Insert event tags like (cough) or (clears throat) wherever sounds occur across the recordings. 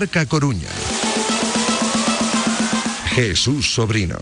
Marca Coruña. Jesús Sobrino.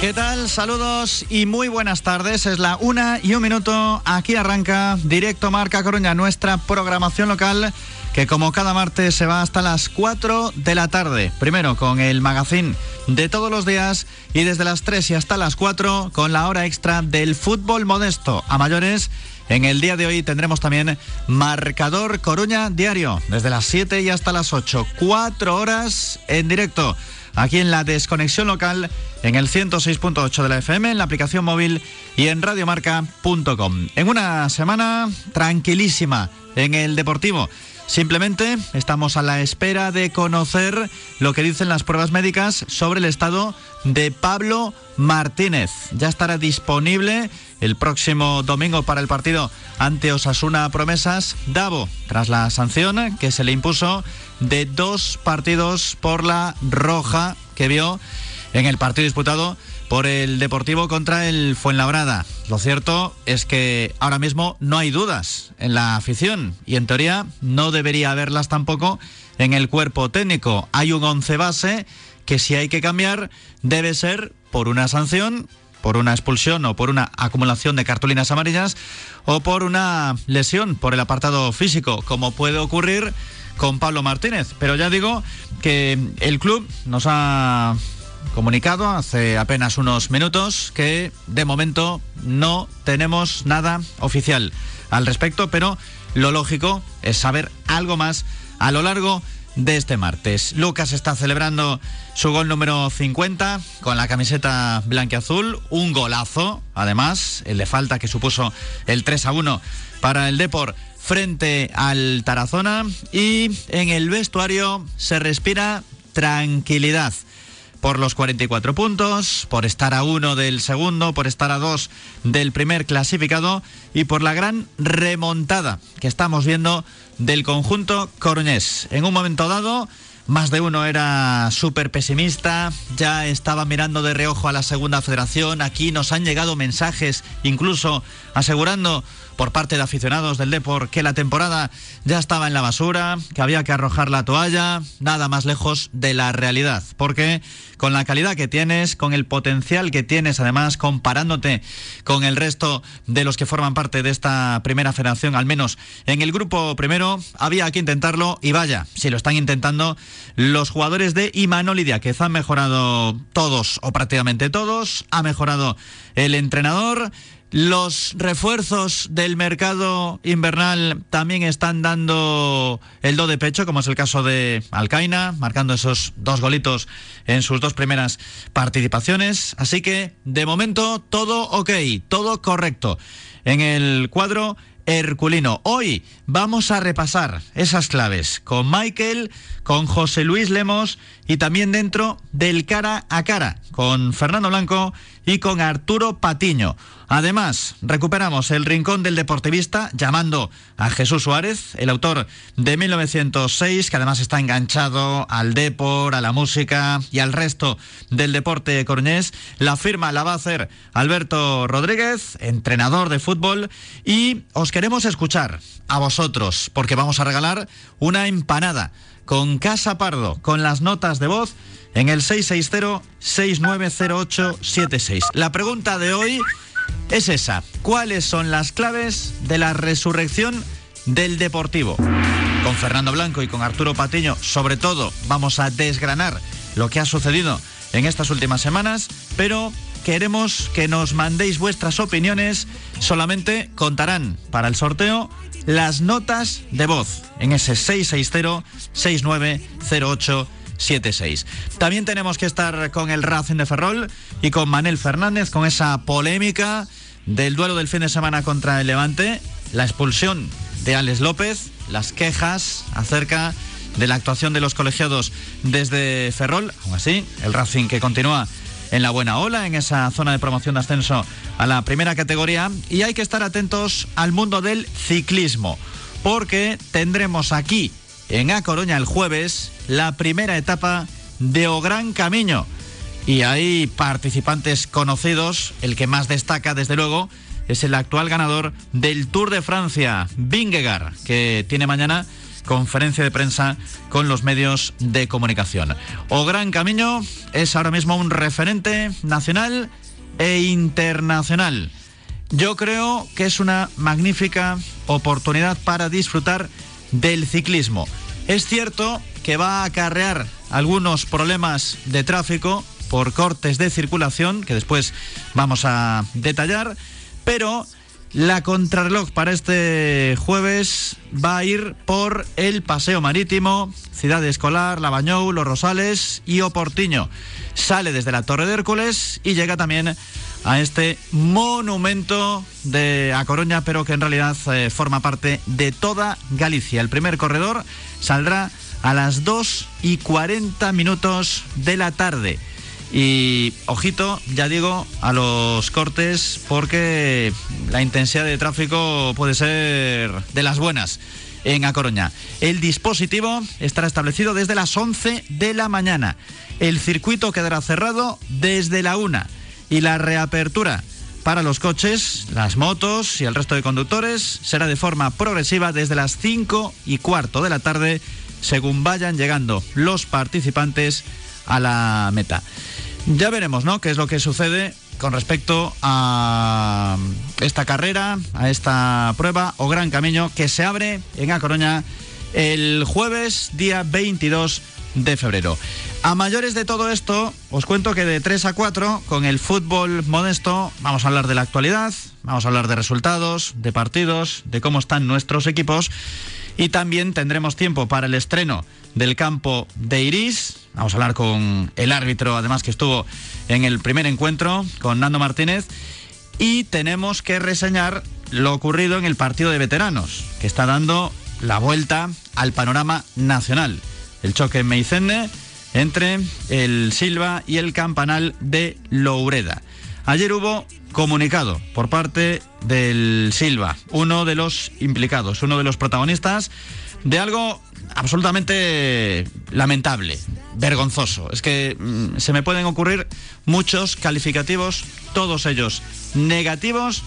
¿Qué tal? Saludos y muy buenas tardes. Es la una y un minuto. Aquí arranca Directo Marca Coruña, nuestra programación local que como cada martes se va hasta las 4 de la tarde. Primero con el magazine de todos los días y desde las 3 y hasta las 4 con la hora extra del fútbol modesto a mayores. En el día de hoy tendremos también marcador Coruña diario desde las 7 y hasta las 8. Cuatro horas en directo aquí en la desconexión local en el 106.8 de la FM, en la aplicación móvil y en radiomarca.com. En una semana tranquilísima en el Deportivo. Simplemente estamos a la espera de conocer lo que dicen las pruebas médicas sobre el estado de Pablo Martínez. Ya estará disponible el próximo domingo para el partido ante Osasuna Promesas Davo, tras la sanción que se le impuso de dos partidos por la roja que vio en el partido disputado por el Deportivo contra el Fuenlabrada. Lo cierto es que ahora mismo no hay dudas en la afición y en teoría no debería haberlas tampoco en el cuerpo técnico. Hay un once base que si hay que cambiar debe ser por una sanción por una expulsión o por una acumulación de cartulinas amarillas o por una lesión por el apartado físico, como puede ocurrir con Pablo Martínez. Pero ya digo que el club nos ha comunicado hace apenas unos minutos que de momento no tenemos nada oficial al respecto, pero lo lógico es saber algo más a lo largo de este martes. Lucas está celebrando su gol número 50 con la camiseta blanqueazul, un golazo, además, el de falta que supuso el 3 a 1 para el Depor frente al Tarazona y en el vestuario se respira tranquilidad por los 44 puntos, por estar a uno del segundo, por estar a dos del primer clasificado y por la gran remontada que estamos viendo del conjunto coruñés. En un momento dado, más de uno era súper pesimista, ya estaba mirando de reojo a la segunda federación, aquí nos han llegado mensajes incluso asegurando por parte de aficionados del Depor que la temporada ya estaba en la basura, que había que arrojar la toalla, nada más lejos de la realidad, porque con la calidad que tienes, con el potencial que tienes, además comparándote con el resto de los que forman parte de esta primera federación, al menos en el grupo primero, había que intentarlo y vaya, si lo están intentando los jugadores de Imanolidia, que han mejorado todos o prácticamente todos, ha mejorado el entrenador, los refuerzos del mercado invernal también están dando el do de pecho, como es el caso de Alcaina, marcando esos dos golitos en sus dos primeras participaciones. Así que, de momento, todo ok, todo correcto. En el cuadro Herculino. Hoy vamos a repasar esas claves con Michael, con José Luis Lemos y también dentro del cara a cara con Fernando Blanco y con Arturo Patiño. Además, recuperamos el rincón del deportivista llamando a Jesús Suárez, el autor de 1906, que además está enganchado al depor, a la música y al resto del deporte coruñés. La firma la va a hacer Alberto Rodríguez, entrenador de fútbol, y os queremos escuchar a vosotros, porque vamos a regalar una empanada con Casa Pardo, con las notas de voz en el 660-690876. La pregunta de hoy es esa. ¿Cuáles son las claves de la resurrección del Deportivo? Con Fernando Blanco y con Arturo Patiño, sobre todo, vamos a desgranar lo que ha sucedido en estas últimas semanas, pero queremos que nos mandéis vuestras opiniones. Solamente contarán para el sorteo las notas de voz en ese 660-6908. 76. También tenemos que estar con el Racing de Ferrol y con Manel Fernández con esa polémica del duelo del fin de semana contra el Levante, la expulsión de Alex López, las quejas acerca de la actuación de los colegiados desde Ferrol, aún así, el Racing que continúa en la buena ola, en esa zona de promoción de ascenso a la primera categoría. Y hay que estar atentos al mundo del ciclismo, porque tendremos aquí en A Coruña el jueves la primera etapa de O Gran Camino. Y hay participantes conocidos, el que más destaca desde luego es el actual ganador del Tour de Francia, Vingegaard, que tiene mañana conferencia de prensa con los medios de comunicación. O Gran Camino es ahora mismo un referente nacional e internacional. Yo creo que es una magnífica oportunidad para disfrutar del ciclismo. Es cierto que va a acarrear algunos problemas de tráfico por cortes de circulación, que después vamos a detallar, pero la contrarreloj para este jueves va a ir por el Paseo Marítimo, Ciudad Escolar, Lavañou, Los Rosales y Oportiño. Sale desde la Torre de Hércules y llega también a este monumento de A Coruña, pero que en realidad eh, forma parte de toda Galicia. El primer corredor saldrá a las 2 y 40 minutos de la tarde. Y ojito, ya digo, a los cortes porque la intensidad de tráfico puede ser de las buenas en A Coruña. El dispositivo estará establecido desde las 11 de la mañana. El circuito quedará cerrado desde la 1 y la reapertura para los coches, las motos y el resto de conductores será de forma progresiva desde las 5 y cuarto de la tarde según vayan llegando los participantes a la meta. Ya veremos, ¿no? ¿Qué es lo que sucede con respecto a esta carrera, a esta prueba o gran camino que se abre en A Coruña el jueves día 22 de febrero. A mayores de todo esto, os cuento que de 3 a 4, con el fútbol modesto, vamos a hablar de la actualidad, vamos a hablar de resultados, de partidos, de cómo están nuestros equipos y también tendremos tiempo para el estreno del campo de Iris. Vamos a hablar con el árbitro, además que estuvo en el primer encuentro, con Nando Martínez. Y tenemos que reseñar lo ocurrido en el partido de veteranos, que está dando la vuelta al panorama nacional. El choque en Meicenne entre el Silva y el Campanal de Loureda. Ayer hubo comunicado por parte del Silva, uno de los implicados, uno de los protagonistas de algo absolutamente lamentable, vergonzoso. Es que mm, se me pueden ocurrir muchos calificativos, todos ellos negativos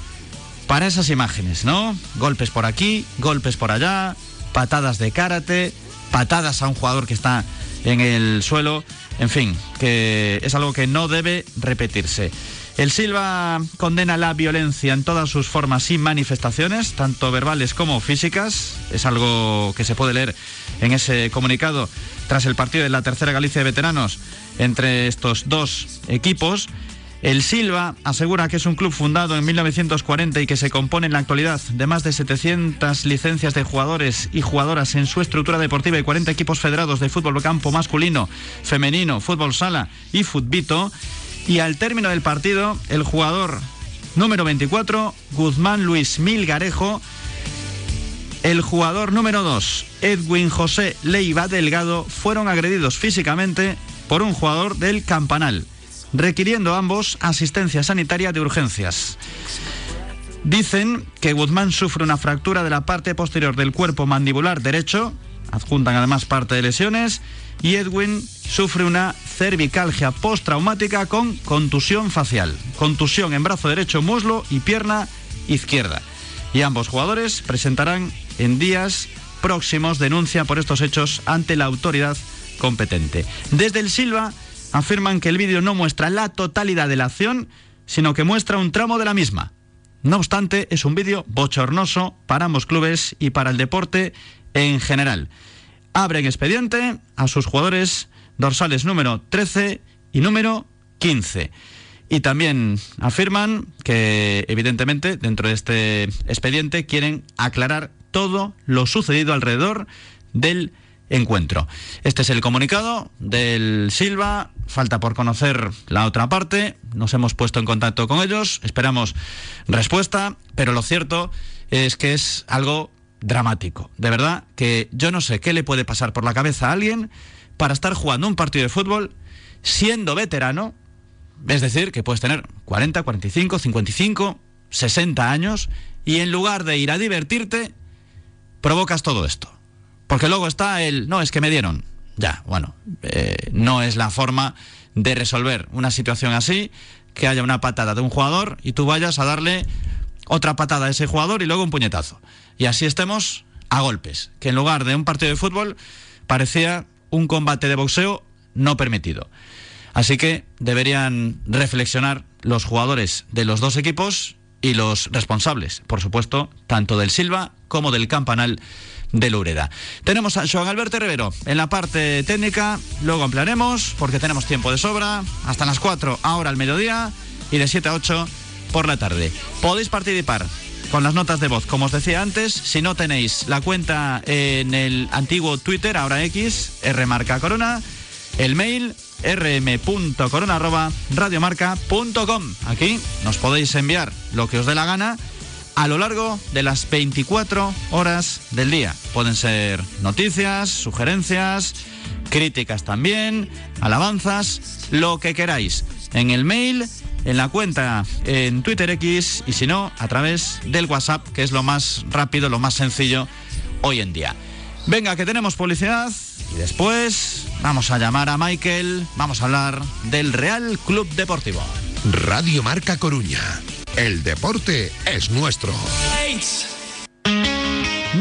para esas imágenes, ¿no? Golpes por aquí, golpes por allá, patadas de karate, patadas a un jugador que está en el suelo, en fin, que es algo que no debe repetirse. El Silva condena la violencia en todas sus formas y manifestaciones, tanto verbales como físicas. Es algo que se puede leer en ese comunicado tras el partido de la Tercera Galicia de Veteranos entre estos dos equipos. El Silva asegura que es un club fundado en 1940 y que se compone en la actualidad de más de 700 licencias de jugadores y jugadoras en su estructura deportiva y 40 equipos federados de fútbol campo masculino, femenino, fútbol sala y futbito. Y al término del partido, el jugador número 24, Guzmán Luis Milgarejo, el jugador número 2, Edwin José Leiva Delgado, fueron agredidos físicamente por un jugador del Campanal, requiriendo ambos asistencia sanitaria de urgencias. Dicen que Guzmán sufre una fractura de la parte posterior del cuerpo mandibular derecho, adjuntan además parte de lesiones, y Edwin sufre una cervicalgia postraumática con contusión facial, contusión en brazo derecho, muslo y pierna izquierda. Y ambos jugadores presentarán en días próximos denuncia por estos hechos ante la autoridad competente. Desde el Silva afirman que el vídeo no muestra la totalidad de la acción, sino que muestra un tramo de la misma. No obstante, es un vídeo bochornoso para ambos clubes y para el deporte en general abren expediente a sus jugadores dorsales número 13 y número 15. Y también afirman que, evidentemente, dentro de este expediente quieren aclarar todo lo sucedido alrededor del encuentro. Este es el comunicado del Silva. Falta por conocer la otra parte. Nos hemos puesto en contacto con ellos. Esperamos respuesta. Pero lo cierto es que es algo dramático. De verdad que yo no sé qué le puede pasar por la cabeza a alguien para estar jugando un partido de fútbol siendo veterano, es decir, que puedes tener 40, 45, 55, 60 años y en lugar de ir a divertirte, provocas todo esto. Porque luego está el, no, es que me dieron. Ya, bueno, eh, no es la forma de resolver una situación así, que haya una patada de un jugador y tú vayas a darle otra patada a ese jugador y luego un puñetazo y así estemos a golpes, que en lugar de un partido de fútbol parecía un combate de boxeo no permitido. Así que deberían reflexionar los jugadores de los dos equipos y los responsables, por supuesto, tanto del Silva como del Campanal de Lureda. Tenemos a Joan Alberto Rivero en la parte técnica, luego ampliaremos porque tenemos tiempo de sobra, hasta las 4 ahora al mediodía y de 7 a 8 por la tarde. Podéis participar con las notas de voz, como os decía antes, si no tenéis la cuenta en el antiguo Twitter, ahora X, Rmarca Corona, el mail rm.corona.radiomarca.com. Aquí nos podéis enviar lo que os dé la gana a lo largo de las 24 horas del día. Pueden ser noticias, sugerencias, críticas también, alabanzas, lo que queráis. En el mail, en la cuenta en Twitter X y si no, a través del WhatsApp, que es lo más rápido, lo más sencillo hoy en día. Venga, que tenemos publicidad y después vamos a llamar a Michael, vamos a hablar del Real Club Deportivo. Radio Marca Coruña. El deporte es nuestro.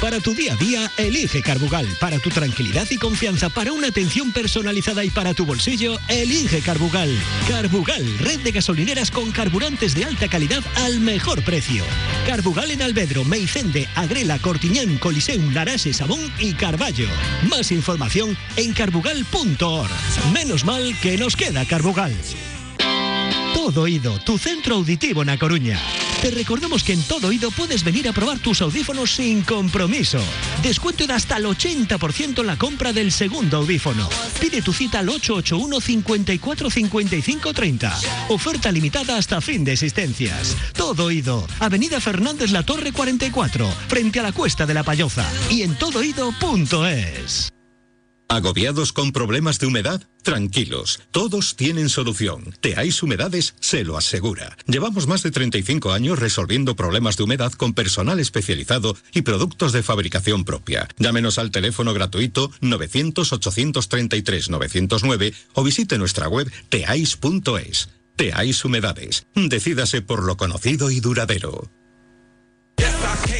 Para tu día a día, elige Carbugal. Para tu tranquilidad y confianza, para una atención personalizada y para tu bolsillo, elige Carbugal. Carbugal, red de gasolineras con carburantes de alta calidad al mejor precio. Carbugal en Albedro, Meicende, Agrela, Cortiñán, Coliseum, Larase, Sabón y Carballo. Más información en carbugal.org. Menos mal que nos queda Carbugal. Todo Oído, tu centro auditivo en A Coruña. Te recordamos que en Todo Oído puedes venir a probar tus audífonos sin compromiso. Descuento de hasta el 80% en la compra del segundo audífono. Pide tu cita al 881 54 55 30. Oferta limitada hasta fin de existencias. Todo Oído, Avenida Fernández La Torre 44, frente a la Cuesta de la Payoza y en todoido.es. ¿Agobiados con problemas de humedad? Tranquilos, todos tienen solución. Teais Humedades se lo asegura. Llevamos más de 35 años resolviendo problemas de humedad con personal especializado y productos de fabricación propia. Llámenos al teléfono gratuito 900-833-909 o visite nuestra web teais.es. Teais Humedades. Decídase por lo conocido y duradero.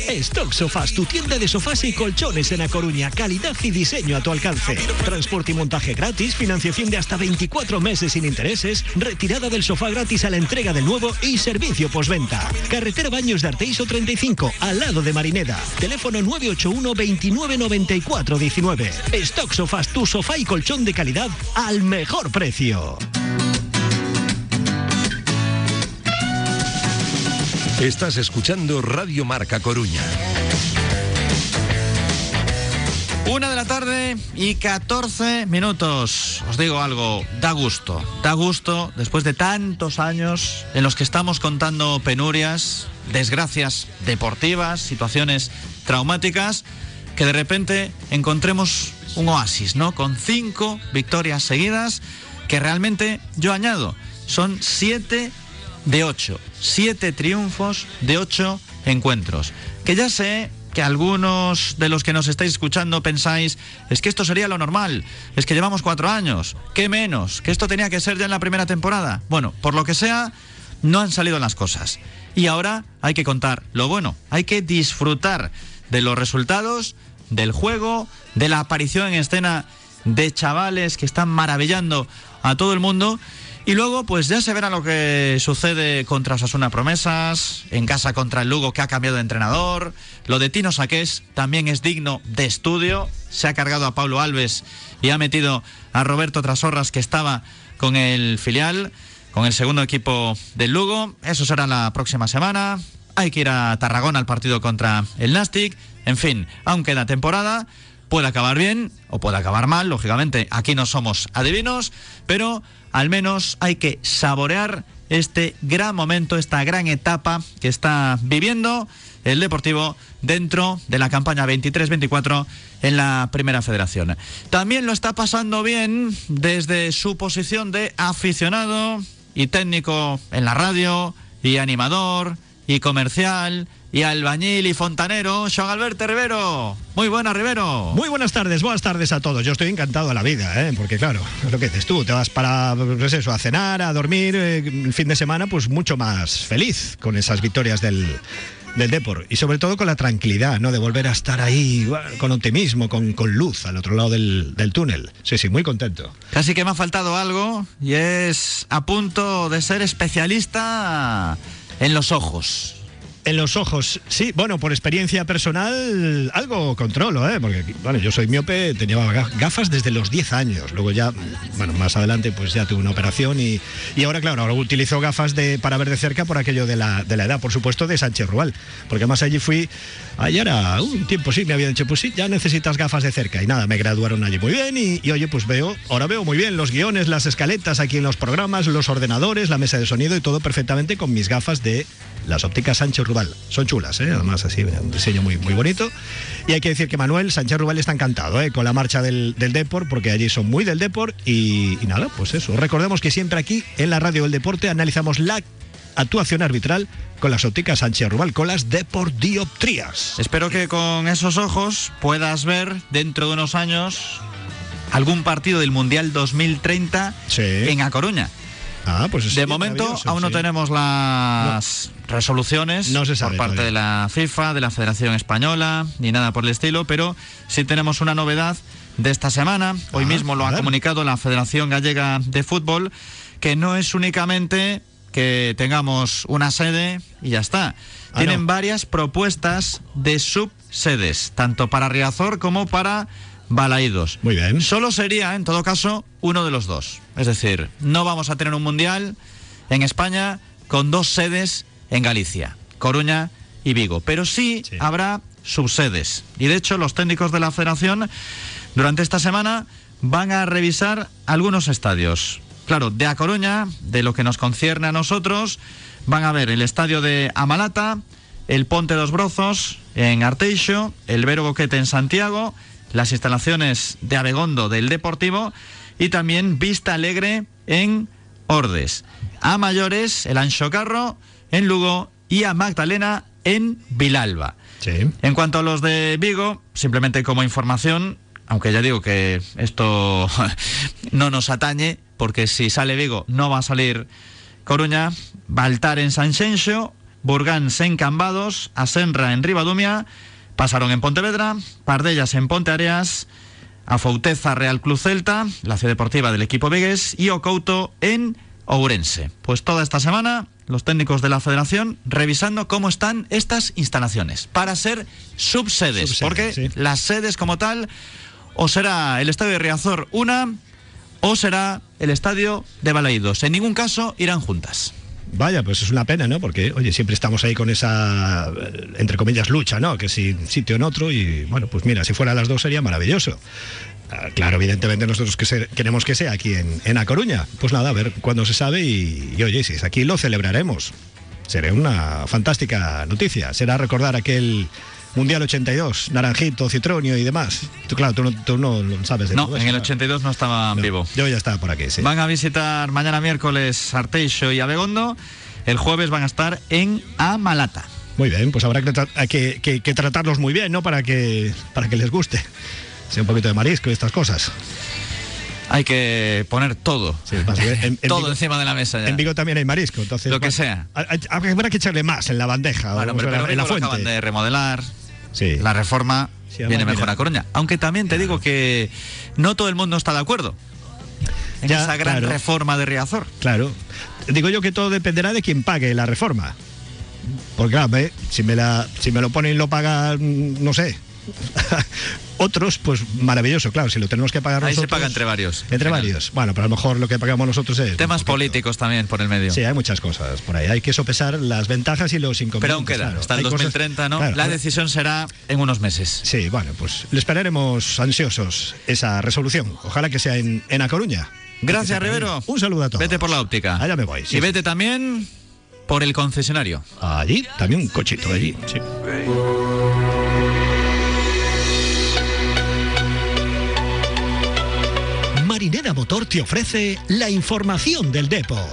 Stock Sofás, tu tienda de sofás y colchones en A Coruña. Calidad y diseño a tu alcance. Transporte y montaje gratis, financiación de hasta 24 meses sin intereses, retirada del sofá gratis a la entrega del nuevo y servicio postventa. Carretera Baños de Arteiso 35, al lado de Marineda. Teléfono 981 29 94 19. Stock Sofás, tu sofá y colchón de calidad al mejor precio. Estás escuchando Radio Marca Coruña. Una de la tarde y 14 minutos. Os digo algo, da gusto, da gusto después de tantos años en los que estamos contando penurias, desgracias deportivas, situaciones traumáticas, que de repente encontremos un oasis, ¿no? Con cinco victorias seguidas, que realmente yo añado, son siete de ocho, siete triunfos de ocho encuentros. Que ya sé que algunos de los que nos estáis escuchando pensáis, es que esto sería lo normal, es que llevamos cuatro años, ¿qué menos? Que esto tenía que ser ya en la primera temporada. Bueno, por lo que sea, no han salido las cosas. Y ahora hay que contar lo bueno, hay que disfrutar de los resultados, del juego, de la aparición en escena de chavales que están maravillando a todo el mundo. Y luego, pues ya se verá lo que sucede contra Osasuna Promesas, en casa contra el Lugo que ha cambiado de entrenador. Lo de Tino Saqués también es digno de estudio. Se ha cargado a Pablo Alves y ha metido a Roberto Trasorras que estaba con el filial, con el segundo equipo del Lugo. Eso será la próxima semana. hay que ir a Tarragona al partido contra el Nastic. En fin, aún queda temporada. Puede acabar bien o puede acabar mal, lógicamente. Aquí no somos adivinos, pero al menos hay que saborear este gran momento, esta gran etapa que está viviendo el Deportivo dentro de la campaña 23-24 en la Primera Federación. También lo está pasando bien desde su posición de aficionado y técnico en la radio y animador y comercial y albañil y fontanero, Sean Alberto Rivero. Muy buena, Rivero. Muy buenas tardes, buenas tardes a todos. Yo estoy encantado de la vida, ¿eh? porque claro, es lo que dices tú, te vas para, pues eso, a cenar, a dormir, eh, el fin de semana, pues mucho más feliz con esas victorias del, del Depor y sobre todo con la tranquilidad, ¿no? De volver a estar ahí con optimismo, con, con, luz al otro lado del, del, túnel. Sí, sí, muy contento. Casi que me ha faltado algo y es a punto de ser especialista en los ojos. En los ojos, sí, bueno, por experiencia personal, algo controlo, ¿eh? Porque, bueno, yo soy miope, tenía gafas desde los 10 años. Luego ya, bueno, más adelante, pues ya tuve una operación y, y ahora, claro, ahora utilizo gafas de, para ver de cerca por aquello de la, de la edad, por supuesto, de Sánchez Rual. Porque además allí fui, ayer era un tiempo sí, me habían dicho, pues sí, ya necesitas gafas de cerca. Y nada, me graduaron allí muy bien y, oye, pues veo, ahora veo muy bien los guiones, las escaletas aquí en los programas, los ordenadores, la mesa de sonido y todo perfectamente con mis gafas de las ópticas Sánchez Rubal. Son chulas, ¿eh? además así, un diseño muy, muy bonito. Y hay que decir que Manuel Sánchez Rubal está encantado ¿eh? con la marcha del, del porque allí son muy del Deport y, y nada, pues eso. Recordemos que siempre aquí en la radio del deporte analizamos la actuación arbitral con las ópticas Sánchez Rubal, con las Depordioptrías. Espero que con esos ojos puedas ver dentro de unos años algún partido del Mundial 2030 Sí. en A Coruña. Ah, pues De momento aún no sí. tenemos las resoluciones No se sabe por parte todavía. de la FIFA, de la Federación Española, ni nada por el estilo, pero sí tenemos una novedad de esta semana. Hoy Ah, mismo lo ha comunicado la Federación Gallega de Fútbol, que no es únicamente que tengamos una sede y ya está. Ah, Tienen no. varias propuestas de subsedes, tanto para Riazor como para Balaídos. Muy bien. Solo sería, en todo caso, uno de los dos. Es decir, no vamos a tener un mundial en España con dos sedes en Galicia, Coruña y Vigo. Pero sí, Sí. habrá subsedes. Y de hecho, los técnicos de la federación durante esta semana van a revisar algunos estadios. Claro, de A Coruña, de lo que nos concierne a nosotros, van a ver el estadio de Amalata, el Ponte dos Brozos en Arteixo, el Vero Boquete en Santiago, las instalaciones de Abegondo del Deportivo y también Vista Alegre en Ordes. A mayores, el Ancho Carro en Lugo y a Magdalena en Vilalba. Sí. En cuanto a los de Vigo, simplemente como información, aunque ya digo que esto (laughs) no nos atañe, porque si sale Vigo no va a salir Coruña, Baltar en Sanxenxo, Burgáns en Cambados, Asenra en Ribadumia, pasaron en Pontevedra, Pardellas en Ponte Areas, Afouteza Real Club Celta, la ciudad deportiva del equipo Vigues y Ocouto en Ourense. Pues toda esta semana los técnicos de la federación revisando cómo están estas instalaciones para ser subsedes, porque sí. las sedes como tal o será el estadio de Riazor una o será el estadio de Balaídos. En ningún caso irán juntas. Vaya, pues es una pena, ¿no? Porque, oye, siempre estamos ahí con esa, eh, entre comillas, lucha, ¿no? Que si sitio en otro y, bueno, pues mira, si fuera las dos sería maravilloso. Ah, Claro, evidentemente nosotros que queremos que sea aquí en, en A Coruña. Pues nada, a ver cuándo se sabe y, y, oye, si es aquí lo celebraremos. Será una fantástica noticia. Será recordar aquel Mundial 82, Naranjito, Citronio y demás. Tú, claro, tú no, tú no lo sabes de No, todo en el ¿no? 82 no estaban No, vivo. Yo ya estaba por aquí, sí. Van a visitar mañana miércoles Arteixo y Abegondo. El jueves van a estar en Amalata. Muy bien, pues habrá que, que, que- que tratarlos muy bien, ¿no? Para que, para que les guste. Sea un poquito de marisco y estas cosas. Hay que poner todo. Sí, en- en (laughs) todo Vigo- encima de la mesa ya. En Vigo también hay marisco, entonces... Lo que sea. Habrá que echarle más en la bandeja, Bueno, o hombre, en la- en la acaban fuente. de remodelar. Sí. La reforma Sí, viene mejor mira. a Coruña. Aunque también te digo que no todo el mundo está de acuerdo en Ya, esa gran claro. reforma de Riazor. Claro. Digo yo que todo dependerá de quien pague la reforma. Porque claro, si me la, si me lo ponen y lo paga, mm, no sé, (laughs) Otros, pues maravilloso, claro, si lo tenemos que pagar Ahí nosotros. se paga entre varios. Entre varios. Bueno, pero a lo mejor lo que pagamos nosotros es. Temas poquito. políticos también por el medio. Sí, hay muchas cosas por ahí. Hay que sopesar las ventajas y los inconvenientes. Pero aún queda, claro. hasta el Hay cosas- 2030, ¿no? claro, la decisión será en unos meses. Sí, bueno, pues le esperaremos ansiosos esa resolución. Ojalá que sea en, en A Coruña. Gracias, Rivero. Un saludo a todos. Vete por la óptica. Allá me voy. sí, y vete también por el concesionario. Allí, también un cochito allí. sí. Marinera Motor te ofrece la información del Depor.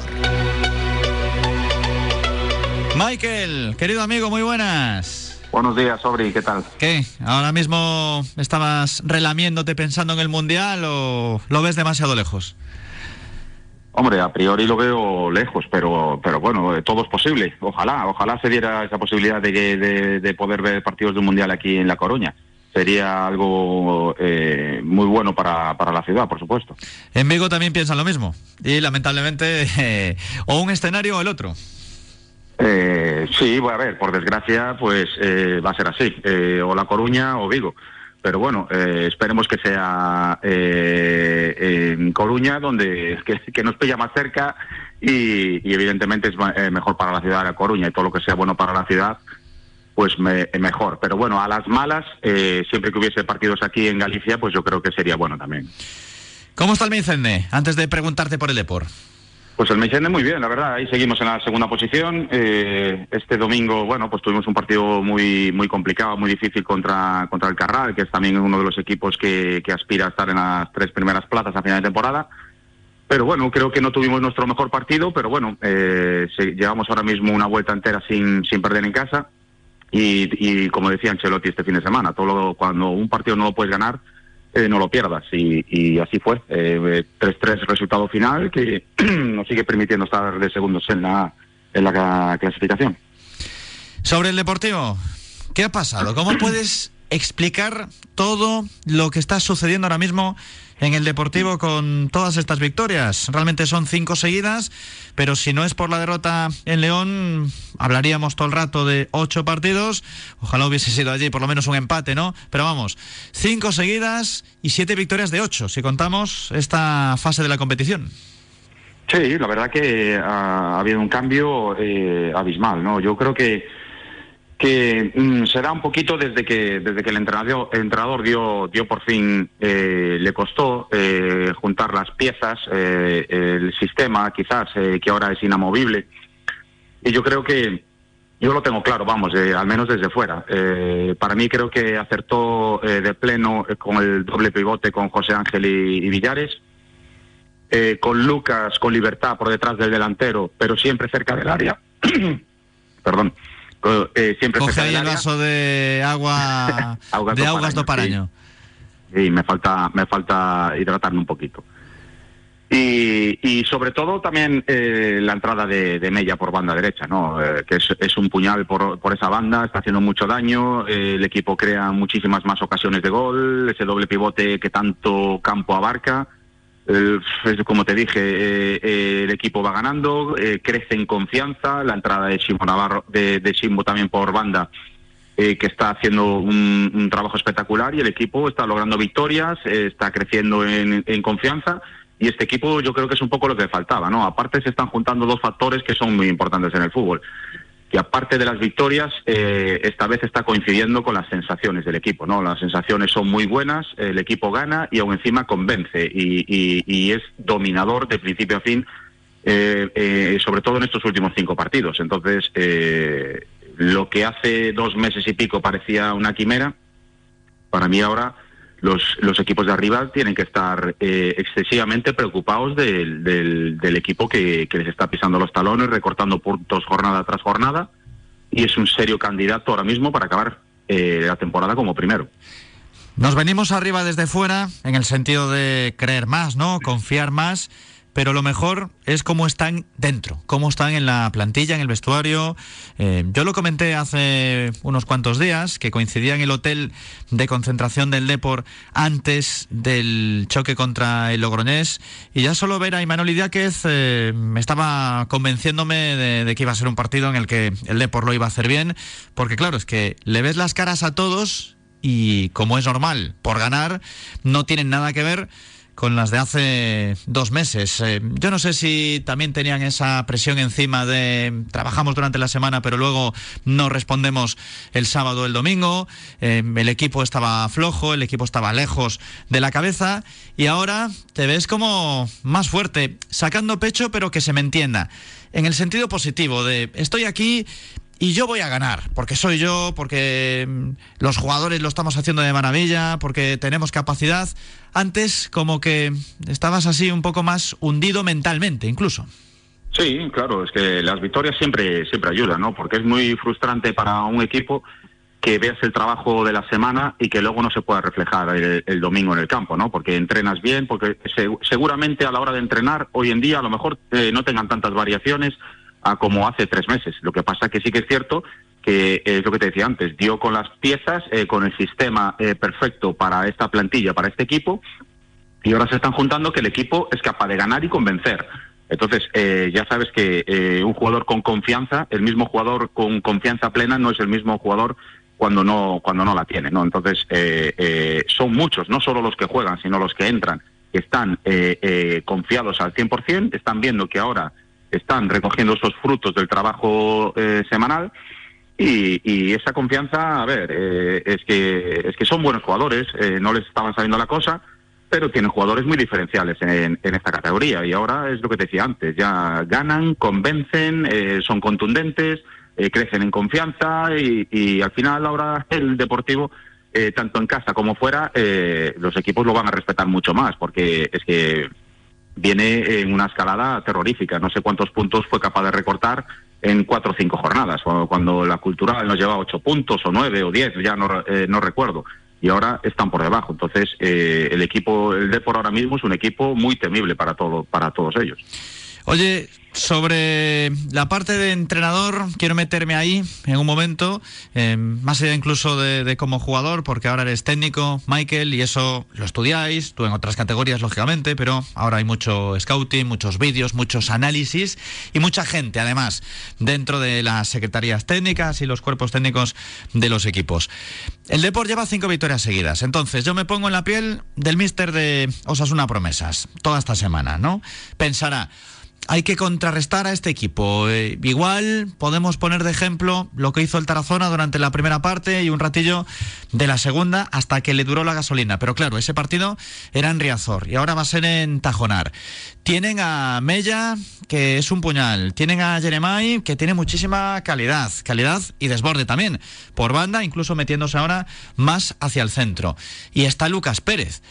Michael, querido amigo, muy buenas. Buenos días, Sobri, ¿qué tal? ¿Qué? ¿Ahora mismo estabas relamiéndote pensando en el Mundial o lo ves demasiado lejos? Hombre, a priori lo veo lejos, pero, pero bueno, todo es posible. Ojalá, ojalá se diera esa posibilidad de, que- de, de poder ver partidos del Mundial aquí en La Coruña. Sería algo eh, muy bueno para, para la ciudad, por supuesto. En Vigo también piensan lo mismo. Y lamentablemente, eh, o un escenario o el otro. Eh, sí, bueno, a ver, por desgracia, pues eh, va a ser así, eh, o La Coruña o Vigo. Pero bueno, eh, esperemos que sea eh, en Coruña, donde que, que nos pilla más cerca y, y evidentemente es eh, mejor para la ciudad de La Coruña y todo lo que sea bueno para la ciudad, pues me- mejor. Pero bueno, a las malas, eh, siempre que hubiese partidos aquí en Galicia, pues yo creo que sería bueno también. ¿Cómo está el Meicende? Antes de preguntarte por el Depor. Pues el Meisende muy bien, la verdad. Ahí seguimos en la segunda posición. Eh, este domingo, bueno, pues tuvimos un partido muy muy complicado, muy difícil contra, contra el Carral, que es también uno de los equipos que, que aspira a estar en las tres primeras plazas a final de temporada. Pero bueno, creo que no tuvimos nuestro mejor partido, pero bueno, eh, llevamos ahora mismo una vuelta entera sin, sin perder en casa. Y, y como decía Ancelotti este fin de semana, todo lo- cuando un partido no lo puedes ganar, eh, no lo pierdas. Y, y así fue. Eh, 3-3 resultado final que (clears throat) nos sigue permitiendo estar de segundos en la, en la ca- clasificación. Sobre el Deportivo, ¿qué ha pasado? ¿Cómo puedes explicar todo lo que está sucediendo ahora mismo en el Deportivo con todas estas victorias? Realmente son cinco seguidas, pero si no es por la derrota en León, hablaríamos todo el rato de ocho partidos. Ojalá hubiese sido allí por lo menos un empate, ¿no? Pero vamos, cinco seguidas y siete victorias de ocho, si contamos esta fase de la competición. Sí, la verdad que ha, ha habido un cambio eh, abismal, ¿no? Yo creo que que mm, será un poquito desde que desde que el entrenador, entrenador dio dio por fin eh, le costó eh, juntar las piezas, eh, el sistema quizás eh, que ahora es inamovible y yo creo que yo lo tengo claro, vamos, eh, al menos desde fuera. Eh, para mí creo que acertó de pleno con el doble pivote con José Ángel y, y Villares con Lucas con libertad por detrás del delantero, pero siempre cerca del área. (clears throat) Perdón. Eh, siempre Coge ahí el vaso de agua Augas de Augas do Paraño, Paraño. y me falta me falta hidratarme un poquito. Y, y sobre todo también eh, la entrada de, de Mella por banda derecha no Eh, que es, es un puñal por, por esa banda está haciendo mucho daño eh, el equipo crea muchísimas más ocasiones de gol ese doble pivote que tanto campo abarca Eh, es como te dije, eh, eh, el equipo va ganando, eh, crece en confianza, la entrada de Simbo Navarro, de, de también por banda, eh, que está haciendo un, un trabajo espectacular y el equipo está logrando victorias, eh, está creciendo en, en confianza y este equipo yo creo que es un poco lo que faltaba, ¿no? Aparte se están juntando dos factores que son muy importantes en el fútbol. Que aparte de las victorias, eh, esta vez está coincidiendo con las sensaciones del equipo, ¿no? Las sensaciones son muy buenas, el equipo gana y aún encima convence y, es dominador de principio a fin, eh, eh, sobre todo en estos últimos cinco partidos. Entonces, eh, lo que hace dos meses y pico parecía una quimera, para mí ahora los, los equipos de arriba tienen que estar eh, excesivamente preocupados del, equipo que, que les está pisando los talones, recortando puntos jornada tras jornada, y es un serio candidato ahora mismo para acabar eh, la temporada como primero. Nos venimos arriba desde fuera en el sentido de creer más, ¿no? Confiar más, pero lo mejor es cómo están dentro, cómo están en la plantilla, en el vestuario. Eh, yo lo comenté hace unos cuantos días, que coincidía en el hotel de concentración del Depor antes del choque contra el Logroñés, y ya solo ver a Imanol Idiáquez eh, me estaba convenciéndome de, que iba a ser un partido en el que el Depor lo iba a hacer bien, porque claro, es que le ves las caras a todos y como es normal, por ganar, no tienen nada que ver con las de hace dos meses. Eh, yo no sé si también tenían esa presión encima de trabajamos durante la semana, pero luego no respondemos el sábado o el domingo. Eh, el equipo estaba flojo, el equipo estaba lejos de la cabeza y ahora te ves como más fuerte, sacando pecho, pero que se me entienda. En el sentido positivo de estoy aquí y yo voy a ganar, porque soy yo, porque mm, los jugadores lo estamos haciendo de maravilla, porque tenemos capacidad. Antes como que estabas así un poco más hundido mentalmente, incluso. Sí, claro, es que las victorias siempre siempre ayudan, ¿no? Porque es muy frustrante para un equipo que veas el trabajo de la semana y que luego no se pueda reflejar el, domingo en el campo, ¿no? Porque entrenas bien, porque seguramente a la hora de entrenar hoy en día a lo mejor eh, no tengan tantas variaciones, como hace tres meses. Lo que pasa que sí que es cierto que es lo que te decía antes, dio con las piezas, eh, con el sistema eh, perfecto para esta plantilla, para este equipo, y ahora se están juntando que el equipo es capaz de ganar y convencer. Entonces, eh, ya sabes que un jugador con confianza, el mismo jugador con confianza plena no es el mismo jugador cuando no cuando no la tiene, ¿no? Entonces, son muchos, no solo los que juegan, sino los que entran, que están confiados al 100%, están viendo que ahora están recogiendo esos frutos del trabajo eh, semanal y, esa confianza, a ver, eh, es que es que son buenos jugadores, eh, no les estaban saliendo la cosa, pero tienen jugadores muy diferenciales en, esta categoría. Y ahora es lo que te decía antes, ya ganan, convencen, son contundentes, crecen en confianza y, y, al final ahora el Deportivo tanto en casa como fuera, los equipos lo van a respetar mucho más, porque es que viene en una escalada terrorífica. No sé cuántos puntos fue capaz de recortar en cuatro o cinco jornadas, cuando la cultural nos lleva ocho puntos o nueve o diez, ya no, eh, no recuerdo. Y ahora están por debajo. Entonces, eh, el equipo, el Depor ahora mismo es un equipo muy temible para, todo, para todos ellos. Oye, sobre la parte de entrenador, quiero meterme ahí en un momento, eh, más allá incluso de, como jugador, porque ahora eres técnico, Michael, y eso lo estudiáis, tú en otras categorías, lógicamente, pero ahora hay mucho scouting, muchos vídeos, muchos análisis y mucha gente, además, dentro de las secretarías técnicas y los cuerpos técnicos de los equipos. El Deport lleva cinco victorias seguidas, entonces yo me pongo en la piel del mister de Osasuna Promesas, toda esta semana, ¿no? Pensará, hay que contrarrestar a este equipo. Eh, igual podemos poner de ejemplo lo que hizo el Tarazona durante la primera parte y un ratillo de la segunda hasta que le duró la gasolina. Pero claro, ese partido era en Riazor y ahora va a ser en Tajonar. Tienen a Mella, que es un puñal. Tienen a Jeremai, que tiene muchísima calidad. Calidad y desborde también. Por banda, incluso metiéndose ahora más hacia el centro. Y está Lucas Pérez.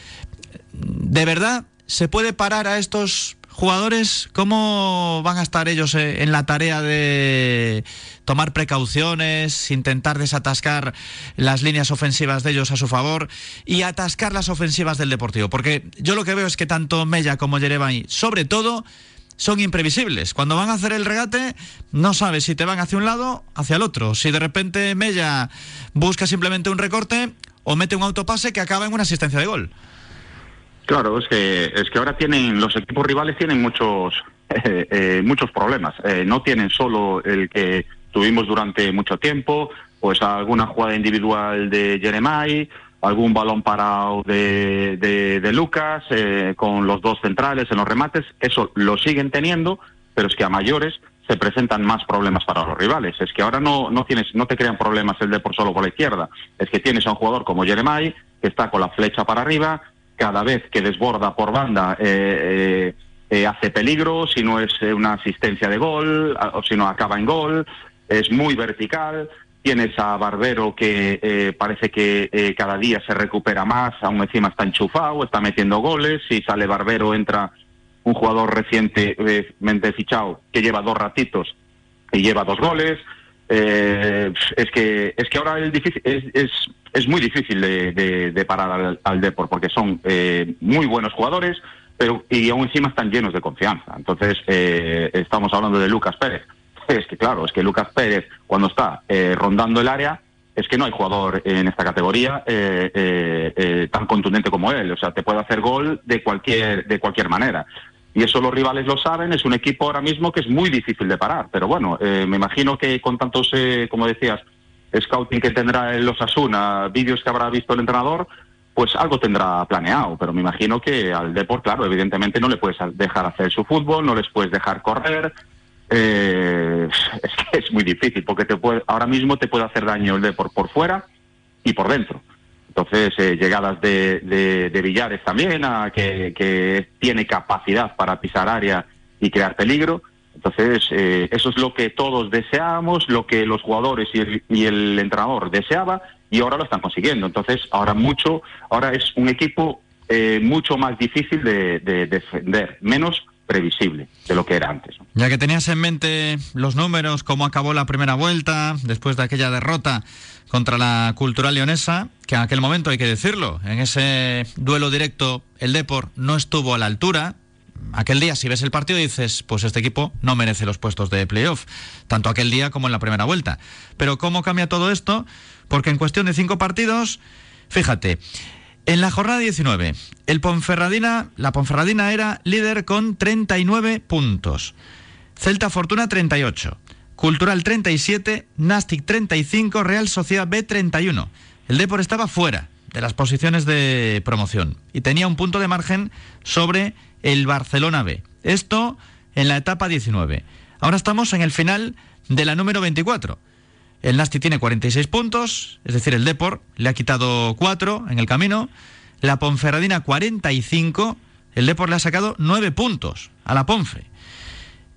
¿De verdad se puede parar a estos jugadores, ¿cómo van a estar ellos eh, en la tarea de tomar precauciones, intentar desatascar las líneas ofensivas de ellos a su favor y atascar las ofensivas del Deportivo? Porque yo lo que veo es que tanto Mella como Yerevan, sobre todo, son imprevisibles. Cuando van a hacer el regate, no sabes si te van hacia un lado, hacia el otro. Si de repente Mella busca simplemente un recorte o mete un autopase que acaba en una asistencia de gol. Claro, es que es que ahora tienen los equipos rivales tienen muchos (laughs) eh, eh, muchos problemas. Eh, no tienen solo el que tuvimos durante mucho tiempo, pues alguna jugada individual de Jeremai, algún balón parado de, de, Lucas, con los dos centrales en los remates. Eso lo siguen teniendo, pero es que a mayores se presentan más problemas para los rivales. Es que ahora no, no tienes, no te crean problemas el de por solo por la izquierda. Es que tienes a un jugador como Jeremai, que está con la flecha para arriba, cada vez que desborda por banda eh, eh, eh, hace peligro, si no es una asistencia de gol, o si no acaba en gol, es muy vertical. Tienes a Barbero que parece que cada día se recupera más, aún encima está enchufado, está metiendo goles. Si sale Barbero, entra un jugador recientemente fichado que lleva dos ratitos y lleva dos goles. es que es que ahora el difícil, es muy difícil de, parar al, al porque son eh, muy buenos jugadores, pero y aún encima están llenos de confianza. Entonces, eh, estamos hablando de Lucas Pérez. Es que claro, es que Lucas Pérez, cuando está eh, rondando el área, es que no hay jugador en esta categoría tan contundente como él. O sea, te puede hacer gol de cualquier, de cualquier manera. Y eso los rivales lo saben, es un equipo ahora mismo que es muy difícil de parar. Pero bueno, me imagino que con tantos, como decías, scouting que tendrá el Osasuna, vídeos que habrá visto el entrenador, pues algo tendrá planeado, pero me imagino que al Deport, claro, evidentemente no le puedes dejar hacer su fútbol, no les puedes dejar correr. Eh, (laughs) es muy difícil, porque te puede, ahora mismo te puede hacer daño el Deport por fuera y por dentro. Entonces, eh, llegadas de, de, Villares también, a que, que, tiene capacidad para pisar área y crear peligro. Entonces, eh, eso es lo que todos deseábamos, lo que los jugadores y el, entrenador deseaba, y ahora lo están consiguiendo. Entonces, ahora mucho, ahora es un equipo eh, mucho más difícil de, defender, menos previsible de lo que era antes. Ya que tenías en mente los números, cómo acabó la primera vuelta, después de aquella derrota contra la Cultural Leonesa, que en aquel momento hay que decirlo, en ese duelo directo el Depor no estuvo a la altura. Aquel día, si ves el partido, dices, pues este equipo no merece los puestos de playoff, tanto aquel día como en la primera vuelta. Pero ¿cómo cambia todo esto? porque en cuestión de cinco partidos, fíjate, en la jornada 19, el Ponferradina, la Ponferradina era líder con 39 puntos. Celta Fortuna 38, Cultural 37, Nastic 35, Real Sociedad B 31. El Depor estaba fuera de las posiciones de promoción y tenía un punto de margen sobre el Barcelona B. Esto en la etapa 19. Ahora estamos en el final de la número 24. El Nasti tiene 46 puntos, es decir, el Depor le ha quitado 4 en el camino. La Ponferradina 45, el Depor le ha sacado 9 puntos a la Ponfe.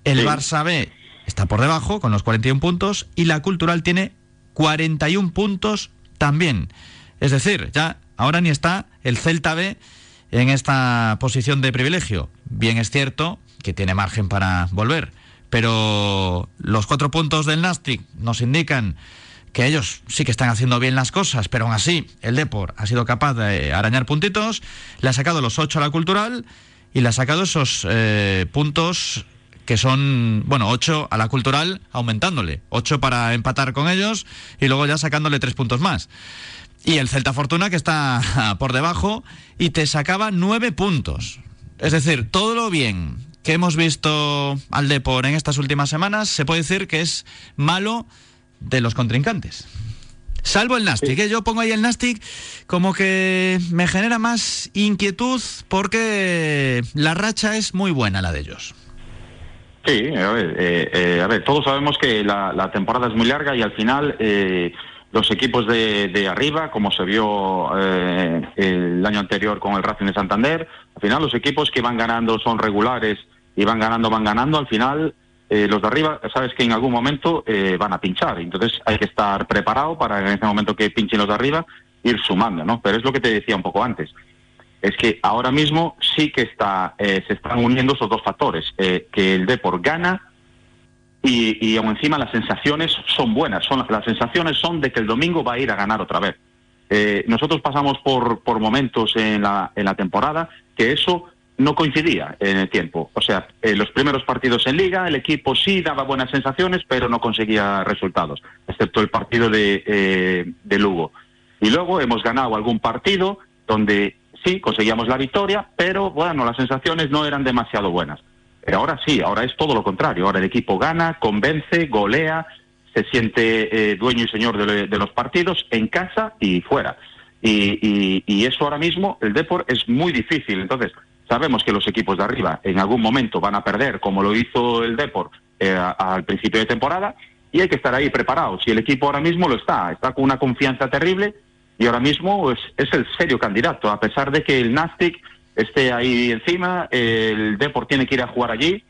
El Barça B está por debajo con los 41 puntos y la Cultural tiene 41 puntos también. Es decir, ya ahora ni está el Celta B en esta posición de privilegio. Bien es cierto que tiene margen para volver pero los cuatro puntos del Nastic nos indican que ellos sí que están haciendo bien las cosas, pero aún así el Depor ha sido capaz de arañar puntitos, le ha sacado los ocho a la Cultural y le ha sacado esos eh, puntos que son, bueno, ocho a la Cultural aumentándole, ocho para empatar con ellos y luego ya sacándole tres puntos más. Y el Celta Fortuna que está (laughs) por debajo y te sacaba nueve puntos. Es decir, todo lo bien que hemos visto al Depor en estas últimas semanas, se puede decir que es malo de los contrincantes. Salvo el Nastic, que ¿eh? yo pongo ahí el Nastic como que me genera más inquietud porque la racha es muy buena la de ellos. Sí, a ver, eh, eh, a ver todos sabemos que la, temporada es muy larga y al final los equipos de, de, arriba, como se vio el año anterior con el Racing de Santander, al final los equipos que van ganando son regulares y van ganando, van ganando, al final eh, los de arriba, sabes que en algún momento eh, van a pinchar, entonces hay que estar preparado para en ese momento que pinchen los de arriba ir sumando, ¿no? Pero es lo que te decía un poco antes, es que ahora mismo sí que está, eh, se están uniendo esos dos factores, que el Depor gana y, y aún encima las sensaciones son buenas, son las sensaciones son de que el domingo va a ir a ganar otra vez. nosotros pasamos por, por momentos en la, en la temporada que eso no coincidía en el tiempo. O sea, en los primeros partidos en liga, el equipo sí daba buenas sensaciones, pero no conseguía resultados, excepto el partido de, eh, de Lugo. Y luego hemos ganado algún partido donde sí conseguíamos la victoria, pero bueno, las sensaciones no eran demasiado buenas. Ahora sí, ahora es todo lo contrario. Ahora el equipo gana, convence, golea, se siente eh, dueño y señor de, los partidos en casa y fuera. Y, y, eso ahora mismo, el Deport es muy difícil. Entonces, sabemos que los equipos de arriba en algún momento van a perder, como lo hizo el Deport eh, al principio de temporada, y hay que estar ahí preparados. Y el equipo ahora mismo lo está, está con una confianza terrible y ahora mismo es, es el serio candidato, a pesar de que el Nastic esté ahí encima, el Deport tiene que ir a jugar allí,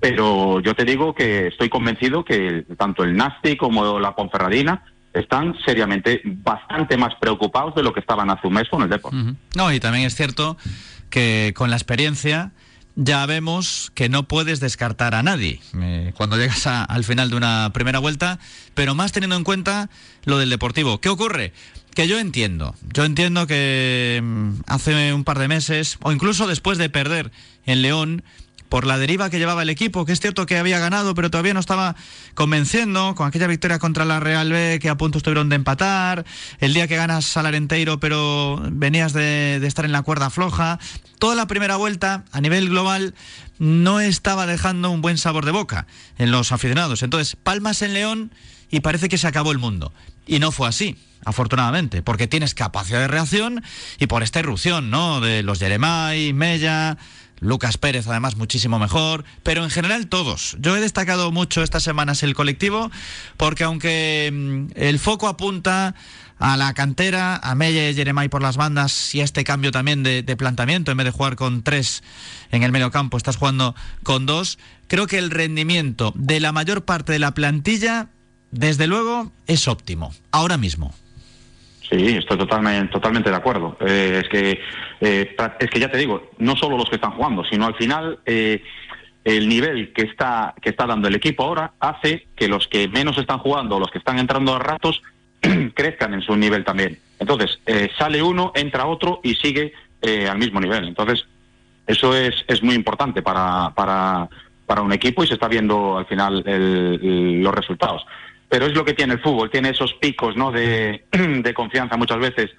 pero yo te digo que estoy convencido que tanto el Nastic como la Ponferradina están seriamente bastante más preocupados de lo que estaban hace un mes con el Depor. No, y también es cierto que con la experiencia ya vemos que no puedes descartar a nadie eh, cuando llegas al final de una primera vuelta, pero más teniendo en cuenta lo del Deportivo. ¿Qué ocurre? Que yo entiendo, yo entiendo que mm, hace un par de meses, o incluso después de perder en León, por la deriva que llevaba el equipo, que es cierto que había ganado, pero todavía no estaba convenciendo, con aquella victoria contra la Real B que a punto estuvieron de empatar, el día que ganas al Arenteiro, pero venías de, de estar en la cuerda floja, toda la primera vuelta a nivel global no estaba dejando un buen sabor de boca en los aficionados. Entonces, palmas en León y parece que se acabó el mundo. Y no fue así, afortunadamente, porque tienes capacidad de reacción y por esta irrupción, ¿no? De los Jeremai, Mella, Lucas Pérez, además, muchísimo mejor, pero en general todos. Yo he destacado mucho estas semanas el colectivo, porque aunque mm, el foco apunta a la cantera, a Mella y Jeremai por las bandas y a este cambio también de, de, planteamiento, en vez de jugar con tres en el medio campo, estás jugando con dos. Creo que el rendimiento de la mayor parte de la plantilla, desde luego, es óptimo, ahora mismo. Sí, estoy totalmente, totalmente de acuerdo. Eh, es que eh, es que ya te digo, no solo los que están jugando, sino al final eh, el nivel que está que está dando el equipo ahora hace que los que menos están jugando, los que están entrando a ratos, (clears throat) crezcan en su nivel también. Entonces eh, sale uno, entra otro y sigue al mismo nivel. Entonces eso es es muy importante para para para un equipo y se está viendo al final el, los resultados pero es lo que tiene el fútbol, tiene esos picos ¿no? (clears throat) de, confianza muchas veces.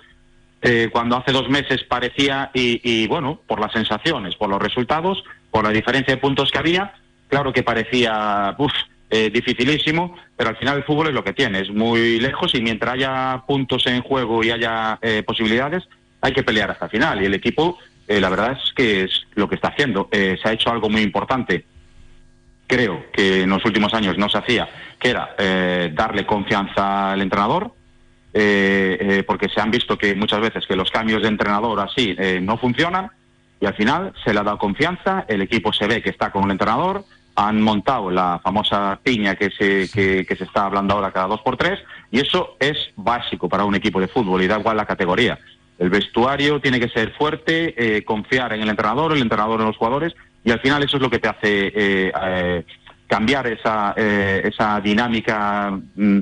Eh, cuando hace dos meses parecía, y, y, bueno, por las sensaciones, por los resultados, por la diferencia de puntos que había, claro que parecía uf, eh, dificilísimo, pero al final el fútbol es lo que tiene, es muy lejos y mientras haya puntos en juego y haya eh, posibilidades, hay que pelear hasta el final. Y el equipo, eh, la verdad es que es lo que está haciendo. se ha hecho algo muy importante creo que en los últimos años no se hacía, que era eh, darle confianza al entrenador, eh, eh, porque se han visto que muchas veces que los cambios de entrenador así eh, no funcionan y al final se le ha dado confianza, el equipo se ve que está con el entrenador, han montado la famosa piña que se, que, que se está hablando ahora cada dos por tres y eso es básico para un equipo de fútbol y da igual la categoría. El vestuario tiene que ser fuerte, confiar en el entrenador, el entrenador en los jugadores y al final eso es lo que te hace eh, eh, cambiar esa, eh, esa dinámica, mm,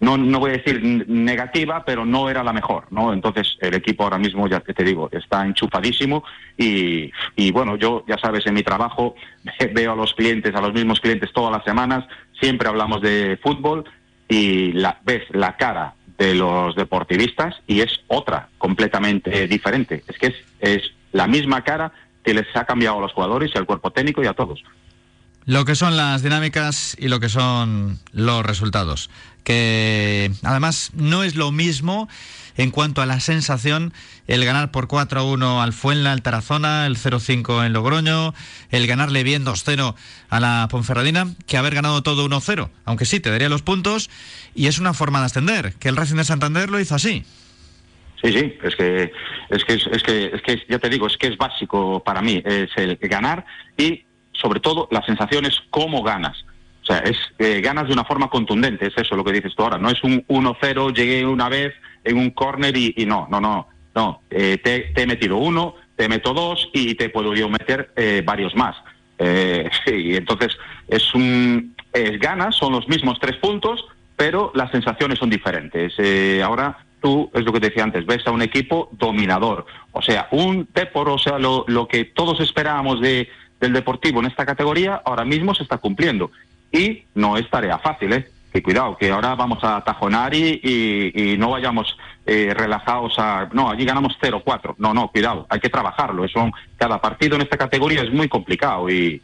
no, no voy a decir negativa, pero no era la mejor, ¿no? Entonces el equipo ahora mismo, ya te digo, está enchufadísimo y, y bueno, yo ya sabes, en mi trabajo (laughs) veo a los clientes, a los mismos clientes todas las semanas, siempre hablamos de fútbol y la, ves la cara de los deportivistas y es otra, completamente diferente. Es que es, es la misma cara que les ha cambiado a los jugadores y al cuerpo técnico y a todos. Lo que son las dinámicas y lo que son los resultados. Que además no es lo mismo en cuanto a la sensación el ganar por 4-1 al Fuenla, al Tarazona, el 0-5 en Logroño, el ganarle bien 2-0 a la Ponferradina, que haber ganado todo 1-0. Aunque sí, te daría los puntos y es una forma de ascender, que el Racing de Santander lo hizo así. Sí, sí, es que, es que, es que, es que, ya te digo, es que es básico para mí, es el ganar y sobre todo la sensación es cómo ganas. O sea, es eh, ganas de una forma contundente, es eso lo que dices tú ahora. No es un 1-0, llegué una vez en un córner y, no, no, no, no. Eh, te, he metido uno, te meto dos y te puedo yo meter eh, varios más. Eh, (laughs) y entonces es un es ganas, son los mismos tres puntos, pero las sensaciones son diferentes. Ahora tú, es lo que te decía antes, ves a un equipo dominador. O sea, un Depor, o sea, lo, lo que todos esperábamos de, del Deportivo en esta categoría, ahora mismo se está cumpliendo. Y no es tarea fácil, ¿eh? Que cuidado, que ahora vamos a tajonar y, y, no vayamos eh, relajados a... No, allí ganamos 0-4. No, no, cuidado, hay que trabajarlo. Eso, cada partido en esta categoría es muy complicado y...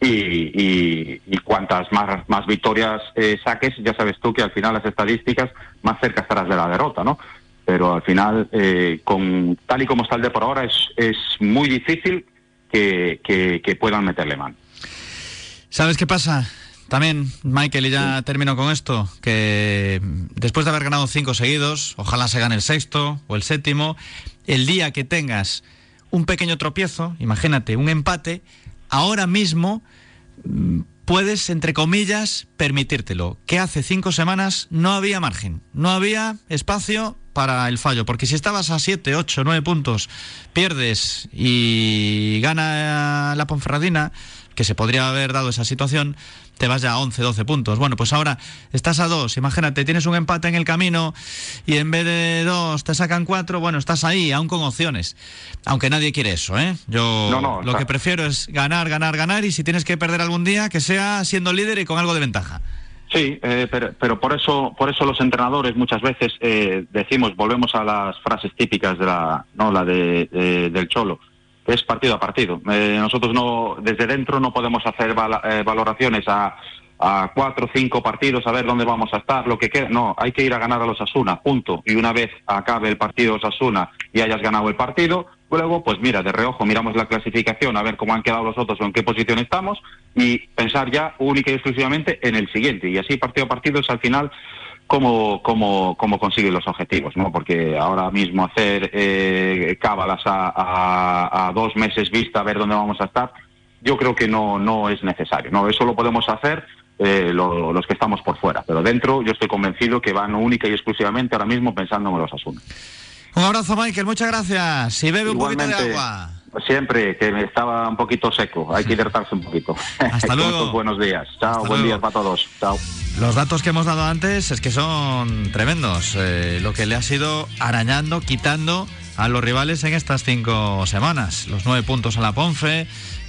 Y, y, y, cuantas más, más victorias eh, saques, ya sabes tú que al final las estadísticas más cerca estarás de la derrota, ¿no? Pero al final, eh, con tal y como está el de por ahora, es, es muy difícil que, que, que, puedan meterle mano. ¿Sabes qué pasa? También, Michael, y ya sí. termino con esto, que después de haber ganado cinco seguidos, ojalá se gane el sexto o el séptimo, el día que tengas un pequeño tropiezo, imagínate, un empate, ahora mismo mm, puedes, entre comillas, permitírtelo. Que hace cinco semanas no había margen, no había espacio para el fallo, porque si estabas a 7, 8, 9 puntos, pierdes y gana la Ponferradina, que se podría haber dado esa situación, te vas ya a 11, 12 puntos. Bueno, pues ahora estás a 2, imagínate, tienes un empate en el camino y en vez de 2 te sacan 4, bueno, estás ahí, aún con opciones. Aunque nadie quiere eso, ¿eh? Yo no, no, lo está... que prefiero es ganar, ganar, ganar y si tienes que perder algún día, que sea siendo líder y con algo de ventaja. Sí, eh, pero, pero, por eso por eso los entrenadores muchas veces eh, decimos, volvemos a las frases típicas de la, no, la de, de del cholo, es partido a partido. Eh, nosotros no desde dentro no podemos hacer val eh, valoraciones a, a cuatro o cinco partidos a ver dónde vamos a estar, lo que queda. No, hay que ir a ganar a los Asuna, punto. Y una vez acabe el partido de Osasuna y hayas ganado el partido, luego, pues mira, de reojo miramos la clasificación, a ver cómo han quedado los otros o en qué posición estamos y pensar ya única y exclusivamente en el siguiente. Y así partido a partido es al final cómo, cómo, cómo consigue los objetivos, ¿no? Porque ahora mismo hacer eh, cábalas a, a dos meses vista, a ver dónde vamos a estar, yo creo que no, no es necesario. No, eso lo podemos hacer eh, los que estamos por fuera. Pero dentro yo estoy convencido que van única y exclusivamente ahora mismo pensando en los asuntos. Un abrazo, Michael. Muchas gracias. Y bebe un poquito de agua. Siempre, que me estaba un poquito seco. Hay que hidratarse un poquito. (laughs) Hasta luego. buenos días. Chao, buen día para todos. Chao. Los datos que hemos dado antes es que son tremendos. Eh, lo que le ha sido arañando, quitando a los rivales en estas cinco semanas. Los nueve puntos a la Ponfe,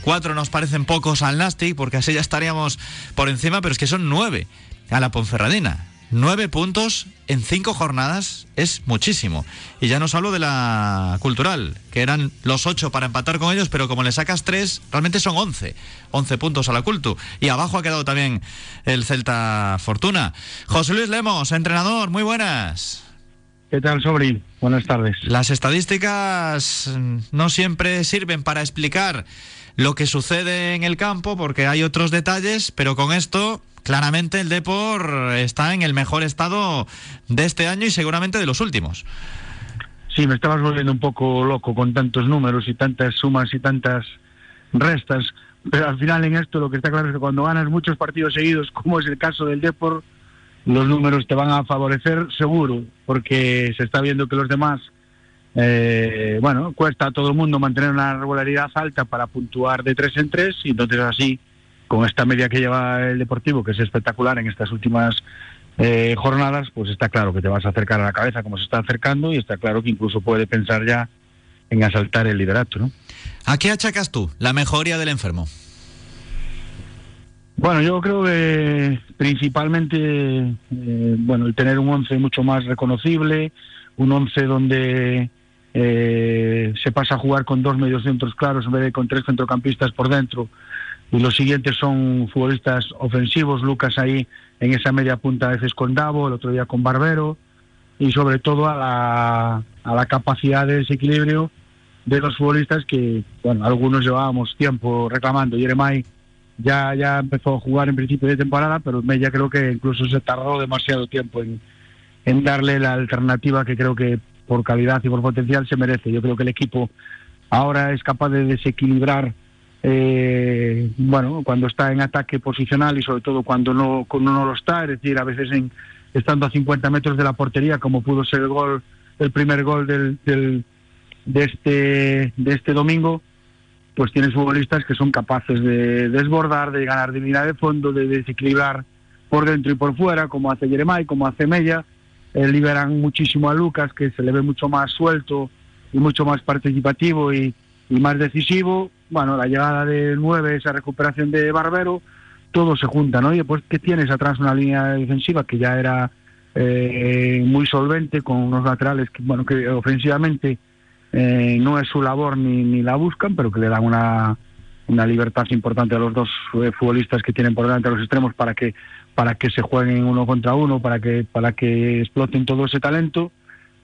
Cuatro nos parecen pocos al Nastic, porque así ya estaríamos por encima, pero es que son nueve a la Ponferradina. Nueve puntos en cinco jornadas es muchísimo. Y ya no hablo de la cultural, que eran los ocho para empatar con ellos, pero como le sacas tres, realmente son once. Once puntos a la cultu. Y abajo ha quedado también el Celta Fortuna. José Luis Lemos, entrenador, muy buenas. ¿Qué tal, Sobri? Buenas tardes. Las estadísticas no siempre sirven para explicar lo que sucede en el campo, porque hay otros detalles, pero con esto claramente el Depor está en el mejor estado de este año y seguramente de los últimos. Sí, me estabas volviendo un poco loco con tantos números y tantas sumas y tantas restas, pero al final en esto lo que está claro es que cuando ganas muchos partidos seguidos, como es el caso del Depor, los números te van a favorecer seguro, porque se está viendo que los demás eh, bueno, cuesta a todo el mundo mantener una regularidad alta para puntuar de tres en tres y entonces así, con esta media que lleva el Deportivo, que es espectacular en estas últimas eh, jornadas, pues está claro que te vas a acercar a la cabeza como se está acercando y está claro que incluso puede pensar ya en asaltar el liderato, ¿no? ¿A qué achacas tú la mejoría del enfermo? Bueno, yo creo que principalmente, eh, bueno, el tener un once mucho más reconocible, un once donde eh, se pasa a jugar con dos mediocentros claros en vez de con tres centrocampistas por dentro. Y los siguientes son futbolistas ofensivos, Lucas ahí en esa media punta a veces con Davo, el otro día con Barbero, y sobre todo a la, a la capacidad de desequilibrio de los futbolistas que, bueno, algunos llevábamos tiempo reclamando. Jeremai ya, ya empezó a jugar en principio de temporada, pero Mella creo que incluso se tardó demasiado tiempo en, en darle la alternativa que creo que por calidad y por potencial se merece. Yo creo que el equipo ahora es capaz de desequilibrar, eh, bueno, cuando está en ataque posicional y sobre todo cuando no, cuando no lo está, es decir, a veces en, estando a 50 metros de la portería, como pudo ser el gol, el primer gol del, del, de este de este domingo, pues tienes futbolistas que son capaces de desbordar, de ganar de de fondo, de desequilibrar por dentro y por fuera, como hace Jeremai, como hace Mella. Eh, liberan muchísimo a Lucas, que se le ve mucho más suelto y mucho más participativo y, más decisivo. Bueno, la llegada de nueve, esa recuperación de Barbero, todo se junta, ¿no? Y después que tienes atrás una línea defensiva que ya era eh, muy solvente, con unos laterales que, bueno, que ofensivamente eh, no es su labor ni, ni la buscan, pero que le dan una, una libertad importante a los dos futbolistas que tienen por delante a los extremos para que para que se jueguen uno contra uno, para que, para que exploten todo ese talento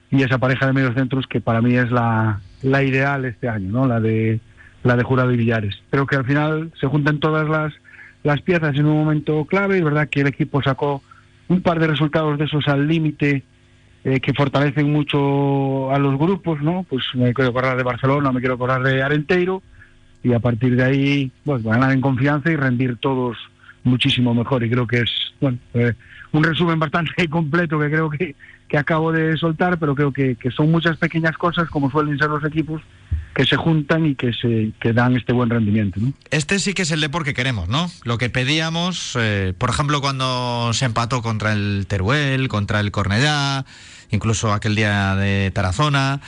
y esa pareja de medios centros que para mí es la, la ideal este año, ¿no? la de la de Jurado y Villares. Creo que al final se juntan todas las, las piezas en un momento clave y verdad que el equipo sacó un par de resultados de esos al límite eh, que fortalecen mucho a los grupos, ¿no? Pues me quiero acordar de Barcelona, me quiero acordar de Arenteiro y a partir de ahí, pues ganar en confianza y rendir todos muchísimo mejor y creo que es bueno eh, un resumen bastante (laughs) completo que creo que, que acabo de soltar, pero creo que, que, son muchas pequeñas cosas como suelen ser los equipos que se juntan y que se que dan este buen rendimiento. Este sí que es el deporte que queremos, ¿no? Lo que pedíamos, eh, por ejemplo, cuando se empató contra el Teruel, contra el Cornellá, incluso aquel día de Tarazona,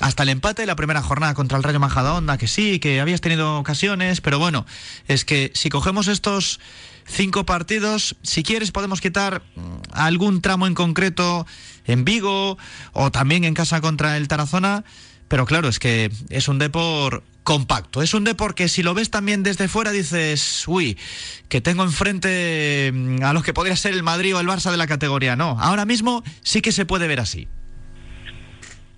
hasta el empate de la primera jornada contra el Rayo Majadahonda, que sí, que habías tenido ocasiones, pero bueno, es que si cogemos estos cinco partidos. Si quieres, podemos quitar mm, algún tramo en concreto en Vigo o también en casa contra el Tarazona. Pero claro, es que es un Depor compacto. Es un deporte que si lo ves también desde fuera dices, uy, que tengo enfrente mm, a los que podría ser el Madrid o el Barça de la categoría. No, ahora mismo sí que se puede ver así.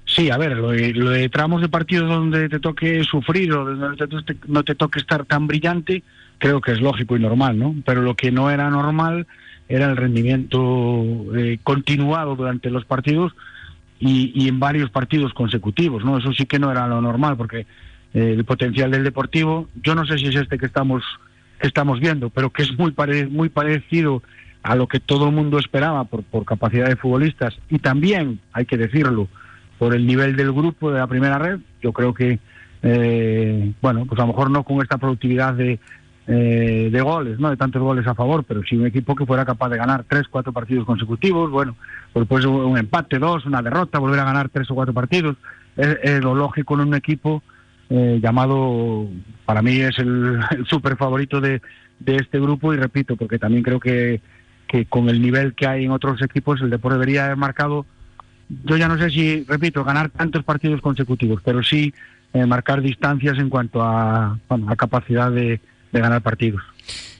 Sí, a ver, lo de, tramos de partidos donde te toque sufrir o donde no te toque estar tan brillante, creo que es lógico y normal, ¿no? Pero lo que no era normal era el rendimiento eh, continuado durante los partidos y, en varios partidos consecutivos, ¿no? Eso sí que no era lo normal, porque eh, el potencial del Deportivo, yo no sé si es este que estamos que estamos viendo, pero que es muy muy parecido a lo que todo el mundo esperaba por, por capacidad de futbolistas y también, hay que decirlo, por el nivel del grupo de la primera red. Yo creo que, eh, bueno, pues a lo mejor no con esta productividad de, eh, de goles, no de tantos goles a favor, pero si un equipo que fuera capaz de ganar tres, cuatro partidos consecutivos, bueno, pues después un empate, dos, una derrota, volver a ganar tres o cuatro partidos, es, lo lógico en un equipo eh, llamado, para mí es el, (laughs) súper favorito de, de este grupo y repito, porque también creo que, que con el nivel que hay en otros equipos, el deporte debería haber marcado, yo ya no sé si, repito, ganar tantos partidos consecutivos, pero sí eh, marcar distancias en cuanto a, a capacidad de de ganar partidos.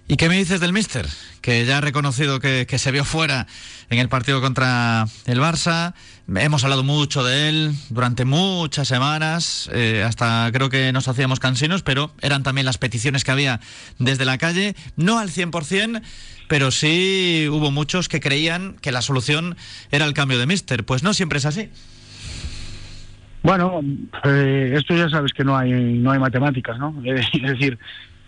¿Y qué me dices del Mister? Que ya ha reconocido que, se vio fuera en el partido contra el Barça. Hemos hablado mucho de él durante muchas semanas, eh, hasta creo que nos hacíamos cansinos, pero eran también las peticiones que había desde la calle. No al 100%, pero sí hubo muchos que creían que la solución era el cambio de Mister. Pues no siempre es así. Bueno, eh, esto ya sabes que no hay, no hay matemáticas, ¿no? (laughs) Es decir,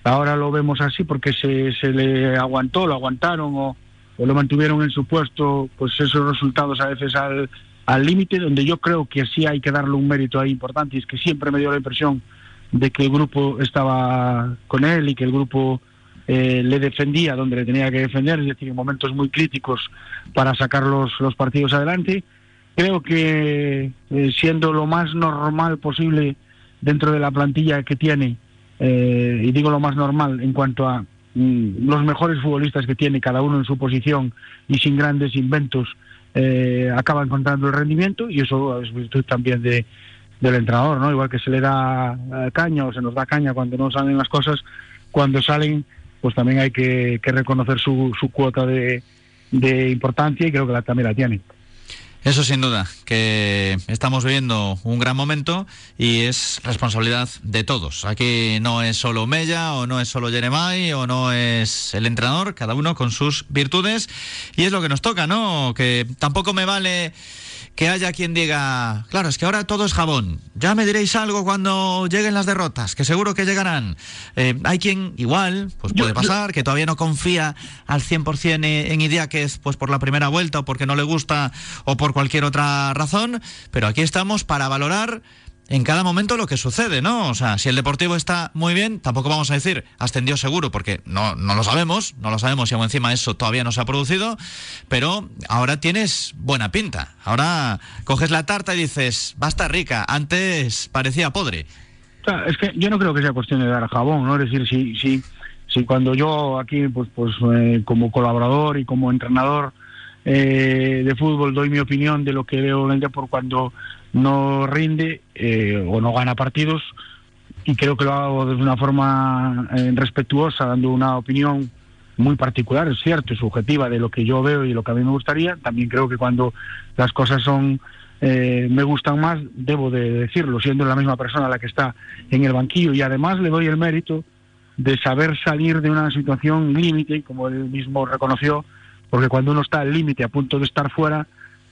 Ahora lo vemos así porque se, se le aguantó, lo aguantaron o, lo mantuvieron en su puesto, pues esos resultados a veces al límite, donde yo creo que sí hay que darle un mérito ahí importante, y es que siempre me dio la impresión de que el grupo estaba con él y que el grupo eh, le defendía donde le tenía que defender, es decir, en momentos muy críticos para sacar los, los partidos adelante. Creo que eh, siendo lo más normal posible dentro de la plantilla que tiene, eh, y digo lo más normal en cuanto a mm, los mejores futbolistas que tiene cada uno en su posición y sin grandes inventos, eh, acaba encontrando el rendimiento y eso es virtud también de, del entrenador, ¿no? Igual que se le da eh, caña o se nos da caña cuando no salen las cosas, cuando salen, pues también hay que, reconocer su, su cuota de, de importancia y creo que la, también la tiene. Eso sin duda, que estamos viviendo un gran momento y es responsabilidad de todos. Aquí no es solo Mella o no es solo Jeremai o no es el entrenador, cada uno con sus virtudes y es lo que nos toca, ¿no? Que tampoco me vale que haya quien diga, claro, es que ahora todo es jabón. Ya me diréis algo cuando lleguen las derrotas, que seguro que llegarán. Eh, hay quien igual, pues puede pasar, que todavía no confía al 100% en Idiáquez, pues por la primera vuelta o porque no le gusta o por cualquier otra razón, pero aquí estamos para valorar en cada momento lo que sucede, ¿no? O sea, si el Deportivo está muy bien, tampoco vamos a decir ascendió seguro, porque no, no lo sabemos, no lo sabemos y aún encima eso todavía no se ha producido, pero ahora tienes buena pinta. Ahora coges la tarta y dices, va a estar rica, antes parecía podre. Es que yo no creo que sea cuestión de dar jabón, ¿no? Es decir, si, si, si cuando yo aquí, pues, pues eh, como colaborador y como entrenador eh, de fútbol doy mi opinión de lo que veo por cuando no rinde eh, o no gana partidos y creo que lo hago de una forma eh, respetuosa, dando una opinión muy particular, es cierto, subjetiva de lo que yo veo y lo que a mí me gustaría. También creo que cuando las cosas son eh, me gustan más, debo de decirlo, siendo la misma persona la que está en el banquillo y además le doy el mérito de saber salir de una situación límite, como él mismo reconoció, porque cuando uno está al límite, a punto de estar fuera,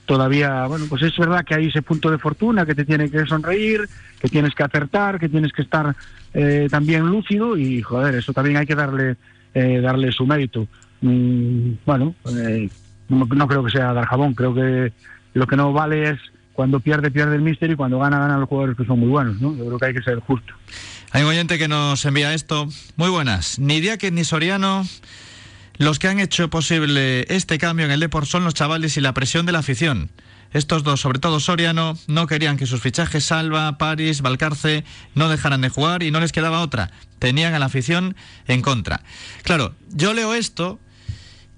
todavía, bueno, pues es verdad que hay ese punto de fortuna que te tiene que sonreír, que tienes que acertar, que tienes que estar eh, también lúcido y, joder, eso también hay que darle, eh, darle su mérito. Mm, bueno, eh, no, creo que sea dar jabón, creo que lo que no vale es cuando pierde, pierde el mister y cuando gana, ganan los jugadores que son muy buenos, ¿no? Yo creo que hay que ser justo. Hay un oyente que nos envía esto. Muy buenas. Ni Diaque ni Soriano los que han hecho posible este cambio en el deporte son los chavales y la presión de la afición. Estos dos, sobre todo Soriano, no querían que sus fichajes Salva, París, Valcarce no dejaran de jugar y no les quedaba otra. Tenían a la afición en contra. Claro, yo leo esto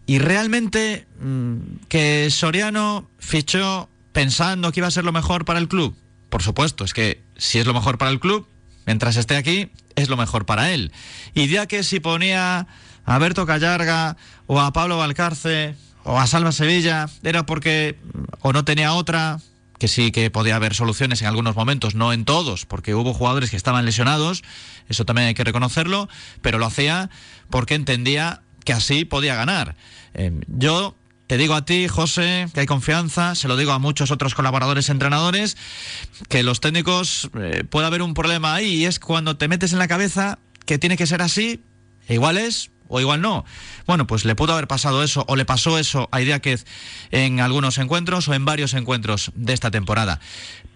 y realmente mm, que Soriano fichó pensando que iba a ser lo mejor para el club. Por supuesto, es que si es lo mejor para el club, mientras esté aquí, es lo mejor para él. Y ya que si ponía a Berto Callarga o a Pablo Valcarce o a Salva Sevilla, era porque o no tenía otra, que sí que podía haber soluciones en algunos momentos, no en todos, porque hubo jugadores que estaban lesionados, eso también hay que reconocerlo, pero lo hacía porque entendía que así podía ganar. Eh, yo te digo a ti, José, que hay confianza, se lo digo a muchos otros colaboradores entrenadores, que los técnicos eh, puede haber un problema ahí y es cuando te metes en la cabeza que tiene que ser así, e igual es o igual no. Bueno, pues le pudo haber pasado eso o le pasó eso a Idiáquez en algunos encuentros o en varios encuentros de esta temporada.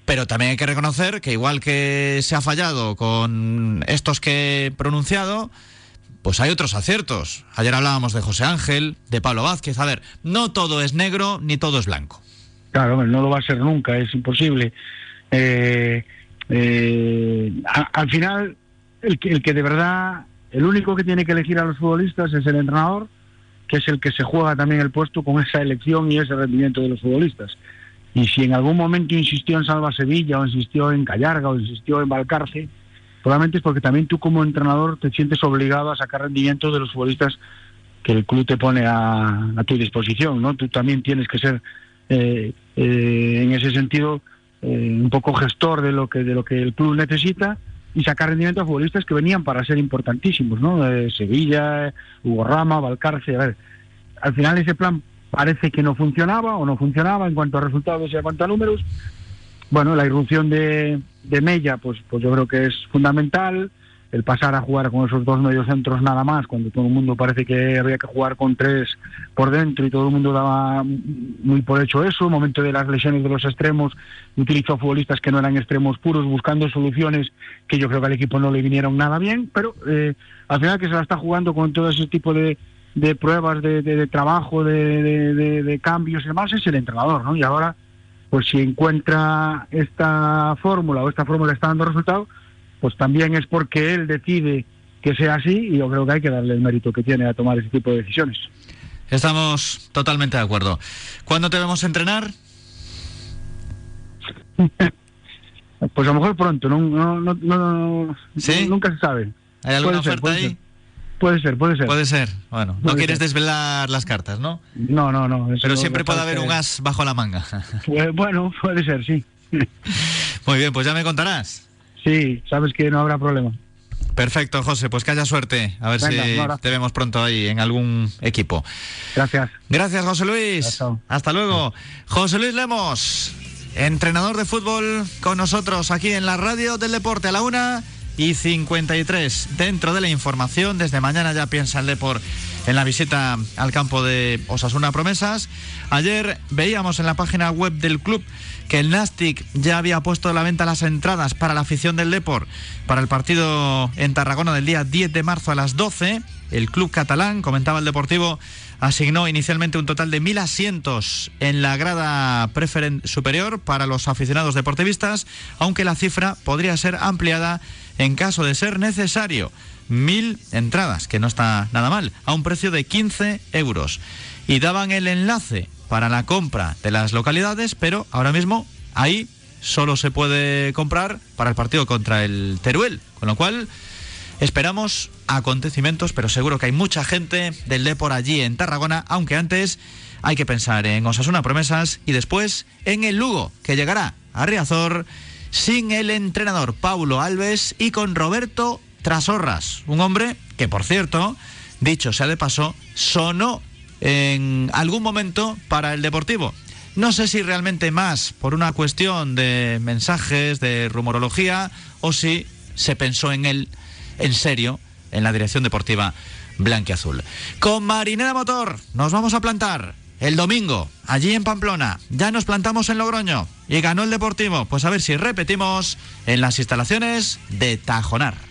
Pero también hay que reconocer que igual que se ha fallado con estos que he pronunciado, pues hay otros aciertos. Ayer hablábamos de José Ángel, de Pablo Vázquez. A ver, no todo es negro ni todo es blanco. Claro, no lo va a ser nunca, es imposible. Eh, eh, al final, el que, el que de verdad, el único que tiene que elegir a los futbolistas es el entrenador, que es el que se juega también el puesto con esa elección y ese rendimiento de los futbolistas. Y si en algún momento insistió en Salva Sevilla, o insistió en Callarga, o insistió en Valcarce, Probablemente es porque también tú como entrenador te sientes obligado a sacar rendimiento de los futbolistas que el club te pone a, tu disposición, ¿no? Tú también tienes que ser, eh, eh, en ese sentido, eh, un poco gestor de lo que de lo que el club necesita y sacar rendimiento a futbolistas que venían para ser importantísimos, ¿no? Sevilla, Hugo Rama, Valcarce, a ver, al final ese plan parece que no funcionaba o no funcionaba en cuanto a resultados y en cuanto a números, bueno, la irrupción de, de Mella, pues, pues yo creo que es fundamental. El pasar a jugar con esos dos mediocentros nada más, cuando todo el mundo parece que había que jugar con tres por dentro y todo el mundo daba muy por hecho eso. El momento de las lesiones de los extremos, utilizó futbolistas que no eran extremos puros, buscando soluciones que yo creo que al equipo no le vinieron nada bien, pero eh, al final que se la está jugando con todo ese tipo de, de pruebas de, de, de trabajo, de, cambios y demás, es el entrenador, ¿no? Y ahora pues si encuentra esta fórmula o esta fórmula está dando resultado, pues también es porque él decide que sea así y yo creo que hay que darle el mérito que tiene a tomar ese tipo de decisiones. Estamos totalmente de acuerdo. ¿Cuándo te vemos entrenar? (laughs) pues a lo mejor pronto, no, no, no, ¿Sí? nunca se sabe. ¿Hay alguna oferta ahí? Puede ser, puede ser. Puede ser. Bueno, no quieres desvelar las cartas, ¿no? No, no, no. Pero siempre puede haber un as bajo la manga. (laughs) Pues, bueno, puede ser, sí. (laughs) Muy bien, pues ya me contarás. Sí, sabes que no habrá problema. Perfecto, José, pues que haya suerte. A ver si te vemos pronto ahí en algún equipo. Gracias. Gracias, José Luis. Hasta luego. José Luis Lemos, entrenador de fútbol con nosotros aquí en la radio del deporte a la una y 53. Dentro de la información, desde mañana ya piensa el Depor en la visita al campo de Osasuna Promesas. Ayer veíamos en la página web del club que el Nastic ya había puesto a la venta las entradas para la afición del Depor para el partido en Tarragona del día 10 de marzo a las 12. El club catalán, comentaba el Deportivo, asignó inicialmente un total de mil asientos en la grada preferente superior para los aficionados deportivistas, aunque la cifra podría ser ampliada en caso de ser necesario. Mil entradas, que no está nada mal, a un precio de 15 euros. Y daban el enlace para la compra de las localidades, pero ahora mismo ahí solo se puede comprar para el partido contra el Teruel. Con lo cual, esperamos acontecimientos, pero seguro que hay mucha gente del Depor allí en Tarragona, aunque antes hay que pensar en Osasuna Promesas y después en el Lugo, que llegará a Riazor sin el entrenador Paulo Alves y con Roberto Trasorras, un hombre que, por cierto, dicho sea de paso, sonó en algún momento para el Deportivo. No sé si realmente más por una cuestión de mensajes, de rumorología, o si se pensó en él en serio en la dirección deportiva blanquiazul. Con Marinera Motor nos vamos a plantar el domingo, allí en Pamplona, ya nos plantamos en Logroño y ganó el Deportivo. Pues a ver si repetimos en las instalaciones de Tajonar.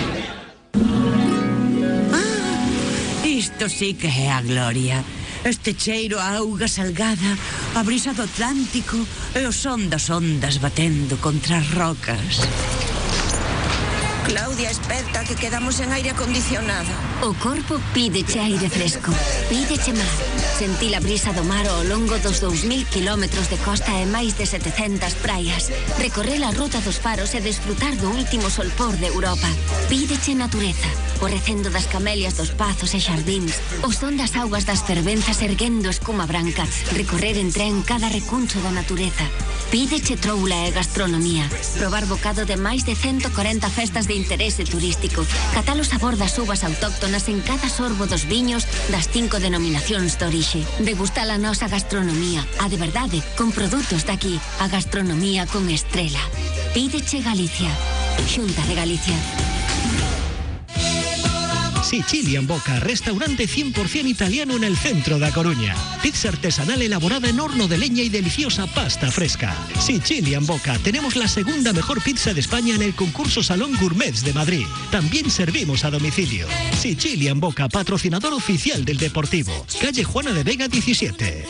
Isto sí que é a gloria. Este cheiro a auga salgada, a brisa do Atlántico e o son das ondas batendo contra as rocas. Claudia, esperta, que quedamos en aire acondicionado. O corpo pídeche aire fresco, pídeche mar. Sentí a brisa do mar ao longo dos 2000 kilómetros de costa e máis de 700 praias. Recorrer a ruta dos faros e desfrutar do último solpor de Europa. Pídeche natureza, o recendo das camelias dos pazos e xardíns, o son das augas das fervenzas erguendo escuma branca, recorrer en tren cada recuncho da natureza. Pídeche troula e gastronomía, probar bocado de máis de 140 festas de interese turístico, catar o sabor das uvas autóctonas en cada sorbo dos viños das cinco denominacións de orixe, degustar a nosa gastronomía, a de verdade, con produtos daqui, a gastronomía con estrela. Pídeche Galicia, Xunta de Galicia. Sicilian Boca, restaurante 100% italiano en el centro de A Coruña. Pizza artesanal elaborada en horno de leña y deliciosa pasta fresca. Sicilian Boca, tenemos la segunda mejor pizza de España en el concurso Salón Gourmets de Madrid. También servimos a domicilio. Sicilian Boca, patrocinador oficial del Deportivo. Calle Juana de Vega 17.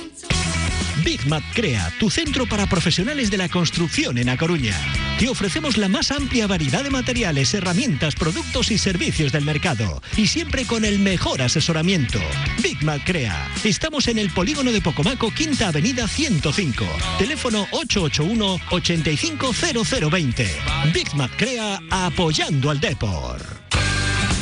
Big Mat Crea, tu centro para profesionales de la construcción en A Coruña. Te ofrecemos la más amplia variedad de materiales, herramientas, productos y servicios del mercado. Y siempre con el mejor asesoramiento. Big Mat Crea. Estamos en el polígono de Pocomaco, Quinta Avenida 105. Teléfono 881-850020. Big Mat Crea apoyando al Depor.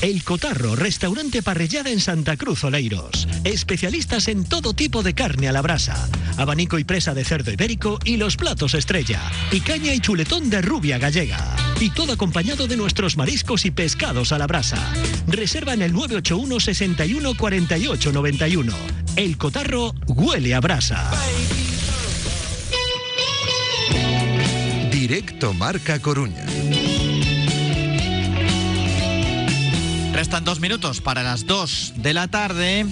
El Cotarro, restaurante parrillada en Santa Cruz Oleiros. Especialistas en todo tipo de carne a la brasa. Abanico y presa de cerdo ibérico y los platos estrella. Picaña y chuletón de rubia gallega. Y todo acompañado de nuestros mariscos y pescados a la brasa. Reserva en el 981 61 48 91. El Cotarro huele a brasa. Directo Marca Coruña. Restan dos minutos para las dos de la tarde.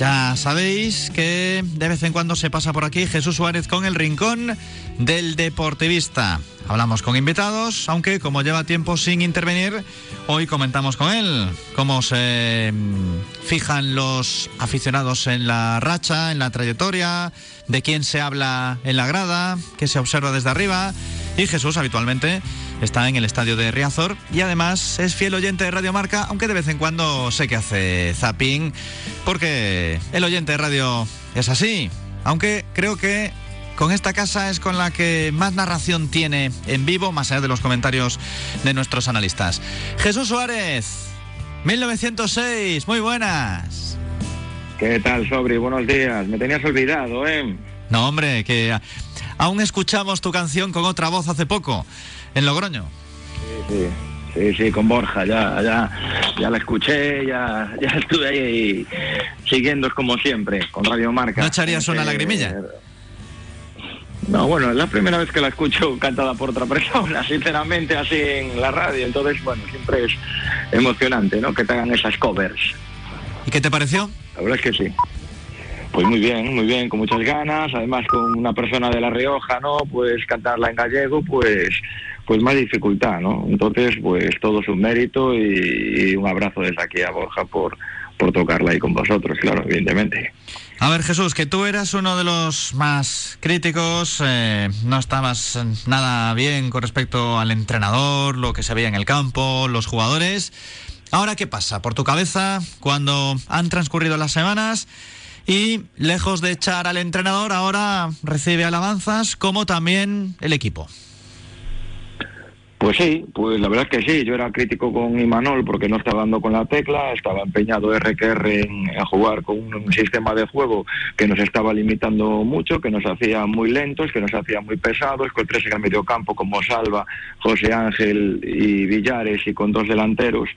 Ya sabéis que de vez en cuando se pasa por aquí Jesús Suárez con el rincón del deportivista. Hablamos con invitados, aunque como lleva tiempo sin intervenir, hoy comentamos con él cómo se mm, fijan los aficionados en la racha, en la trayectoria, de quién se habla en la grada, qué se observa desde arriba. Y Jesús habitualmente está en el estadio de Riazor y además es fiel oyente de Radio Marca, aunque de vez en cuando sé que hace zapping, porque el oyente de radio es así. Aunque creo que con esta casa es con la que más narración tiene en vivo, más allá de los comentarios de nuestros analistas. Jesús Suárez, 1906, muy buenas. ¿Qué tal, Sobri? Buenos días. Me tenías olvidado, ¿eh? No, hombre, que aún escuchamos tu canción con otra voz hace poco, en Logroño. Sí, sí. Sí, sí, con Borja, ya, ya, ya la escuché, ya, ya estuve ahí siguiendo como siempre, con Radio Marca. ¿No echarías una lagrimilla? No, bueno, es la primera vez que la escucho cantada por otra (laughs) persona, sinceramente, así en la radio. Entonces, bueno, siempre es emocionante, ¿no? Que te hagan esas covers. ¿Y qué te pareció? La verdad es que sí. Pues muy bien, muy bien, con muchas ganas. Además, con una persona de La Rioja, ¿no? Pues cantarla en gallego, pues pues más dificultad, ¿no? Entonces, pues todo es un mérito y, un abrazo desde aquí a Borja por, por tocarla ahí con vosotros, claro, evidentemente. A ver, Jesús, que tú eras uno de los más críticos, eh, no estabas nada bien con respecto al entrenador, lo que se veía en el campo, los jugadores. Ahora, ¿qué pasa por tu cabeza cuando han transcurrido las semanas y lejos de echar al entrenador, ahora recibe alabanzas como también el equipo? Pues sí, pues la verdad es que sí. Yo era crítico con Imanol porque no estaba dando con la tecla, estaba empeñado RQR en, en jugar con un, sistema de juego que nos estaba limitando mucho, que nos hacía muy lentos, que nos hacía muy pesados, con tres en el medio campo como Salva, José Ángel y Villares y con dos delanteros,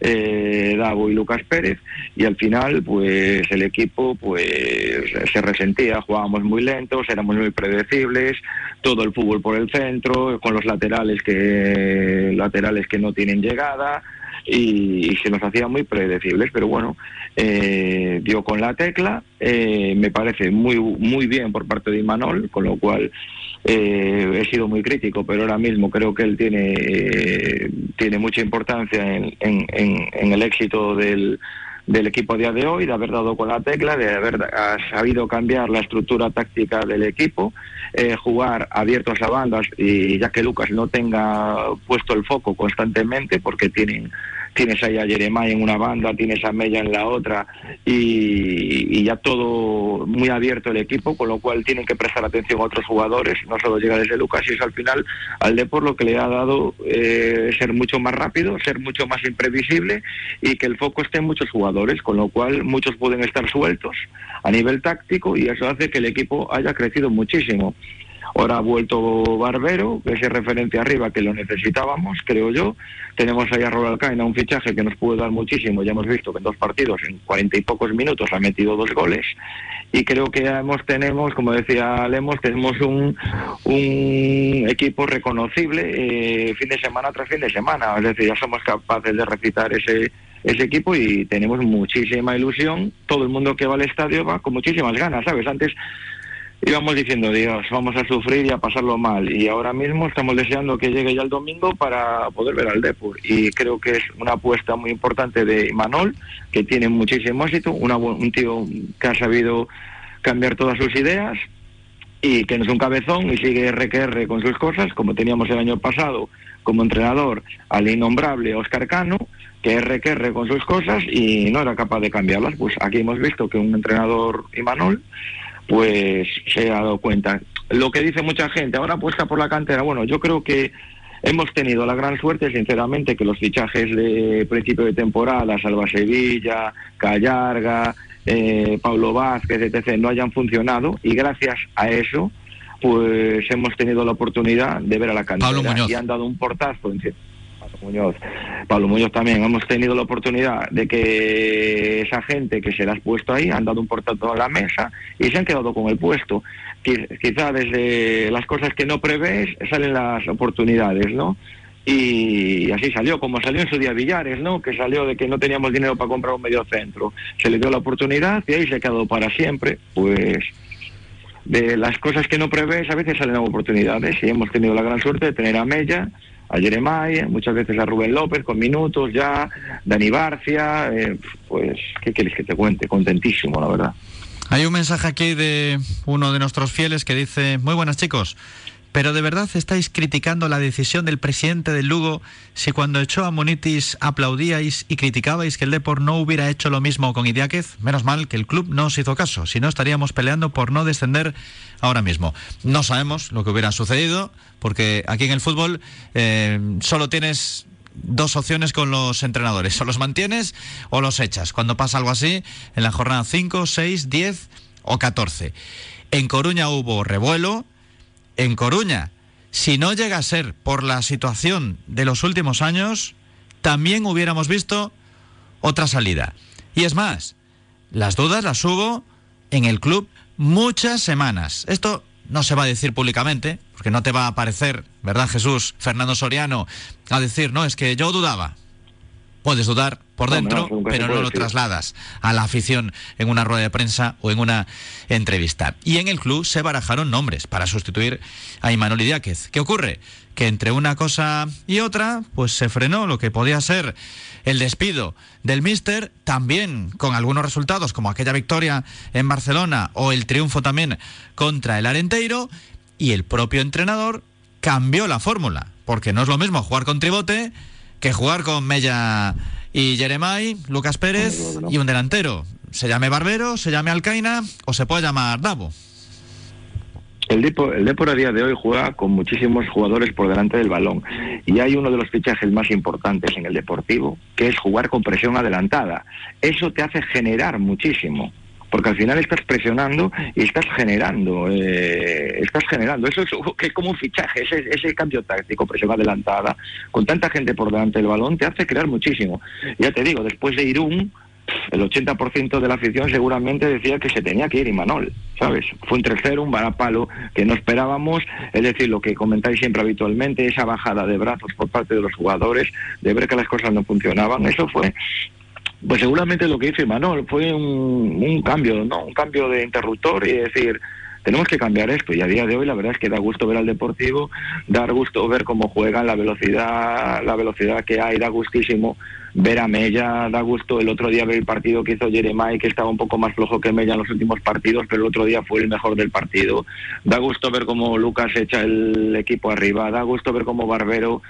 eh, Davo y Lucas Pérez. Y al final, pues el equipo pues se resentía, jugábamos muy lentos, éramos muy predecibles, todo el fútbol por el centro, con los laterales que laterales que no tienen llegada y, se nos hacía muy predecibles, pero bueno, eh, dio con la tecla, eh, me parece muy muy bien por parte de Imanol, con lo cual eh, he sido muy crítico, pero ahora mismo creo que él tiene, tiene mucha importancia en, en el éxito del, del equipo a día de hoy, de haber dado con la tecla, de haber sabido cambiar la estructura táctica del equipo, eh, jugar abiertos a bandas y ya que Lucas no tenga puesto el foco constantemente porque tienen tienes ahí a Jeremiah en una banda, tienes a Mella en la otra y, ya todo muy abierto el equipo, con lo cual tienen que prestar atención a otros jugadores, no solo llega desde Lucas y es al final al Depor lo que le ha dado eh, ser mucho más rápido, ser mucho más imprevisible y que el foco esté en muchos jugadores, con lo cual muchos pueden estar sueltos a nivel táctico y eso hace que el equipo haya crecido muchísimo. Ahora ha vuelto Barbero, que es referente arriba que lo necesitábamos, creo yo. Tenemos ahí a Robert Alcaina, un fichaje que nos puede dar muchísimo. Ya hemos visto que en dos partidos, en cuarenta y pocos minutos, ha metido dos goles. Y creo que hemos, tenemos, como decía Lemos, tenemos un, un equipo reconocible eh, fin de semana tras fin de semana. Es decir, ya somos capaces de recitar ese, ese equipo y tenemos muchísima ilusión. Todo el mundo que va al estadio va con muchísimas ganas, ¿sabes? Antes íbamos diciendo, Dios, vamos a sufrir y a pasarlo mal. Y ahora mismo estamos deseando que llegue ya el domingo para poder ver al Depor. Y creo que es una apuesta muy importante de Manol, que tiene muchísimo éxito, un tío que ha sabido cambiar todas sus ideas y que no es un cabezón y sigue RQR con sus cosas, como teníamos el año pasado como entrenador al innombrable Oscar Cano, que RQR con sus cosas y no era capaz de cambiarlas. Pues aquí hemos visto que un entrenador, Imanol, pues se ha dado cuenta. Lo que dice mucha gente, ahora apuesta por la cantera, bueno, yo creo que hemos tenido la gran suerte, sinceramente, que los fichajes de principio de temporada, Salva Sevilla, Callarga, eh, Pablo Vázquez, etc., no hayan funcionado y gracias a eso, pues hemos tenido la oportunidad de ver a la cantera y han dado un portazo en Muñoz, Pablo Muñoz también, hemos tenido la oportunidad de que esa gente que se la ha puesto ahí han dado un portazo a la mesa y se han quedado con el puesto. Quizá desde las cosas que no prevés salen las oportunidades, ¿no? Y así salió, como salió en su día Villares, ¿no? Que salió de que no teníamos dinero para comprar un medio centro. Se le dio la oportunidad y ahí se ha quedado para siempre, pues de las cosas que no prevés a veces salen oportunidades y hemos tenido la gran suerte de tener a Mella a Jeremiah, muchas veces a Rubén López con minutos ya, Dani Barcia, eh, pues, ¿qué quieres que te cuente? Contentísimo, la verdad. Hay un mensaje aquí de uno de nuestros fieles que dice, muy buenas chicos, pero ¿de verdad estáis criticando la decisión del presidente del Lugo si cuando echó a Monitis aplaudíais y criticabais que el Depor no hubiera hecho lo mismo con Idiáquez? Menos mal que el club no os hizo caso, si no estaríamos peleando por no descender ahora mismo. No sabemos lo que hubiera sucedido, porque aquí en el fútbol eh, solo tienes dos opciones con los entrenadores. O los mantienes o los echas. Cuando pasa algo así, en la jornada 5, 6, 10 o 14. En Coruña hubo revuelo, en Coruña, si no llega a ser por la situación de los últimos años, también hubiéramos visto otra salida. Y es más, las dudas las hubo en el club muchas semanas. Esto no se va a decir públicamente, porque no te va a aparecer, ¿verdad Jesús? Fernando Soriano, a decir, no, es que yo dudaba. Puedes dudar por dentro, pero no lo trasladas a la afición en una rueda de prensa o en una entrevista. Y en el club se barajaron nombres para sustituir a Imanol Idiáquez. ¿Qué ocurre? Que entre una cosa y otra, pues se frenó lo que podía ser el despido del míster, también con algunos resultados como aquella victoria en Barcelona o el triunfo también contra el Arenteiro, y el propio entrenador cambió la fórmula, porque no es lo mismo jugar con Tribote que jugar con Mella y Jeremai, Lucas Pérez y un delantero. Se llame Barbero, se llame Alcaina o se puede llamar Davo. El Depor, el Depor a día de hoy juega con muchísimos jugadores por delante del balón y hay uno de los fichajes más importantes en el deportivo, que es jugar con presión adelantada. Eso te hace generar muchísimo, porque al final estás presionando y estás generando, eh, estás generando. Eso es, que es como un fichaje, ese, ese cambio táctico, presión adelantada, con tanta gente por delante del balón, te hace crear muchísimo. Ya te digo, después de Irún, el 80% de la afición seguramente decía que se tenía que ir Imanol, ¿sabes? Fue un 3-0, un varapalo que no esperábamos, es decir, lo que comentáis siempre habitualmente, esa bajada de brazos por parte de los jugadores, de ver que las cosas no funcionaban, eso fue pues seguramente lo que hizo Imanol fue un, cambio, ¿no? Un cambio de interruptor y decir, tenemos que cambiar esto y a día de hoy la verdad es que da gusto ver al Deportivo, dar gusto ver cómo juegan, la velocidad, la velocidad que hay, da gustísimo ver a Mella, da gusto el otro día ver el partido que hizo Jeremiah, que estaba un poco más flojo que Mella en los últimos partidos, pero el otro día fue el mejor del partido. Da gusto ver cómo Lucas echa el equipo arriba, da gusto ver cómo Barbero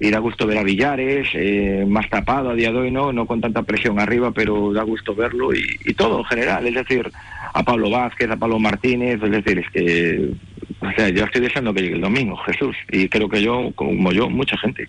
y da gusto ver a Villares, eh, más tapado a día de hoy, ¿no? no con tanta presión arriba, pero da gusto verlo y, y todo en general, es decir, a Pablo Vázquez, a Pablo Martínez, es decir, es que o sea, yo estoy deseando que llegue el domingo, Jesús, y creo que yo, como yo, mucha gente.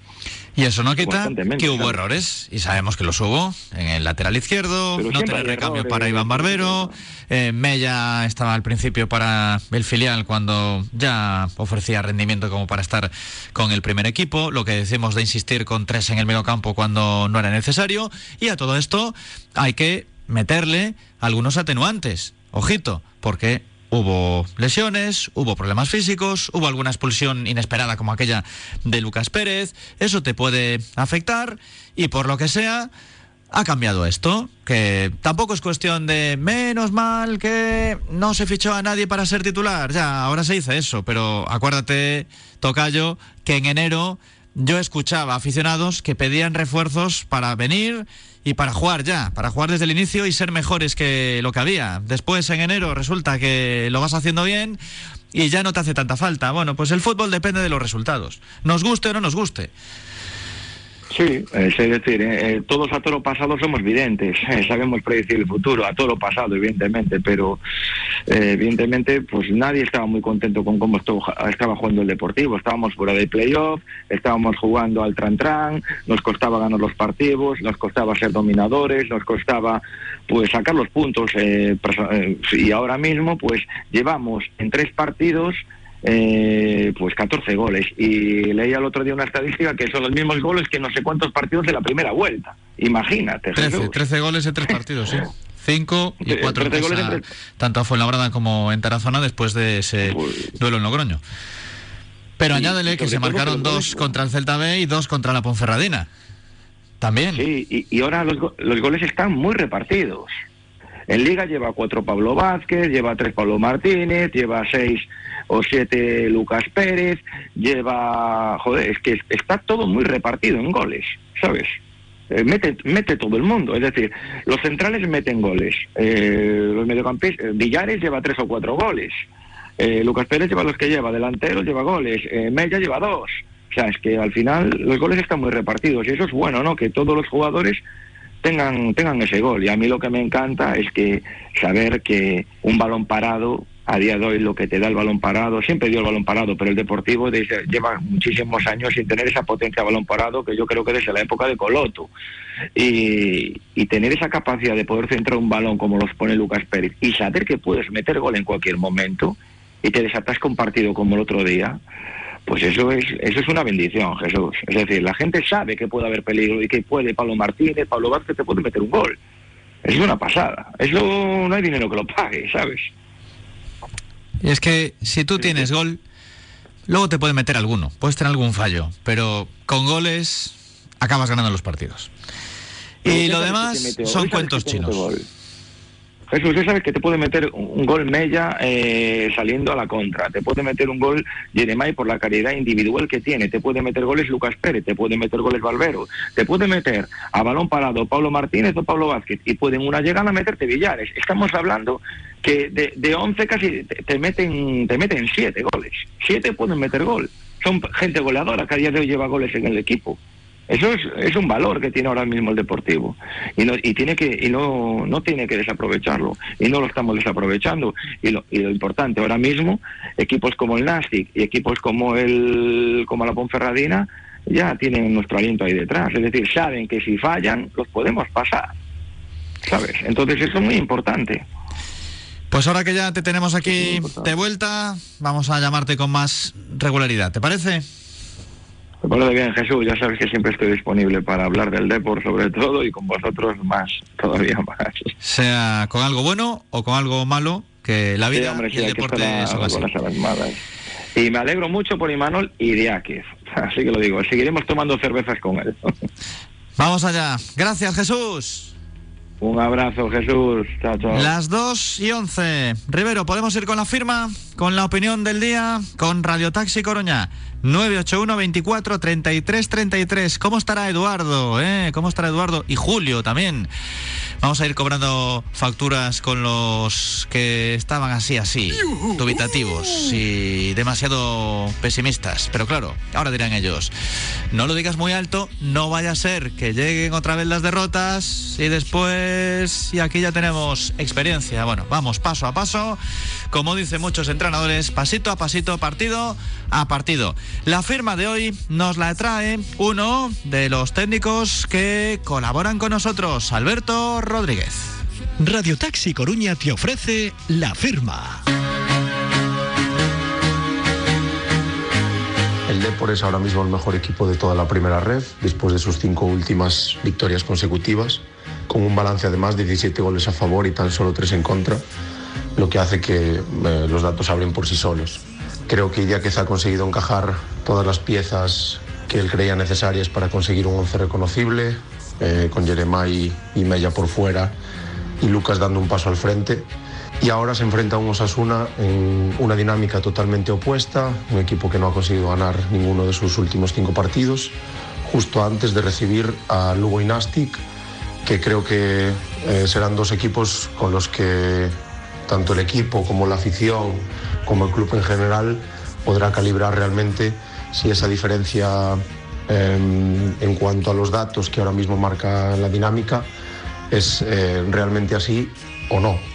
Y eso no quita que hubo errores, y sabemos que los hubo, en el lateral izquierdo, no tener recambio para Iván Barbero, eh, Mella estaba al principio para el filial cuando ya ofrecía rendimiento como para estar con el primer equipo, lo que decimos de insistir con tres en el medio campo cuando no era necesario, y a todo esto hay que meterle algunos atenuantes, ojito, porque Hubo lesiones, hubo problemas físicos, hubo alguna expulsión inesperada como aquella de Lucas Pérez. Eso te puede afectar y por lo que sea, ha cambiado esto. Que tampoco es cuestión de menos mal que no se fichó a nadie para ser titular. Ya, ahora se dice eso, pero acuérdate, Tocayo, que en enero yo escuchaba aficionados que pedían refuerzos para venir y para jugar ya, para jugar desde el inicio y ser mejores que lo que había. Después en enero resulta que lo vas haciendo bien y ya no te hace tanta falta. Bueno, pues el fútbol depende de los resultados. Nos guste o no nos guste. Sí, es decir, eh, todos a toro pasado somos videntes, eh, (laughs) sabemos predecir el futuro, a toro pasado, evidentemente, pero eh, evidentemente pues nadie estaba muy contento con cómo estaba jugando el Deportivo. Estábamos fuera de playoff, estábamos jugando al tran-tran, nos costaba ganar los partidos, nos costaba ser dominadores, nos costaba pues sacar los puntos y ahora mismo pues llevamos en tres partidos eh, pues 14 goles. Y leía el otro día una estadística que son los mismos goles que no sé cuántos partidos de la primera vuelta. Imagínate. 13, goles en tres partidos, sí. 5 y 4 goles en tanto a Fuenlabrada como en Tarazona después de ese pues duelo en Logroño. Pero añádele que se marcaron dos contra el Celta B y dos contra la Ponferradina. También. Sí, y, y ahora los, los goles están muy repartidos. En Liga lleva cuatro Pablo Vázquez, lleva tres Pablo Martínez, lleva seis o siete Lucas Pérez, lleva, joder, es que está todo muy repartido en goles, ¿sabes? Eh, mete, mete todo el mundo, es decir, los centrales meten goles, eh, los mediocampistas, eh, Villares lleva tres o cuatro goles, Lucas Pérez lleva los que lleva, delanteros lleva goles, Mella lleva dos, o sea, es que al final los goles están muy repartidos y eso es bueno, ¿no? Que todos los jugadores tengan, tengan ese gol. Y a mí lo que me encanta es que saber que un balón parado a día de hoy lo que te da el balón parado, siempre dio el balón parado, pero el Deportivo lleva muchísimos años sin tener esa potencia de balón parado que yo creo que desde la época de Coloto. Y, y tener esa capacidad de poder centrar un balón como los pone Lucas Pérez y saber que puedes meter gol en cualquier momento y te desatasca un partido como el otro día, pues eso es, eso es una bendición, Jesús. Es decir, la gente sabe que puede haber peligro y que puede Pablo Martínez, Pablo Vázquez te puede meter un gol. Es una pasada. Eso no hay dinero que lo pague, ¿sabes? Y es que si tú tienes gol, luego te puede meter alguno, puedes tener algún fallo, pero con goles acabas ganando los partidos. Y lo demás son cuentos chinos. Jesús, usted sabe que te puede meter un gol Mella eh, saliendo a la contra, te puede meter un gol Jeremai por la calidad individual que tiene, te puede meter goles Lucas Pérez, te puede meter goles Valvero, te puede meter a balón parado Pablo Martínez o Pablo Vázquez y pueden una llegada meterte Villares. Estamos hablando que de, de 11 casi te, meten te meten 7 goles, 7 pueden meter gol. Son gente goleadora que a día de hoy lleva goles en el equipo. Eso es, es, un valor que tiene ahora mismo el deportivo. Y no, y tiene que y no, no tiene que desaprovecharlo. Y no lo estamos desaprovechando. Y lo, y lo importante ahora mismo equipos como el Nastic y equipos como el como la Ponferradina ya tienen nuestro aliento ahí detrás. Es decir saben que si fallan los podemos pasar. Sabes entonces eso es muy importante. Pues ahora que ya te tenemos aquí de vuelta vamos a llamarte con más regularidad. ¿te parece? Parece bien, Jesús. Ya sabes que siempre estoy disponible para hablar del deporte sobre todo y con vosotros más, todavía (laughs) más. Sea con algo bueno o con algo malo, que la vida sí, hombre, y el deporte así. Y me alegro mucho por Imanol y Diáquez. (laughs) Así que lo digo, seguiremos tomando cervezas con él. (laughs) Vamos allá. Gracias, Jesús. Un abrazo, Jesús. Chao, chao. Las 2 y 11. Rivero, ¿podemos ir con la firma? Con la opinión del día, con Radio Taxi Coruña. 981 24 33 33. ¿Cómo estará Eduardo? Eh? ¿Cómo estará Eduardo? Y Julio también. Vamos a ir cobrando facturas con los que estaban así, así, dubitativos y demasiado pesimistas. Pero claro, ahora dirán ellos, no lo digas muy alto, no vaya a ser que lleguen otra vez las derrotas y después, y aquí ya tenemos experiencia. Bueno, vamos paso a paso, como dicen muchos entrenadores, pasito a pasito, partido a partido. La firma de hoy nos la trae uno de los técnicos que colaboran con nosotros, Alberto Rodríguez. Radio Taxi Coruña te ofrece la firma. El Depor es ahora mismo el mejor equipo de toda la primera red, después de sus cinco últimas victorias consecutivas, con un balance además de 17 goles a favor y tan solo 3 en contra, lo que hace que eh, los datos abren por sí solos. Creo que ya se ha conseguido encajar todas las piezas que él creía necesarias para conseguir un once reconocible, eh, con Jeremai y Mella por fuera y Lucas dando un paso al frente. Y ahora se enfrenta a un Osasuna en una dinámica totalmente opuesta, un equipo que no ha conseguido ganar ninguno de sus últimos cinco partidos, justo antes de recibir a Lugo y Nastic, que creo que eh, serán dos equipos con los que tanto el equipo como la afición, como el club en general, podrá calibrar realmente si esa diferencia eh, en cuanto a los datos que ahora mismo marca la dinámica es eh, realmente así o no.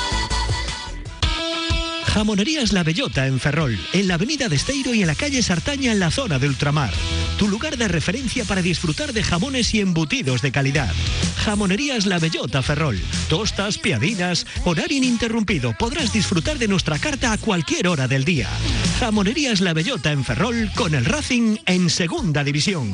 Jamonerías La Bellota en Ferrol, en la avenida de Esteiro y en la calle Sartaña en la zona de ultramar. Tu lugar de referencia para disfrutar de jamones y embutidos de calidad. Jamonerías La Bellota Ferrol. Tostas, piadinas, horario ininterrumpido. Podrás disfrutar de nuestra carta a cualquier hora del día. Jamonerías La Bellota en Ferrol con el Racing en Segunda División.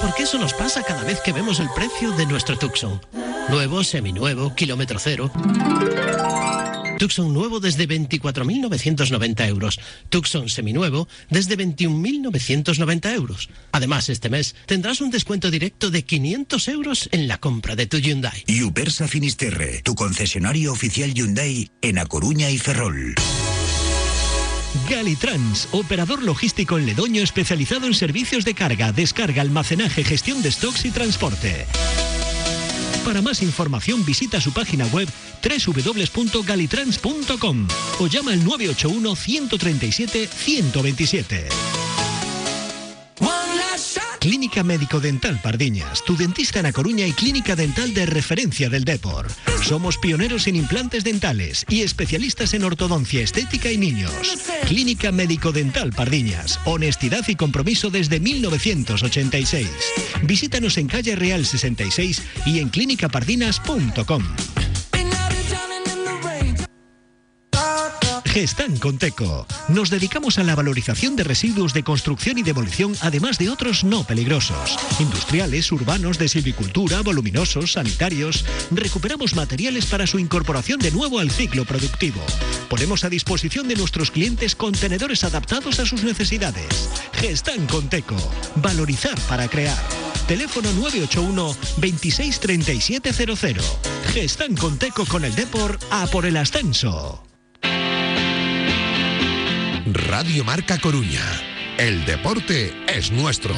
Porque eso nos pasa cada vez que vemos el precio de nuestro Tucson. Nuevo, seminuevo, kilómetro cero. Tucson nuevo desde 24.990 euros. Tucson seminuevo desde 21.990 euros. Además, este mes tendrás un descuento directo de 500 euros en la compra de tu Hyundai. Upersa Finisterre, tu concesionario oficial Hyundai en A Coruña y Ferrol. Galitrans, operador logístico en Ledoño especializado en servicios de carga, descarga, almacenaje, gestión de stocks y transporte. Para más información visita su página web www.galitrans.com o llama al 981 137 127. Clínica Médico Dental Pardiñas, tu dentista en A Coruña y clínica dental de referencia del Depor. Somos pioneros en implantes dentales y especialistas en ortodoncia estética y niños. Clínica Médico Dental Pardiñas, honestidad y compromiso desde 1986. Visítanos en calle Real 66 y en clínicapardinas.com. Gestan Conteco. Nos dedicamos a la valorización de residuos de construcción y demolición, además de otros no peligrosos. Industriales, urbanos, de silvicultura, voluminosos, sanitarios. Recuperamos materiales para su incorporación de nuevo al ciclo productivo. Ponemos a disposición de nuestros clientes contenedores adaptados a sus necesidades. Gestan Conteco. Valorizar para crear. Teléfono 981 263700. Gestan Conteco con el Depor a por el ascenso. Radio Marca Coruña. El deporte es nuestro.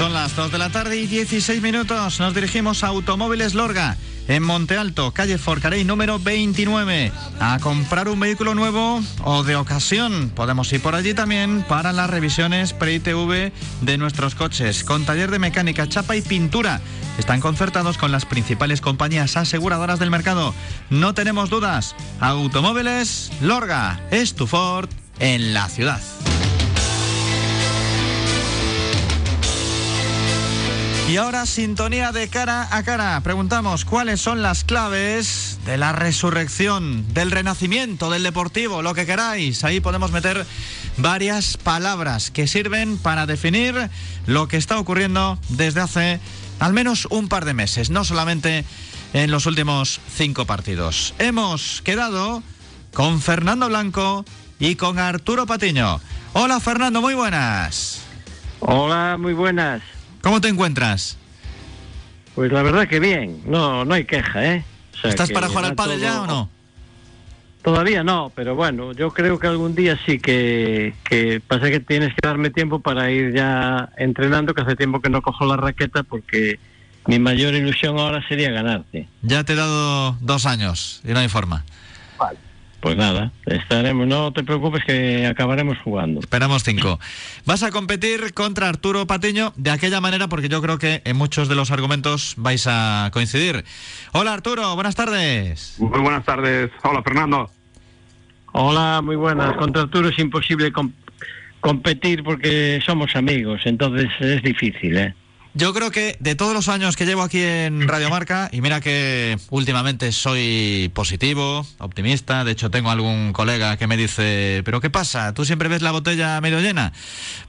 Son las 2 de la tarde y 16 minutos. Nos dirigimos a Automóviles Lorga, en Monte Alto, calle Forcarey número 29, a comprar un vehículo nuevo o de ocasión. Podemos ir por allí también para las revisiones pre-ITV de nuestros coches, con taller de mecánica, chapa y pintura. Están concertados con las principales compañías aseguradoras del mercado. No tenemos dudas. Automóviles Lorga es tu Ford en la ciudad. Y ahora sintonía de cara a cara. Preguntamos cuáles son las claves de la resurrección, del renacimiento, del deportivo, lo que queráis. Ahí podemos meter varias palabras que sirven para definir lo que está ocurriendo desde hace al menos un par de meses, no solamente en los últimos cinco partidos. Hemos quedado con Fernando Blanco y con Arturo Patiño. Hola Fernando, muy buenas. Hola, muy buenas. ¿Cómo te encuentras? Pues la verdad que bien, no, no hay queja, ¿eh? O sea ¿Estás para jugar al pádel ya todo- o no? Todavía no, pero bueno, yo creo que algún día sí que, que pasa que tienes que darme tiempo para ir ya entrenando, que hace tiempo que no cojo la raqueta porque mi mayor ilusión ahora sería ganarte. Ya te he dado dos años y no hay forma. Pues nada, estaremos, no te preocupes que acabaremos jugando. Esperamos cinco. Vas a competir contra Arturo Patiño de aquella manera porque yo creo que en muchos de los argumentos vais a coincidir. Hola Arturo, buenas tardes. Muy buenas tardes. Hola, Fernando. Hola, muy buenas. Contra Arturo es imposible com- competir porque somos amigos, entonces es difícil, ¿eh? Yo creo que de todos los años que llevo aquí en Radio Marca, y mira que últimamente soy positivo, optimista, de hecho tengo algún colega que me dice, pero ¿qué pasa? ¿Tú siempre ves la botella medio llena?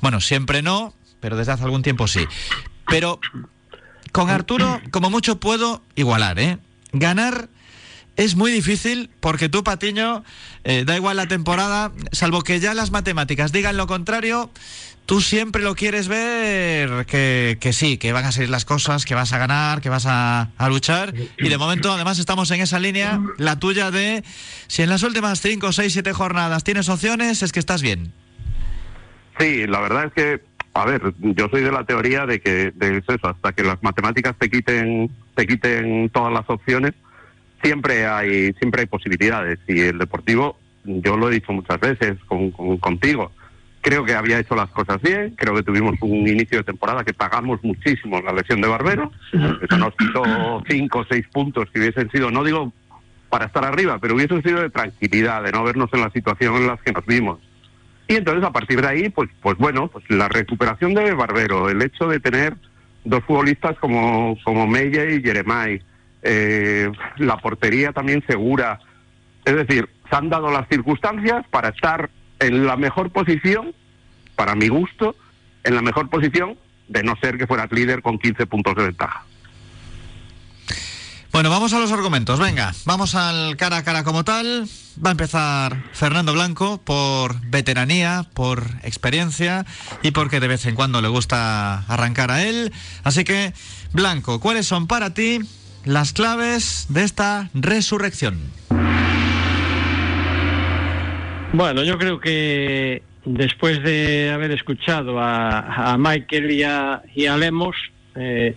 Bueno, siempre no, pero desde hace algún tiempo sí. Pero con Arturo, como mucho puedo igualar, ¿eh? Ganar es muy difícil porque tú, Patiño, eh, da igual la temporada, salvo que ya las matemáticas digan lo contrario, tú siempre lo quieres ver que, que sí, que van a salir las cosas, que vas a ganar, que vas a, a luchar. Y de momento, además, estamos en esa línea, la tuya de si en las últimas 5, 6, 7 jornadas tienes opciones, es que estás bien. Sí, la verdad es que, a ver, yo soy de la teoría de que de eso, hasta que las matemáticas te quiten, te quiten todas las opciones, siempre hay, siempre hay posibilidades. Y el Deportivo, yo lo he dicho muchas veces con, con- contigo, creo que había hecho las cosas bien, creo que tuvimos un inicio de temporada que pagamos muchísimo la lesión de Barbero, eso nos quitó cinco o seis puntos que hubiesen sido, no digo para estar arriba, pero hubiesen sido de tranquilidad, de no vernos en la situación en la que nos vimos. Y entonces a partir de ahí, pues, pues bueno, pues la recuperación de Barbero, el hecho de tener dos futbolistas como, como Mella y Jeremai, eh, la portería también segura. Es decir, se han dado las circunstancias para estar en la mejor posición, para mi gusto, en la mejor posición de no ser que fueras líder con 15 puntos de ventaja. Bueno, vamos a los argumentos. Venga, vamos al cara a cara como tal. Va a empezar Fernando Blanco por veteranía, por experiencia y porque de vez en cuando le gusta arrancar a él. Así que, Blanco, ¿cuáles son para ti las claves de esta resurrección? Bueno, yo creo que después de haber escuchado a, a Michael y a, Lemos, eh,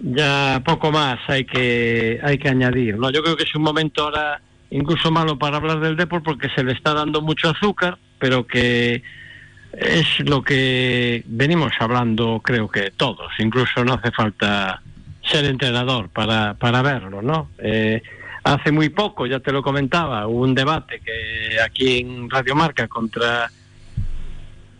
ya poco más hay que hay que añadir. No, yo creo que es un momento ahora incluso malo para hablar del deporte porque se le está dando mucho azúcar pero que es lo que venimos hablando, creo que todos. Incluso no hace falta ser entrenador para, para verlo, ¿no? Eh, hace muy poco, ya te lo comentaba, hubo un debate que aquí en Radio Marca contra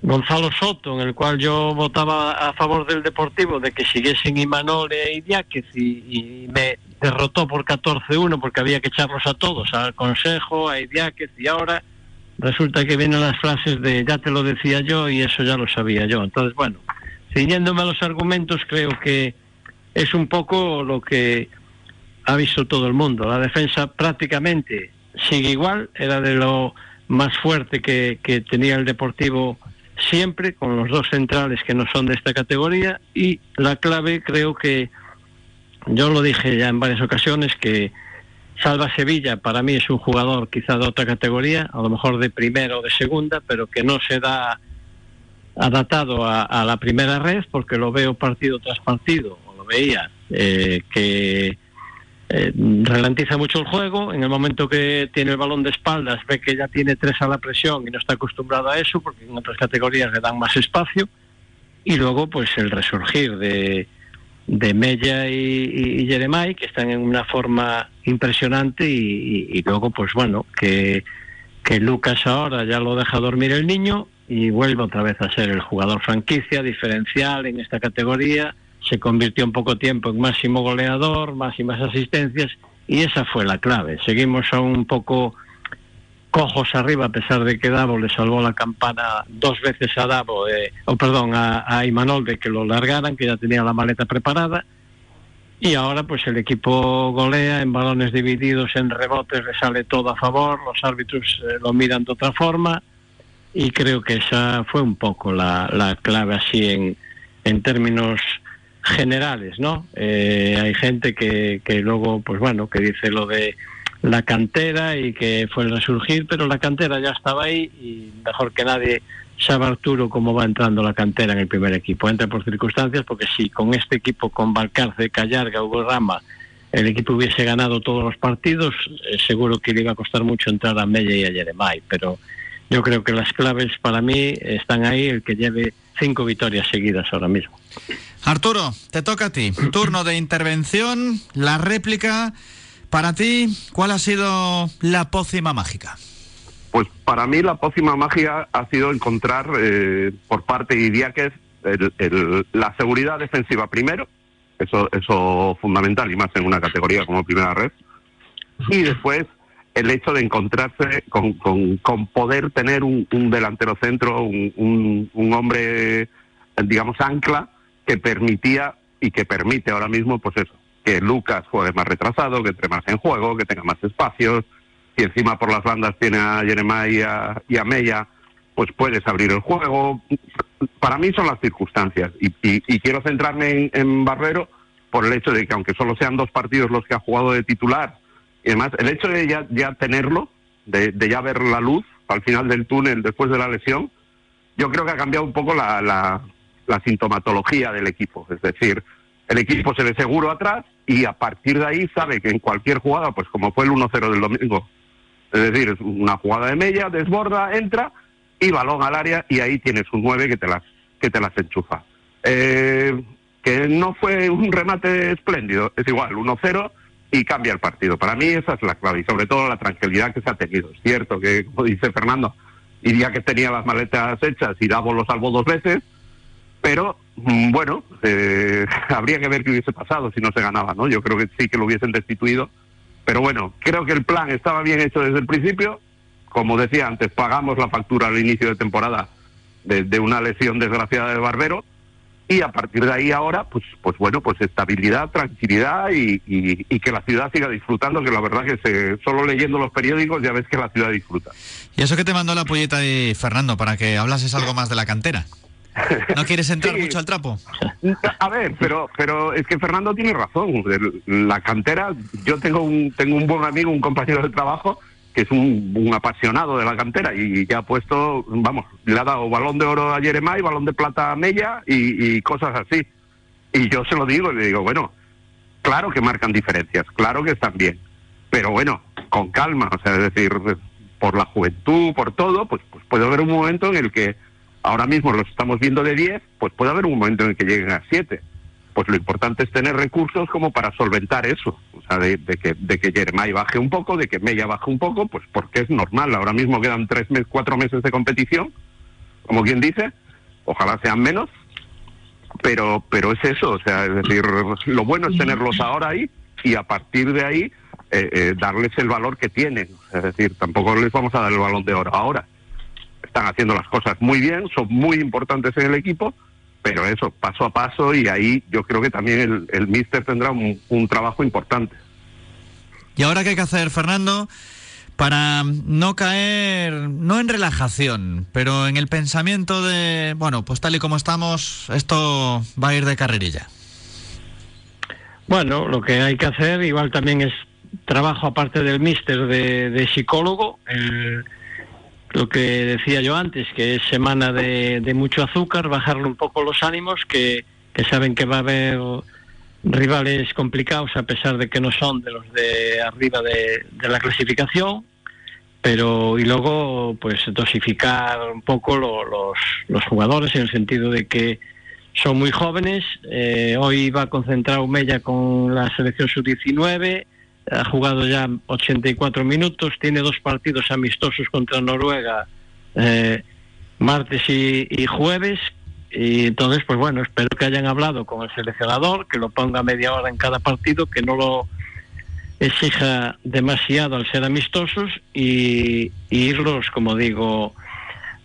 Gonzalo Soto, en el cual yo votaba a favor del Deportivo de que siguiesen Imanol e Idiáquez y, y me derrotó por 14-1 porque había que echarlos a todos, al Consejo, a Idiáquez y ahora resulta que vienen las frases de ya te lo decía yo y eso ya lo sabía yo. Entonces, bueno, siguiéndome a los argumentos, creo que es un poco lo que ha visto todo el mundo. La defensa prácticamente sigue igual, era de lo más fuerte que, tenía el Deportivo siempre, con los dos centrales que no son de esta categoría, y la clave creo que, yo lo dije ya en varias ocasiones, que Salva Sevilla para mí es un jugador quizá de otra categoría, a lo mejor de primera o de segunda, pero que no se da adaptado a, la primera red porque lo veo partido tras partido, o lo veía, eh, que eh, ralentiza mucho el juego, en el momento que tiene el balón de espaldas ve que ya tiene tres a la presión y no está acostumbrado a eso porque en otras categorías le dan más espacio. Y luego pues el resurgir de de Mella y, y, que están en una forma impresionante. Y, luego pues bueno que, que Lucas ahora ya lo deja dormir el niño y vuelve otra vez a ser el jugador franquicia diferencial en esta categoría se convirtió en poco tiempo en máximo goleador máximas asistencias y esa fue la clave seguimos a un poco cojos arriba, a pesar de que Davo le salvó la campana dos veces a Davo, o perdón, a, a Imanol de que lo largaran, que ya tenía la maleta preparada. Y ahora pues el equipo golea en balones divididos, en rebotes le sale todo a favor, los árbitros eh, lo miran de otra forma y creo que esa fue un poco la, la clave así en, en términos generales, ¿no? Eh, hay gente que, que luego, pues bueno, que dice lo de la cantera y que fue el resurgir, pero la cantera ya estaba ahí y mejor que nadie sabe Arturo cómo va entrando la cantera en el primer equipo. Entra por circunstancias porque si con este equipo, con Valcarce, Callarga, Hugo Rama, el equipo hubiese ganado todos los partidos, eh, seguro que le iba a costar mucho entrar a Mella y a Jeremai, pero yo creo que las claves para mí están ahí, el que lleve cinco victorias seguidas ahora mismo. Arturo, te toca a ti. Turno de intervención, la réplica para ti, ¿cuál ha sido la pócima mágica? Pues para mí la pócima mágica ha sido encontrar eh, por parte de Idiáquez la seguridad defensiva primero, eso eso fundamental y más en una categoría como primera red, y después el hecho de encontrarse con, con, poder tener un, delantero centro, un, un, hombre, digamos, ancla, que permitía y que permite ahora mismo, pues eso, que Lucas juegue más retrasado, que entre más en juego, que tenga más espacios, y encima por las bandas tiene a Jeremiah y a, y a Mella, pues puedes abrir el juego. Para mí son las circunstancias y, quiero centrarme en, Barrero por el hecho de que aunque solo sean dos partidos los que ha jugado de titular y además el hecho de ya, ya tenerlo, de, ya ver la luz al final del túnel después de la lesión, yo creo que ha cambiado un poco la, la sintomatología del equipo. Es decir, el equipo se ve seguro atrás y a partir de ahí sabe que en cualquier jugada, pues como fue el 1-0 del domingo, es decir, una jugada de media, desborda, entra y balón al área y ahí tienes un 9 que te las, que te las enchufa. Eh, que no fue un remate espléndido, es igual, 1-0 y cambia el partido. Para mí esa es la clave y sobre todo la tranquilidad que se ha tenido. Es cierto que, como dice Fernando, diría que tenía las maletas hechas y Davo lo salvó dos veces, pero mm, bueno, eh, (laughs) habría que ver qué hubiese pasado si no se ganaba, ¿no? Yo creo que sí que lo hubiesen destituido, pero bueno, creo que el plan estaba bien hecho desde el principio. Como decía antes, pagamos la factura al inicio de temporada de, una lesión desgraciada de Barbero y a partir de ahí ahora, pues, pues bueno, pues estabilidad, tranquilidad y, que la ciudad siga disfrutando, que la verdad que se, solo leyendo los periódicos ya ves que la ciudad disfruta. ¿Y eso que te mandó la polleta de Fernando para que hablases algo más de la cantera? ¿No quieres entrar mucho al trapo? A ver, pero pero es que Fernando tiene razón. La cantera, yo tengo un tengo un buen amigo, un compañero de trabajo que es un, apasionado de la cantera y ya ha puesto, vamos, le ha dado balón de oro a Jeremai, balón de plata a Mella y, cosas así. Y yo se lo digo y le digo, bueno, claro que marcan diferencias, claro que están bien, pero bueno, con calma, o sea, es decir, por la juventud, por todo, pues, pues puede haber un momento en el que ahora mismo los estamos viendo de 10, pues puede haber un momento en el que lleguen a 7. Pues lo importante es tener recursos como para solventar eso. O sea, de, que, de que Jeremai baje un poco, de que Mella baje un poco, pues porque es normal. Ahora mismo quedan tres meses, cuatro meses de competición, como quien dice. Ojalá sean menos, pero pero es eso. O sea, es decir, lo bueno es tenerlos ahora ahí y a partir de ahí eh, eh, darles el valor que tienen. Es decir, tampoco les vamos a dar el balón de oro ahora. Están haciendo las cosas muy bien, son muy importantes en el equipo, pero eso, paso a paso, y ahí yo creo que también el, el míster tendrá un, un trabajo importante. ¿Y ahora qué hay que hacer, Fernando? Para no caer, no en relajación, pero en el pensamiento de, bueno, pues tal y como estamos, esto va a ir de carrerilla. Bueno, lo que hay que hacer igual también es trabajo aparte del míster de, de psicólogo, el- lo que decía yo antes, que es semana de, de mucho azúcar, bajarle un poco los ánimos, que, saben que va a haber rivales complicados a pesar de que no son de los de arriba de, la clasificación, pero y luego pues dosificar un poco lo- los, los jugadores en el sentido de que son muy jóvenes. eh, hoy va a concentrar Mella con la selección sub-19. Ha jugado ya 84 minutos. Tiene dos partidos amistosos contra Noruega eh, martes y, jueves. Y entonces, pues bueno, espero que hayan hablado con el seleccionador, que lo ponga media hora en cada partido, que no lo exija demasiado al ser amistosos y, irlos, como digo,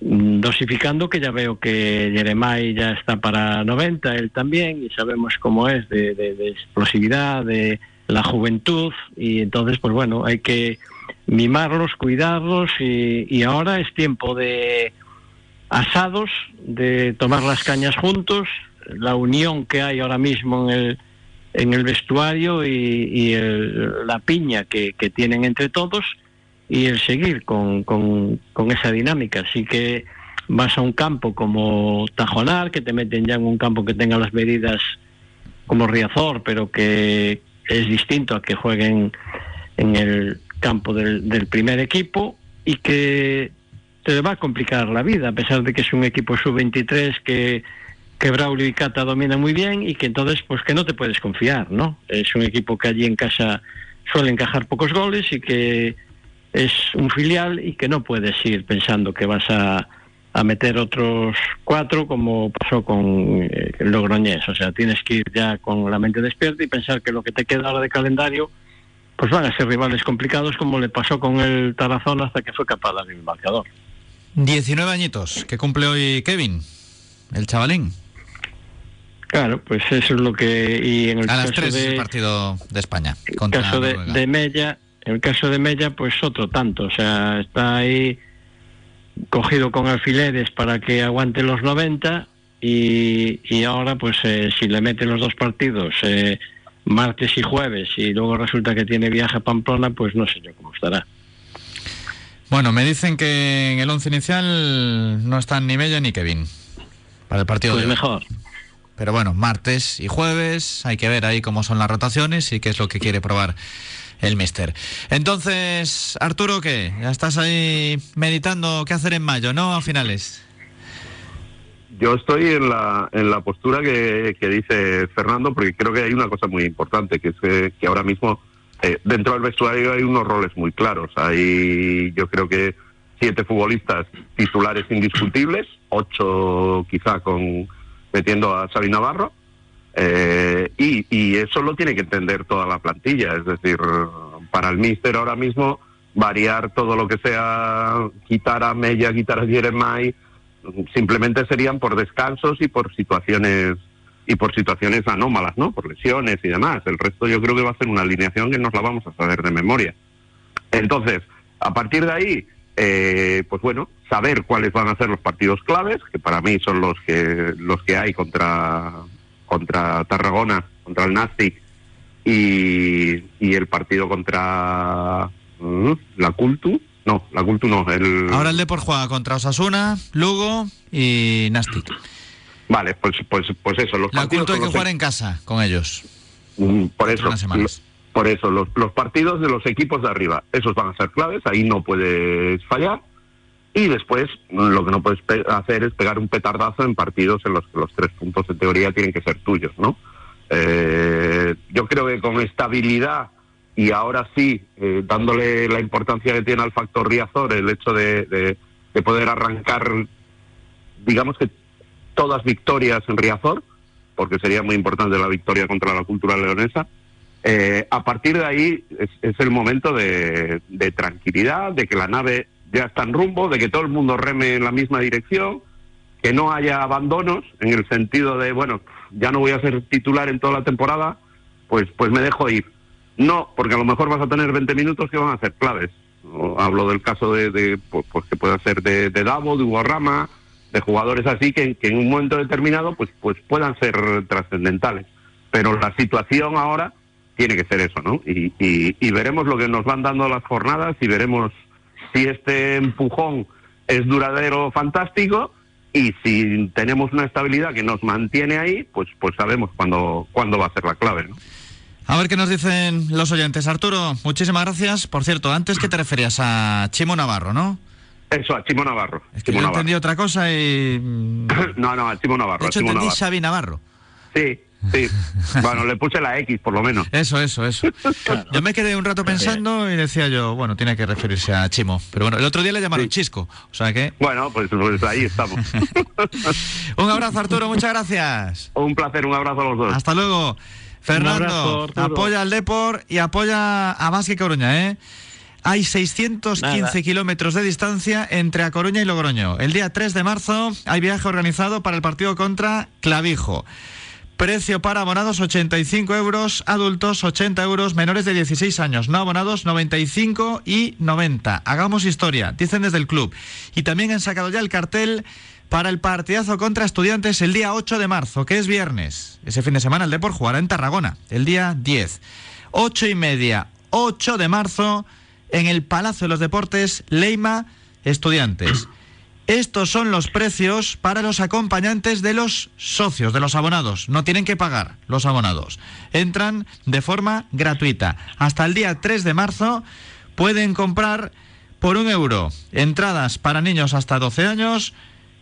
mm, dosificando que ya veo que Jeremai ya está para 90, él también, y sabemos cómo es de- de explosividad, de la juventud, y entonces, pues bueno, hay que mimarlos, cuidarlos, y, y ahora es tiempo de asados, de tomar las cañas juntos, la unión que hay ahora mismo en el, en el vestuario y, y el- la piña que, que tienen entre todos y el seguir con, con- con esa dinámica. Así que vas a un campo como Tajonar, que te meten ya en un campo que tenga las medidas como Riazor, pero que es distinto a que jueguen en el campo del, del primer equipo y que te va a complicar la vida, a pesar de que es un equipo sub-23 que, que Braulio y Cata dominan muy bien y que entonces pues que no te puedes confiar, ¿no? Es un equipo que allí en casa suele encajar pocos goles y que es un filial y que no puedes ir pensando que vas a, a meter otros cuatro como pasó con eh, el Logroñés. O sea, tienes que ir ya con la mente despierta y pensar que lo que te queda ahora de calendario pues van a ser rivales complicados como le pasó con el Tarazona hasta que fue capaz de abrir el marcador. 19 añitos que cumple hoy Kevin, el chavalín. Claro, pues eso es lo que... Y en el A las caso 3 de, es el partido de España. el Contra caso de, Noruega. de Mella, en el caso de Mella, pues otro tanto. O sea, está ahí cogido con alfileres para que aguante los 90 y, y ahora, pues eh, si le meten los dos partidos, eh, martes y jueves, y luego resulta que tiene viaje a Pamplona, pues no sé yo cómo estará. Bueno, me dicen que en el once inicial no están ni Mella ni Kevin para el partido Pues de hoy. mejor. Pero bueno, martes y jueves hay que ver ahí cómo son las rotaciones y qué es lo que quiere probar el mister. Entonces, Arturo, ¿qué? Ya estás ahí meditando qué hacer en mayo, ¿no? A finales. Yo estoy en la, en la postura que, que dice Fernando, porque creo que hay una cosa muy importante, que es que, que ahora mismo eh, dentro del vestuario hay unos roles muy claros. Hay, yo creo que siete futbolistas titulares indiscutibles, ocho quizá con metiendo a Xavi Navarro, eh, y, eso lo tiene que entender toda la plantilla. Es decir, para el míster ahora mismo variar todo lo que sea, quitar a Mella, quitar a Jeremai, simplemente serían por descansos y por situaciones y por situaciones anómalas, ¿no? Por lesiones y demás. El resto yo creo que va a ser una alineación que nos la vamos a saber de memoria. Entonces, a partir de ahí, eh, pues bueno, saber cuáles van a ser los partidos claves, que para mí son los que los que hay contra contra Tarragona, contra el Nastic y, y el partido contra mm, la Cultu, no, la Cultu no, el Ahora el Depor juega contra Osasuna, Lugo y Nastic. Vale, pues pues pues eso, los La culto hay que jugar en casa con ellos. Mm, Por eso, unas. Por eso, los, los partidos de los equipos de arriba, esos van a ser claves, ahí no puedes fallar. Y después, lo que no puedes hacer es pegar un petardazo en partidos en los que los tres puntos en teoría tienen que ser tuyos, ¿no? Eh, yo creo que con estabilidad y ahora sí, eh, dándole la importancia que tiene al factor Riazor, el hecho de, de- de poder arrancar, digamos que todas victorias en Riazor, porque sería muy importante la victoria contra la cultura leonesa, eh, a partir de ahí es, es el momento de, de tranquilidad, de que la nave ya está en rumbo, de que todo el mundo reme en la misma dirección, que no haya abandonos en el sentido de, bueno, ya no voy a ser titular en toda la temporada, pues, pues me dejo ir. No, porque a lo mejor vas a tener 20 minutos que van a ser claves. Hablo del caso de, pues, pues que pueda ser de, de Davo, de Hugo Rama, de jugadores así que, que en un momento determinado pues, pues puedan ser trascendentales. Pero la situación ahora tiene que ser eso, ¿no? Y, y- y veremos lo que nos van dando las jornadas y veremos si este empujón es duradero, fantástico, y si tenemos una estabilidad que nos mantiene ahí, pues, pues sabemos cuándo, cuándo va a ser la clave, ¿no? A ver qué nos dicen los oyentes. Arturo, muchísimas gracias. Por cierto, antes que te referías a Chimo Navarro, ¿no? Eso, a Chimo Navarro. Es que Chimo yo Navarro. entendí otra cosa y... (coughs) No, no, a Chimo Navarro. De a hecho, Chimo entendí Navarro. Xavi Navarro. Sí, sí. bueno, le puse la X por lo menos. Eso, eso, eso. Yo me quedé un rato pensando y decía yo, bueno, tiene que referirse a Chimo. Pero bueno, el otro día le llamaron Chisco. O sea que... Bueno, pues, pues ahí estamos. (laughs) Un abrazo, Arturo. Muchas gracias. Un placer, un abrazo a los dos. Hasta luego. Fernando, abrazo, apoya al Depor y apoya a Vázquez Coruña, ¿eh? Hay 615 Nada. kilómetros de distancia entre A Coruña y Logroño. El día 3 de marzo hay viaje organizado para el partido contra Clavijo. Precio para abonados 85 euros, adultos 80 euros, menores de 16 años, no abonados 95 y 90. Hagamos historia, dicen desde el club. Y también han sacado ya el cartel para el partidazo contra estudiantes el día 8 de marzo, que es viernes. Ese fin de semana el Depor jugará en Tarragona, el día 10. 8 y media, 8 de marzo, en el Palacio de los Deportes, Leima, Estudiantes. Estos son los precios para los acompañantes de los socios, de los abonados. No tienen que pagar los abonados. Entran de forma gratuita. Hasta el día 3 de marzo pueden comprar por un euro entradas para niños hasta 12 años,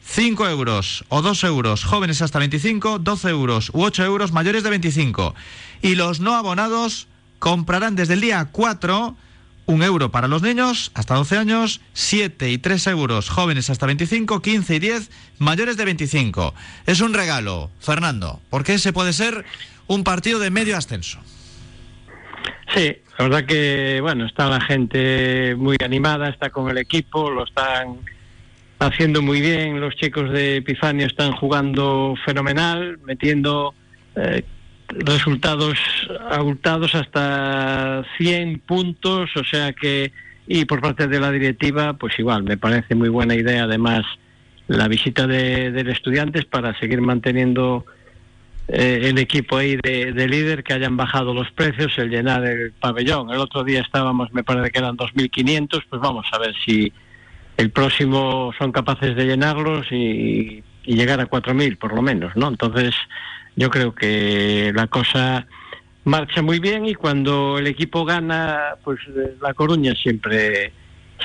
5 euros o 2 euros jóvenes hasta 25, 12 euros u 8 euros mayores de 25. Y los no abonados comprarán desde el día 4 un euro para los niños hasta 12 años, 7 y 3 euros jóvenes hasta 25, 15 y 10 mayores de 25. Es un regalo, Fernando, porque ese puede ser un partido de medio ascenso. Sí, la verdad que, bueno, está la gente muy animada, está con el equipo, lo están haciendo muy bien, los chicos de Epifanio están jugando fenomenal, metiendo eh, resultados abultados hasta 100 puntos, o sea que, y por parte de la directiva, pues igual, me parece muy buena idea además la visita de, del estudiantes para seguir manteniendo eh, el equipo ahí de, de líder, que hayan bajado los precios, el llenar el pabellón. El otro día estábamos, me parece que eran 2.500, pues vamos a ver si el próximo son capaces de llenarlos y, y llegar a 4.000 por lo menos, ¿no? Entonces yo creo que la cosa marcha muy bien y cuando el equipo gana, pues eh, La Coruña siempre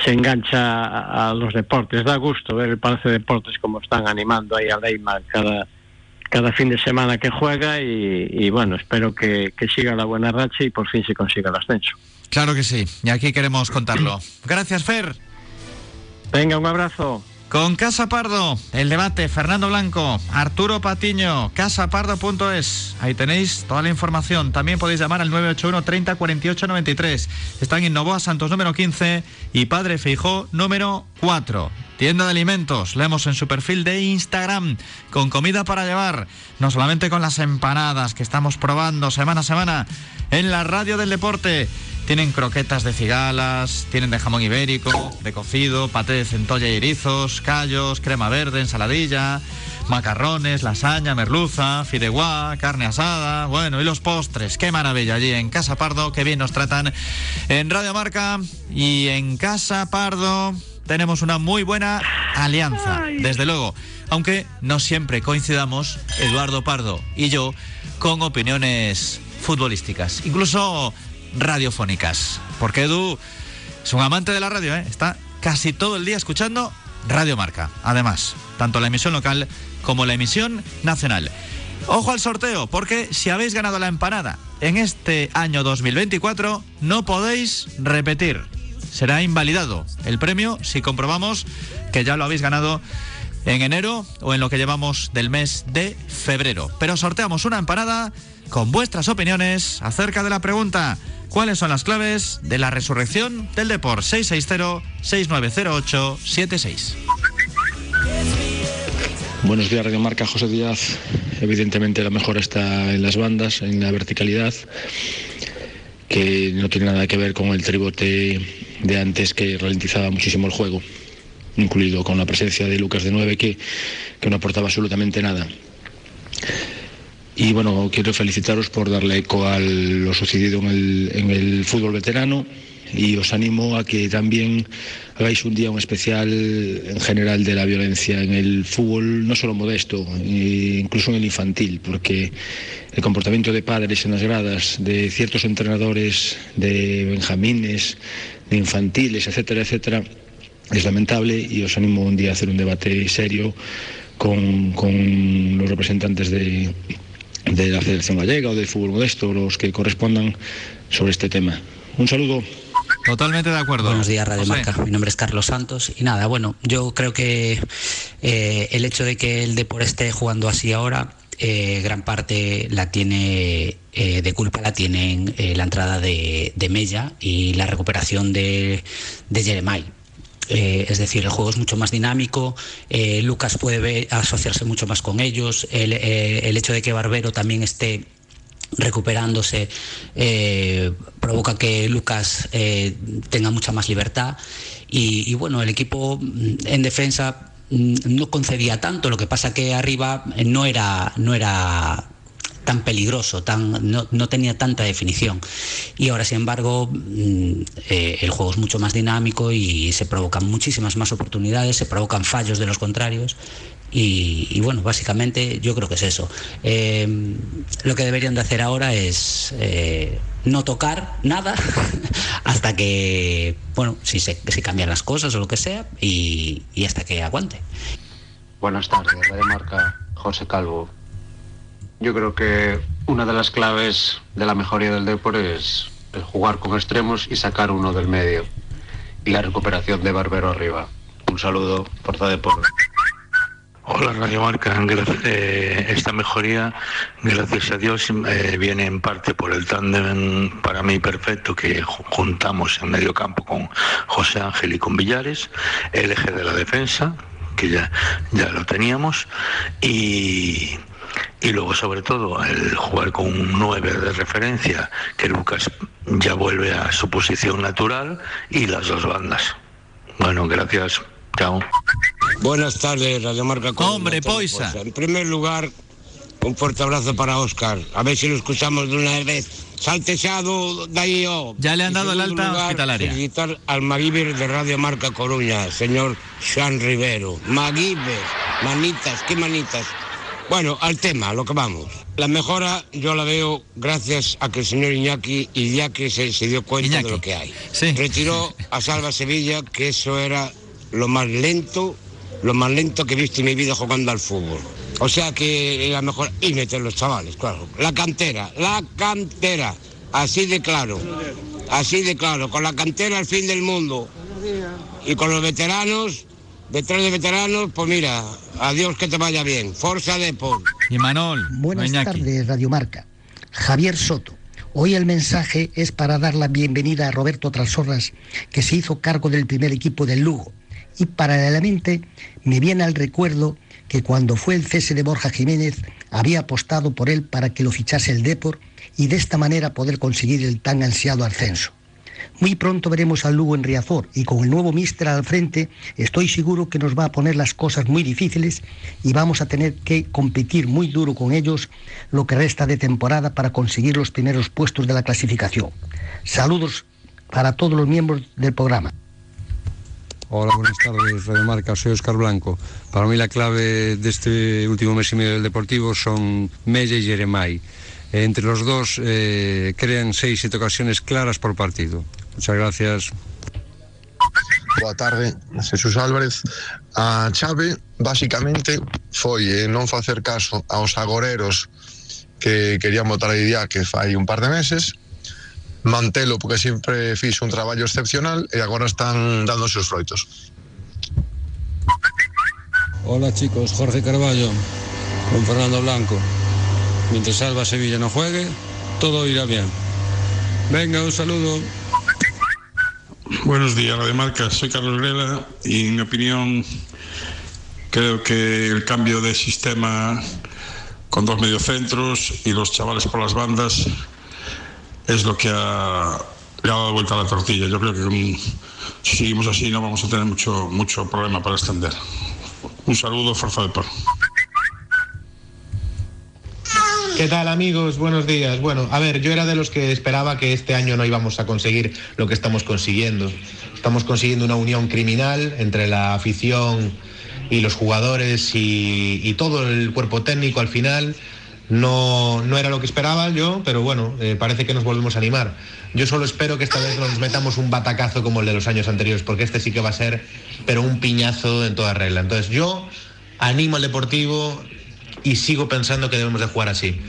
se engancha a, a los deportes. Da gusto ver el Palacio de Deportes como están animando ahí a Leima cada, cada fin de semana que juega y, y bueno, espero que, que siga la buena racha y por fin se consiga el ascenso. Claro que sí, y aquí queremos contarlo. Gracias, Fer. Venga, un abrazo. Con Casa Pardo, el debate, Fernando Blanco, Arturo Patiño, casapardo.es. Ahí tenéis toda la información. También podéis llamar al 981 30 48 93. Están en Novoa Santos número 15 y Padre Feijó número 4. Tienda de alimentos, leemos en su perfil de Instagram, con comida para llevar, no solamente con las empanadas que estamos probando semana a semana en la radio del deporte. Tienen croquetas de cigalas, tienen de jamón ibérico, de cocido, paté de centolla y erizos, callos, crema verde, ensaladilla, macarrones, lasaña, merluza, fideuá, carne asada, bueno, y los postres, qué maravilla allí en Casa Pardo, qué bien nos tratan en Radio Marca y en Casa Pardo tenemos una muy buena alianza, desde luego, aunque no siempre coincidamos, Eduardo Pardo y yo, con opiniones futbolísticas. Incluso radiofónicas. Porque Edu es un amante de la radio, ¿eh? está casi todo el día escuchando Radio Marca. Además, tanto la emisión local como la emisión nacional. Ojo al sorteo, porque si habéis ganado la empanada en este año 2024, no podéis repetir. Será invalidado el premio si comprobamos que ya lo habéis ganado en enero o en lo que llevamos del mes de febrero. Pero sorteamos una empanada con vuestras opiniones acerca de la pregunta ¿Cuáles son las claves de la resurrección del Deport 660-6908-76? Buenos días, Radio Marca, José Díaz. Evidentemente la mejora está en las bandas, en la verticalidad, que no tiene nada que ver con el tribote de antes que ralentizaba muchísimo el juego, incluido con la presencia de Lucas de 9 que, que no aportaba absolutamente nada. Y bueno, quiero felicitaros por darle eco a lo sucedido en el, fútbol veterano. Y os animo a que también hagáis un día un especial en general de la violencia en el fútbol, no solo modesto, incluso en el infantil, porque el comportamiento de padres en las gradas, de ciertos entrenadores, de benjamines, de infantiles, etcétera, etcétera, es lamentable. Y os animo un día a hacer un debate serio con los representantes de de la Federación Gallega o del fútbol modesto, los que correspondan sobre este tema. Un saludo. Totalmente de acuerdo. Buenos días, Radio Marca. Mi nombre es Carlos Santos. Y nada, bueno, yo creo que eh, el hecho de que el Depor esté jugando así ahora, eh, gran parte la tiene eh, de culpa la tienen la entrada de, Mella y la recuperación de, de eh, es decir, el juego es mucho más dinámico, eh, Lucas puede asociarse mucho más con ellos, eh, el, hecho de que Barbero también esté recuperándose provoca que Lucas tenga mucha más libertad. Y, bueno, el equipo mm, en defensa mm, no concedía tanto, lo que pasa que arriba no era, no era tan peligroso, tan, no, tenía tanta definición. Y ahora, sin embargo, mm, eh, el juego es mucho más dinámico y se provocan muchísimas más oportunidades, se provocan fallos de los contrarios. Y, bueno, básicamente yo creo que es eso. Em, lo que deberían de hacer ahora es eh, no tocar nada (laughs) hasta que, bueno, si se si cambian las cosas o lo que sea y, y hasta que aguante. Buenas tardes, de Marca, José Calvo. Yo creo que una de las claves de la mejoría del deporte es jugar con extremos y sacar uno del medio. Y la recuperación de Barbero arriba. Un saludo, Fuerza Deporte. Hola Radio Marca, eh, esta mejoría, gracias a Dios, eh, viene en parte por el tándem para mí perfecto que juntamos en medio campo con José Ángel y con Villares, el eje de la defensa, que ya, ya lo teníamos, y, y luego sobre todo el jugar con un 9 de referencia, que Lucas ya vuelve a su posición natural y las dos bandas. Bueno, gracias. Chao. Buenas tardes, Radio Marca. Hombre, Poisa. En primer lugar, un fuerte abrazo para Oscar. A ver si lo escuchamos de una vez. Saltesado de ahí yo. Ya le han dado el alta lugar, hospitalaria. Felicitar al Maguiber de Radio Marca Coruña, señor Juan Rivero. Maguiber, manitas, qué manitas. Bueno, al tema, lo que vamos. La mejora yo la veo gracias a que el señor Iñaki, Iñaki se, se dio cuenta de lo que hay. Retiró a Salva Sevilla, que eso era lo más lento, lo más lento que he visto en mi vida jugando al fútbol. O sea que la mejor... Y meter los chavales, claro. La cantera, la cantera. Así de claro. Así de claro. Con la cantera al fin del mundo. Y con los veteranos detrás de veteranos, pues mira, adiós que te vaya bien. Forza Deport. Y Manol. Buenas tardes, Radio Marca. Javier Soto. Hoy el mensaje es para dar la bienvenida a Roberto Trasorras, que se hizo cargo del primer equipo del Lugo. Y paralelamente me viene al recuerdo que cuando fue el cese de Borja Jiménez había apostado por él para que lo fichase el Depor y de esta manera poder conseguir el tan ansiado ascenso. Muy pronto veremos al Lugo en Riazor y con el nuevo míster al frente estoy seguro que nos va a poner las cosas muy difíciles y vamos a tener que competir muy duro con ellos lo que resta de temporada para conseguir los primeros puestos de la clasificación. Saludos para todos los miembros del programa. Hola, buenas tardes, Radio Marca, soy Oscar Blanco. Para mí la clave de este último mes y medio del Deportivo son Mella y Jeremai. Eh, entre los dos eh, crean seis, siete ocasiones claras por partido. Muchas gracias. Boa tarde, Jesús Álvarez. A chave, basicamente, foi eh, non facer caso aos agoreros que querían votar a Idia que fai un par de meses, mantelo porque sempre fixo un traballo excepcional e agora están dando seus froitos. Hola chicos, Jorge Carballo, con Fernando Blanco. Mientras Alba Sevilla no juegue, todo irá bien. Venga, un saludo. Buenos días, Radio Marca. Soy Carlos Grela y en mi opinión creo que el cambio de sistema con dos mediocentros y los chavales por las bandas es lo que ha, le ha dado vuelta a la tortilla. Yo creo que si seguimos así no vamos a tener mucho, mucho problema para extender. Un saludo, Forza de Por. ¿Qué tal amigos? Buenos días. Bueno, a ver, yo era de los que esperaba que este año no íbamos a conseguir lo que estamos consiguiendo. Estamos consiguiendo una unión criminal entre la afición y los jugadores y, todo el cuerpo técnico al final. No, no era lo que esperaba yo, pero bueno, eh, parece que nos volvemos a animar. Yo solo espero que esta vez no nos metamos un batacazo como el de los años anteriores, porque este sí que va a ser, pero un piñazo en toda regla. Entonces yo animo al Deportivo y sigo pensando que debemos de jugar así.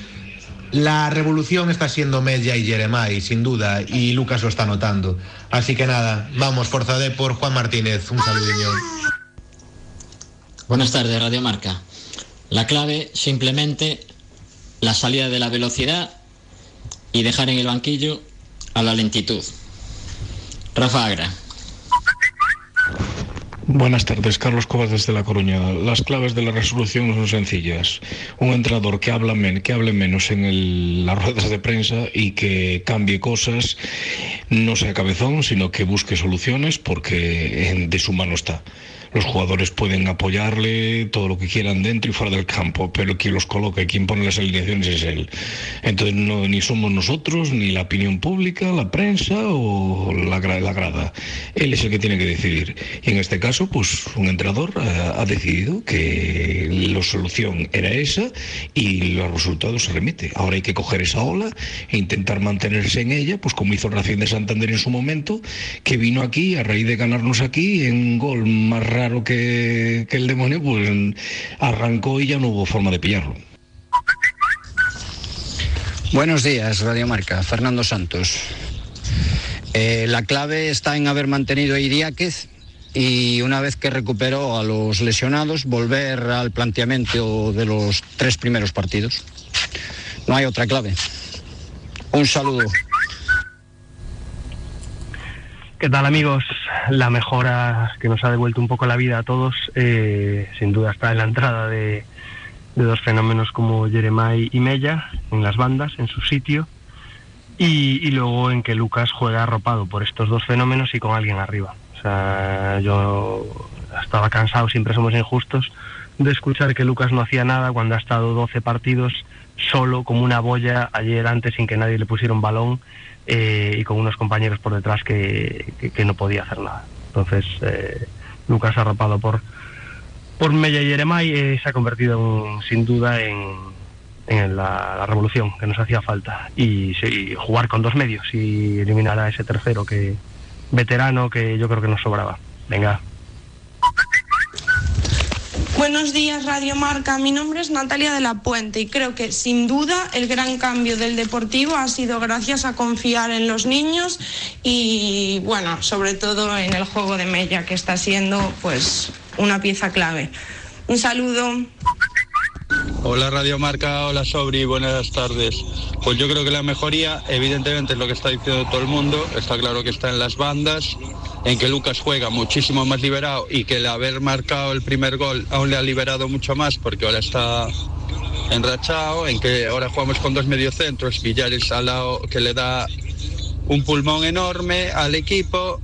La revolución está siendo Mella y Jeremai, sin duda, y Lucas lo está notando. Así que nada, vamos, Forza por Juan Martínez. Un saludinho. Buenas tardes, Radio Marca. La clave, simplemente, la salida de la velocidad y dejar en el banquillo a la lentitud. Rafa Agra. Buenas tardes, Carlos Cobas desde La Coruña. Las claves de la resolución son sencillas. Un entrenador que, habla men que hable menos en el, las ruedas de prensa y que cambie cosas, no sea cabezón, sino que busque soluciones porque de su mano está. Los jugadores pueden apoyarle todo lo que quieran dentro y fuera del campo, pero quien los coloca y quien pone las alineaciones es él. Entonces no, ni somos nosotros, ni la opinión pública, la prensa o la, gra- la grada. Él es el que tiene que decidir. Y en este caso, pues un entrenador ha decidido que la solución era esa y los resultados se remite. Ahora hay que coger esa ola e intentar mantenerse en ella, pues como hizo Racing de Santander en su momento, que vino aquí a raíz de ganarnos aquí en gol más raro que, el demonio, pues arrancó y ya no hubo forma de pillarlo. Buenos días, Radio Marca. Fernando Santos. Eh, la clave está en haber mantenido a Idiáquez y una vez que recuperó a los lesionados, volver al planteamiento de los tres primeros partidos. No hay otra clave. Un saludo. ¿Qué tal amigos? La mejora que nos ha devuelto un poco la vida a todos, eh, sin duda está en la entrada de, dos fenómenos como Jeremai y Mella en las bandas, en su sitio, y, y luego en que Lucas juega arropado por estos dos fenómenos y con alguien arriba. O sea, yo estaba cansado, siempre somos injustos, de escuchar que Lucas no hacía nada cuando ha estado 12 partidos solo como una boya ayer antes sin que nadie le pusiera un balón eh, y con unos compañeros por detrás que, que- no podía hacer nada. Entonces, eh, Lucas arropado por, por Mella y Jeremai eh, se ha convertido en- sin duda en, en la, la revolución que nos hacía falta y, sí, jugar con dos medios y eliminar a ese tercero que veterano que yo creo que nos sobraba. Venga. Buenos días, Radio Marca. Mi nombre es Natalia de la Puente y creo que sin duda el gran cambio del Deportivo ha sido gracias a confiar en los niños y, bueno, sobre todo en el juego de Mella, que está siendo pues una pieza clave. Un saludo. Hola Radio Marca, hola Sobri, buenas tardes. Pues yo creo que la mejoría, evidentemente, es lo que está diciendo todo el mundo. Está claro que está en las bandas, en que Lucas juega muchísimo más liberado y que el haber marcado el primer gol aún le ha liberado mucho más porque ahora está enrachado, en que ahora jugamos con dos mediocentros, Villares al lado que le da un pulmón enorme al equipo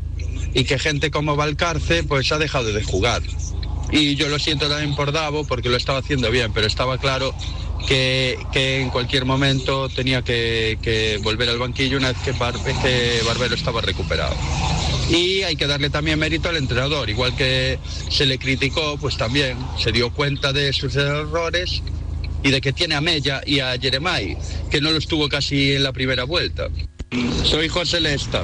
y que gente como Valcarce pues ha dejado de jugar. Y yo lo siento también por Davo porque lo estaba haciendo bien, pero estaba claro que, que en cualquier momento tenía que, volver al banquillo una vez que, que Barbero estaba recuperado. Y hay que darle también mérito al entrenador, igual que se le criticó, pues también se dio cuenta de sus errores y de que tiene a Mella y a Jeremai, que no lo estuvo casi en la primera vuelta. Soy José Lesta.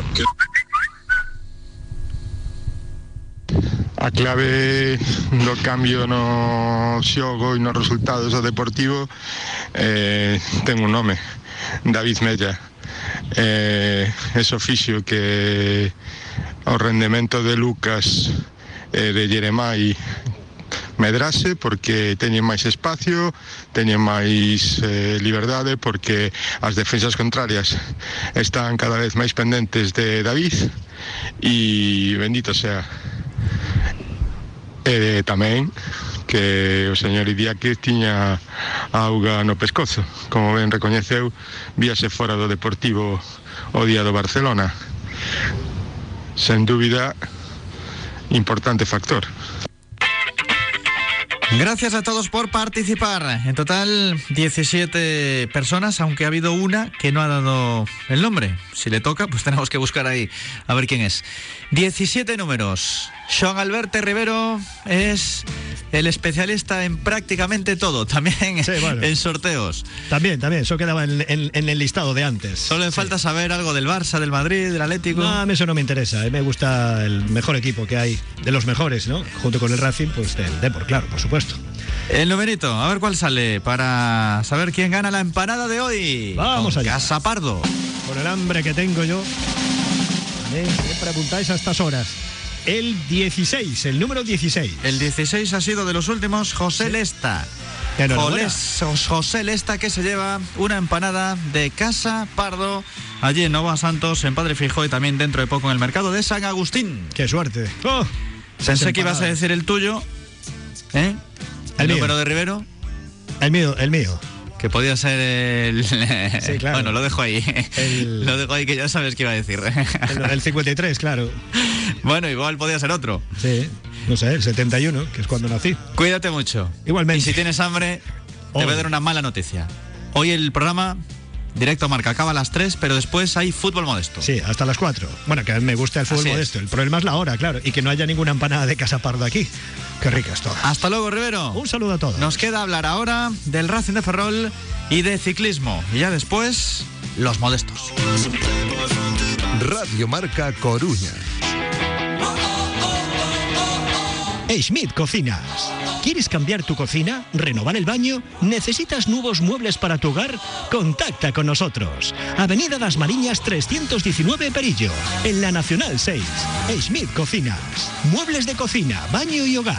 a clave do cambio no xogo e nos resultados do Deportivo eh, ten un nome, David Mella. Eh, eso oficio que o rendemento de Lucas e eh, de Jeremai medrase porque teñen máis espacio, teñen máis eh, liberdade porque as defensas contrarias están cada vez máis pendentes de David e bendito sea E eh, tamén que o señor Idiáquez tiña auga no pescozo. Como ben recoñeceu, víase fora do Deportivo o día do Barcelona. Sen dúbida, importante factor. Gracias a todos por participar. En total, 17 personas, aunque ha habido una que no ha dado el nombre. Si le toca, pues tenemos que buscar ahí a ver quién es. 17 números. Joan Alberto Rivero es el especialista en prácticamente todo, también en sorteos. También, también, eso quedaba en, en- en el listado de antes. Solo le falta saber algo del Barça, del Madrid, del Atlético. No, a mí eso no me interesa. A mí me gusta el mejor equipo que hay, de los mejores, ¿no? Junto con el Racing, pues del Depor, claro, por supuesto. El numerito, a ver cuál sale para saber quién gana la empanada de hoy. Vamos allá. Casa Pardo. Con el hambre que tengo yo. ¿eh? Siempre apuntáis a estas horas. El 16, el número 16. El 16 ha sido de los últimos José Lesta. Enhorabuena. Joles- José Lesta que se lleva una empanada de Casa Pardo allí en Nova Santos, en Padre Fijo y también dentro de poco en el mercado de San Agustín. ¡Qué suerte! Oh, Pensé que ibas a decir el tuyo, ¿eh? El número de Rivero. El mío, el mío. Que podía ser el. Sí, claro. Bueno, lo dejo ahí. Lo dejo ahí que ya sabes qué iba a decir. El, el 53, claro. bueno, igual podía ser otro. Sí, no sé, el 71, que es cuando nací. Cuídate mucho. Igualmente. Y si tienes hambre, te voy a dar una mala noticia. Hoy el programa Directo Marca acaba a las 3, pero después hay fútbol modesto. Sí, hasta las 4. Bueno, que a mí me gusta el fútbol Así es. modesto. El problema es la hora, claro. Y que no haya ninguna empanada de Casa Pardo aquí. Qué rica es toda. Hasta luego, Rivero. Un saludo a todos. Nos queda hablar ahora del Racing de Ferrol y de ciclismo. Y ya después, los modestos. Radio Marca Coruña. Schmidt Cocinas. ¿Quieres cambiar tu cocina? ¿Renovar el baño? ¿Necesitas nuevos muebles para tu hogar? Contacta con nosotros. Avenida Las Mariñas 319 Perillo, en la Nacional 6. Schmidt Cocinas. Muebles de cocina, baño y hogar.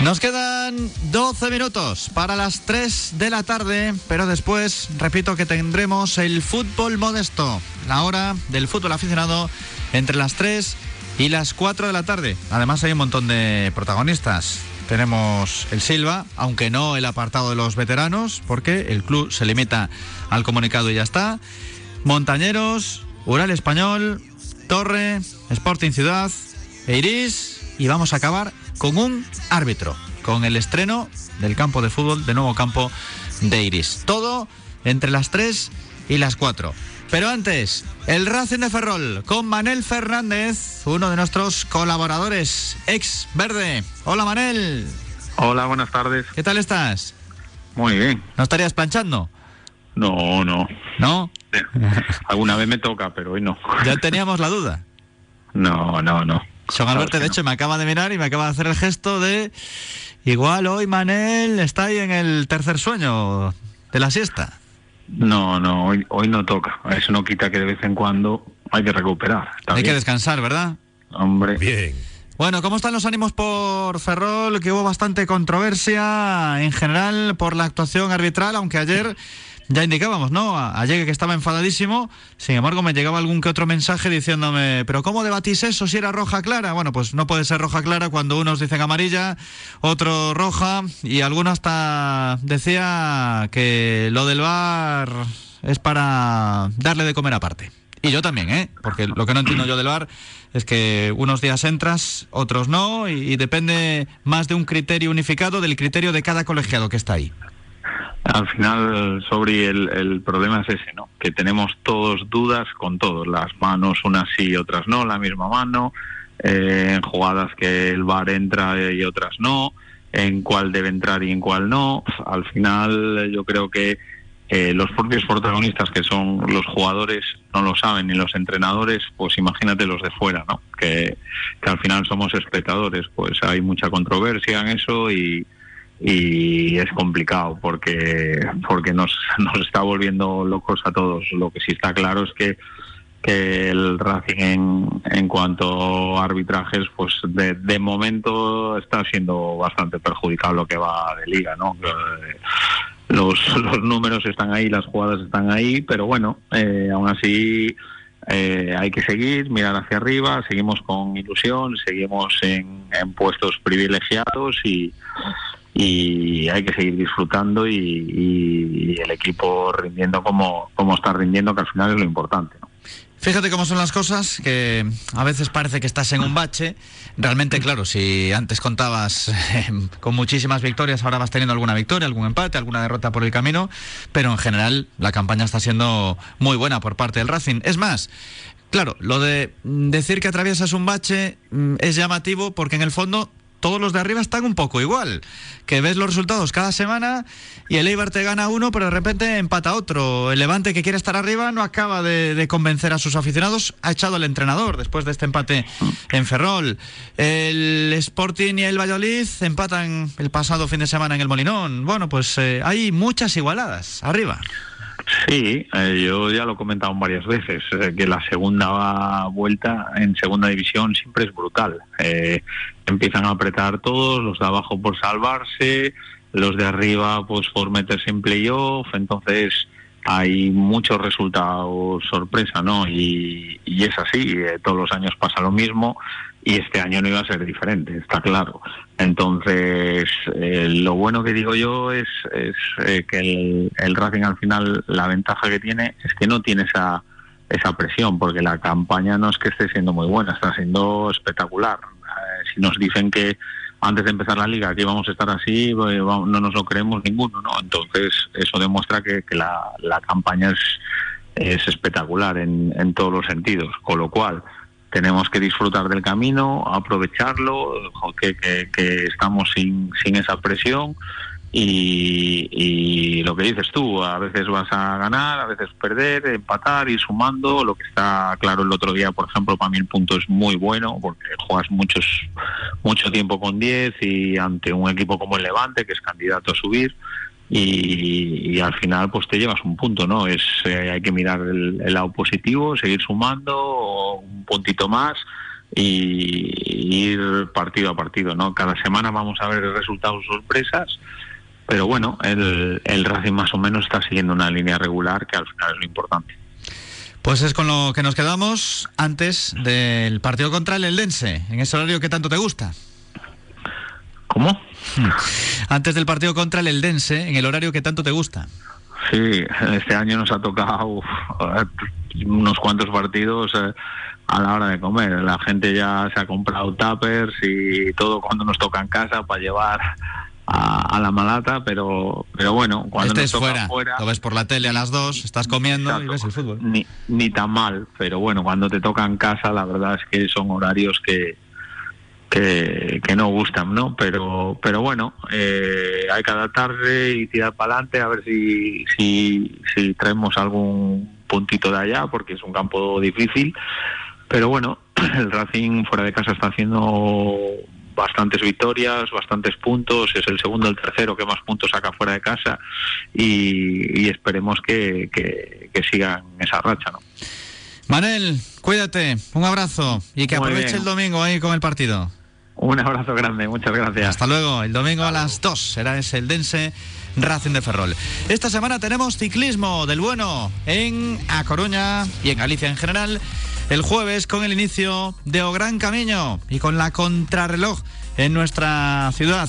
Nos quedan 12 minutos para las 3 de la tarde, pero después, repito que tendremos el fútbol modesto, la hora del fútbol aficionado entre las 3 y las 4 de la tarde. Además hay un montón de protagonistas. Tenemos el Silva, aunque no el apartado de los veteranos, porque el club se limita al comunicado y ya está. Montañeros, Ural Español, Torre, Sporting Ciudad, Eiris y vamos a acabar con un árbitro, con el estreno del campo de fútbol, de nuevo campo de Iris. Todo entre las 3 y las 4. Pero antes, el Racing de Ferrol con Manel Fernández, uno de nuestros colaboradores, ex verde. Hola Manel, Hola, buenas tardes. ¿qué tal estás? Muy bien. ¿No estarías planchando? No, no. ¿No? (laughs) Alguna vez me toca, pero hoy no. Ya teníamos la duda. No, no, no. Son Alberto, de hecho, me acaba de mirar y me acaba de hacer el gesto de. Igual hoy Manel está ahí en el tercer sueño de la siesta. No, no, hoy, hoy no toca. Eso no quita que de vez en cuando hay que recuperar. Está Hay que bien. descansar, ¿verdad? Hombre. Bien. Bueno, ¿cómo están los ánimos por Ferrol? Que hubo bastante controversia en general por la actuación arbitral, aunque ayer ya indicábamos, ¿no? Ayer que estaba enfadadísimo, sin embargo me llegaba algún que otro mensaje diciéndome, pero ¿cómo debatís eso si era roja clara? Bueno, pues no puede ser roja clara cuando unos dicen amarilla, otro roja, y alguno hasta decía que lo del bar es para darle de comer aparte. Y yo también, ¿eh? Porque lo que no entiendo yo del bar es que unos días entras, otros no, y depende más de un criterio unificado del criterio de cada colegiado que está ahí. Al final, sobre el, el problema es ese, ¿no? Que tenemos todos dudas con todos, las manos unas sí y otras no, la misma mano, eh, en jugadas que el VAR entra y otras no, en cuál debe entrar y en cuál no. Al final, yo creo que eh, los propios protagonistas, que son los jugadores, no lo saben, ni los entrenadores, pues imagínate los de fuera, ¿no? Que, que al final somos espectadores, pues hay mucha controversia en eso y, y es complicado porque porque nos, nos está volviendo locos a todos. Lo que sí está claro es que el Racing en, en cuanto a arbitrajes, pues de, de momento está siendo bastante perjudicado lo que va de liga, ¿no? Eh, Los, los números están ahí, las jugadas están ahí, pero bueno, eh, aún así eh, hay que seguir, mirar hacia arriba, seguimos con ilusión, seguimos en, en puestos privilegiados y, y hay que seguir disfrutando y, el equipo rindiendo como, como está rindiendo, que al final es lo importante. ¿no? Fíjate cómo son las cosas, que a veces parece que estás en un bache. Realmente, claro, si antes contabas (laughs) con muchísimas victorias, ahora vas teniendo alguna victoria, algún empate, alguna derrota por el camino, pero en general la campaña está siendo muy buena por parte del Racing. Es más, claro, lo de decir que atraviesas un bache mm, es llamativo porque en el fondo todos los de arriba están un poco igual. Que ves los resultados cada semana y el Eibar te gana uno, pero de repente empata otro. El Levante que quiere estar arriba no acaba de, convencer a sus aficionados. Ha echado al entrenador después de este empate en Ferrol. El Sporting y el Valladolid empatan el pasado fin de semana en el Molinón. Bueno, pues eh, hay muchas igualadas arriba. Sí, eh, yo ya lo he comentado varias veces, eh, que la segunda vuelta en segunda división siempre es brutal. Eh, empiezan a apretar todos, los de abajo por salvarse, los de arriba pues por meterse en playoff, entonces hay muchos resultados sorpresa, ¿no? Y, y es así, eh, todos los años pasa lo mismo y este año no iba a ser diferente, está claro. Entonces, eh, lo bueno que digo yo es, es eh, que el, Racing al final, la ventaja que tiene es que no tiene esa, esa presión, porque la campaña no es que esté siendo muy buena, está siendo espectacular. Eh, si nos dicen que antes de empezar la liga que íbamos a estar así, vamos, no nos lo creemos ninguno, ¿no? Entonces, eso demuestra que, que la, la campaña es, es espectacular en, en todos los sentidos, con lo cual tenemos que disfrutar del camino, aprovecharlo, que, que, estamos sin, sin esa presión y, y lo que dices tú, a veces vas a ganar, a veces perder, empatar y sumando, lo que está claro el otro día, por ejemplo, para mí el punto es muy bueno porque juegas muchos mucho tiempo con 10 y ante un equipo como el Levante, que es candidato a subir, y, al final pues te llevas un punto, ¿no? Es eh, hay que mirar el, el lado positivo, seguir sumando un puntito más y, y ir partido a partido, ¿no? Cada semana vamos a ver resultados sorpresas, pero bueno, el, el Racing más o menos está siguiendo una línea regular que al final es lo importante. Pues es con lo que nos quedamos antes del partido contra el Eldense, en ese horario que tanto te gusta. ¿Cómo? Antes del partido contra el Eldense, en el horario que tanto te gusta. Sí, este año nos ha tocado unos cuantos partidos eh, a la hora de comer. La gente ya se ha comprado tuppers y todo cuando nos toca en casa para llevar a, a la malata, pero pero bueno, cuando Estés nos toca fuera, fuera, lo ves por la tele a las dos, estás comiendo y ves el fútbol. ni, ni tan mal, pero bueno, cuando te toca en casa, la verdad es que son horarios que que, que no gustan, ¿no? Pero pero bueno, eh, hay que adaptarse y tirar para adelante a ver si, si traemos algún puntito de allá, porque es un campo difícil. Pero bueno, (clears throat) el Racing fuera de casa está haciendo bastantes victorias, bastantes puntos, es el segundo, el tercero que más puntos saca fuera de casa y, y esperemos que, que, que sigan esa racha, ¿no? Manel, cuídate, un abrazo y que Muy aproveche bien. el domingo ahí con el partido. Un abrazo grande, muchas gracias. Hasta luego. El domingo a las 2 será ese el Dense Racing de Ferrol. Esta semana tenemos ciclismo del bueno en A Coruña y en Galicia en general. El jueves con el inicio de O Gran Camino y con la contrarreloj en nuestra ciudad.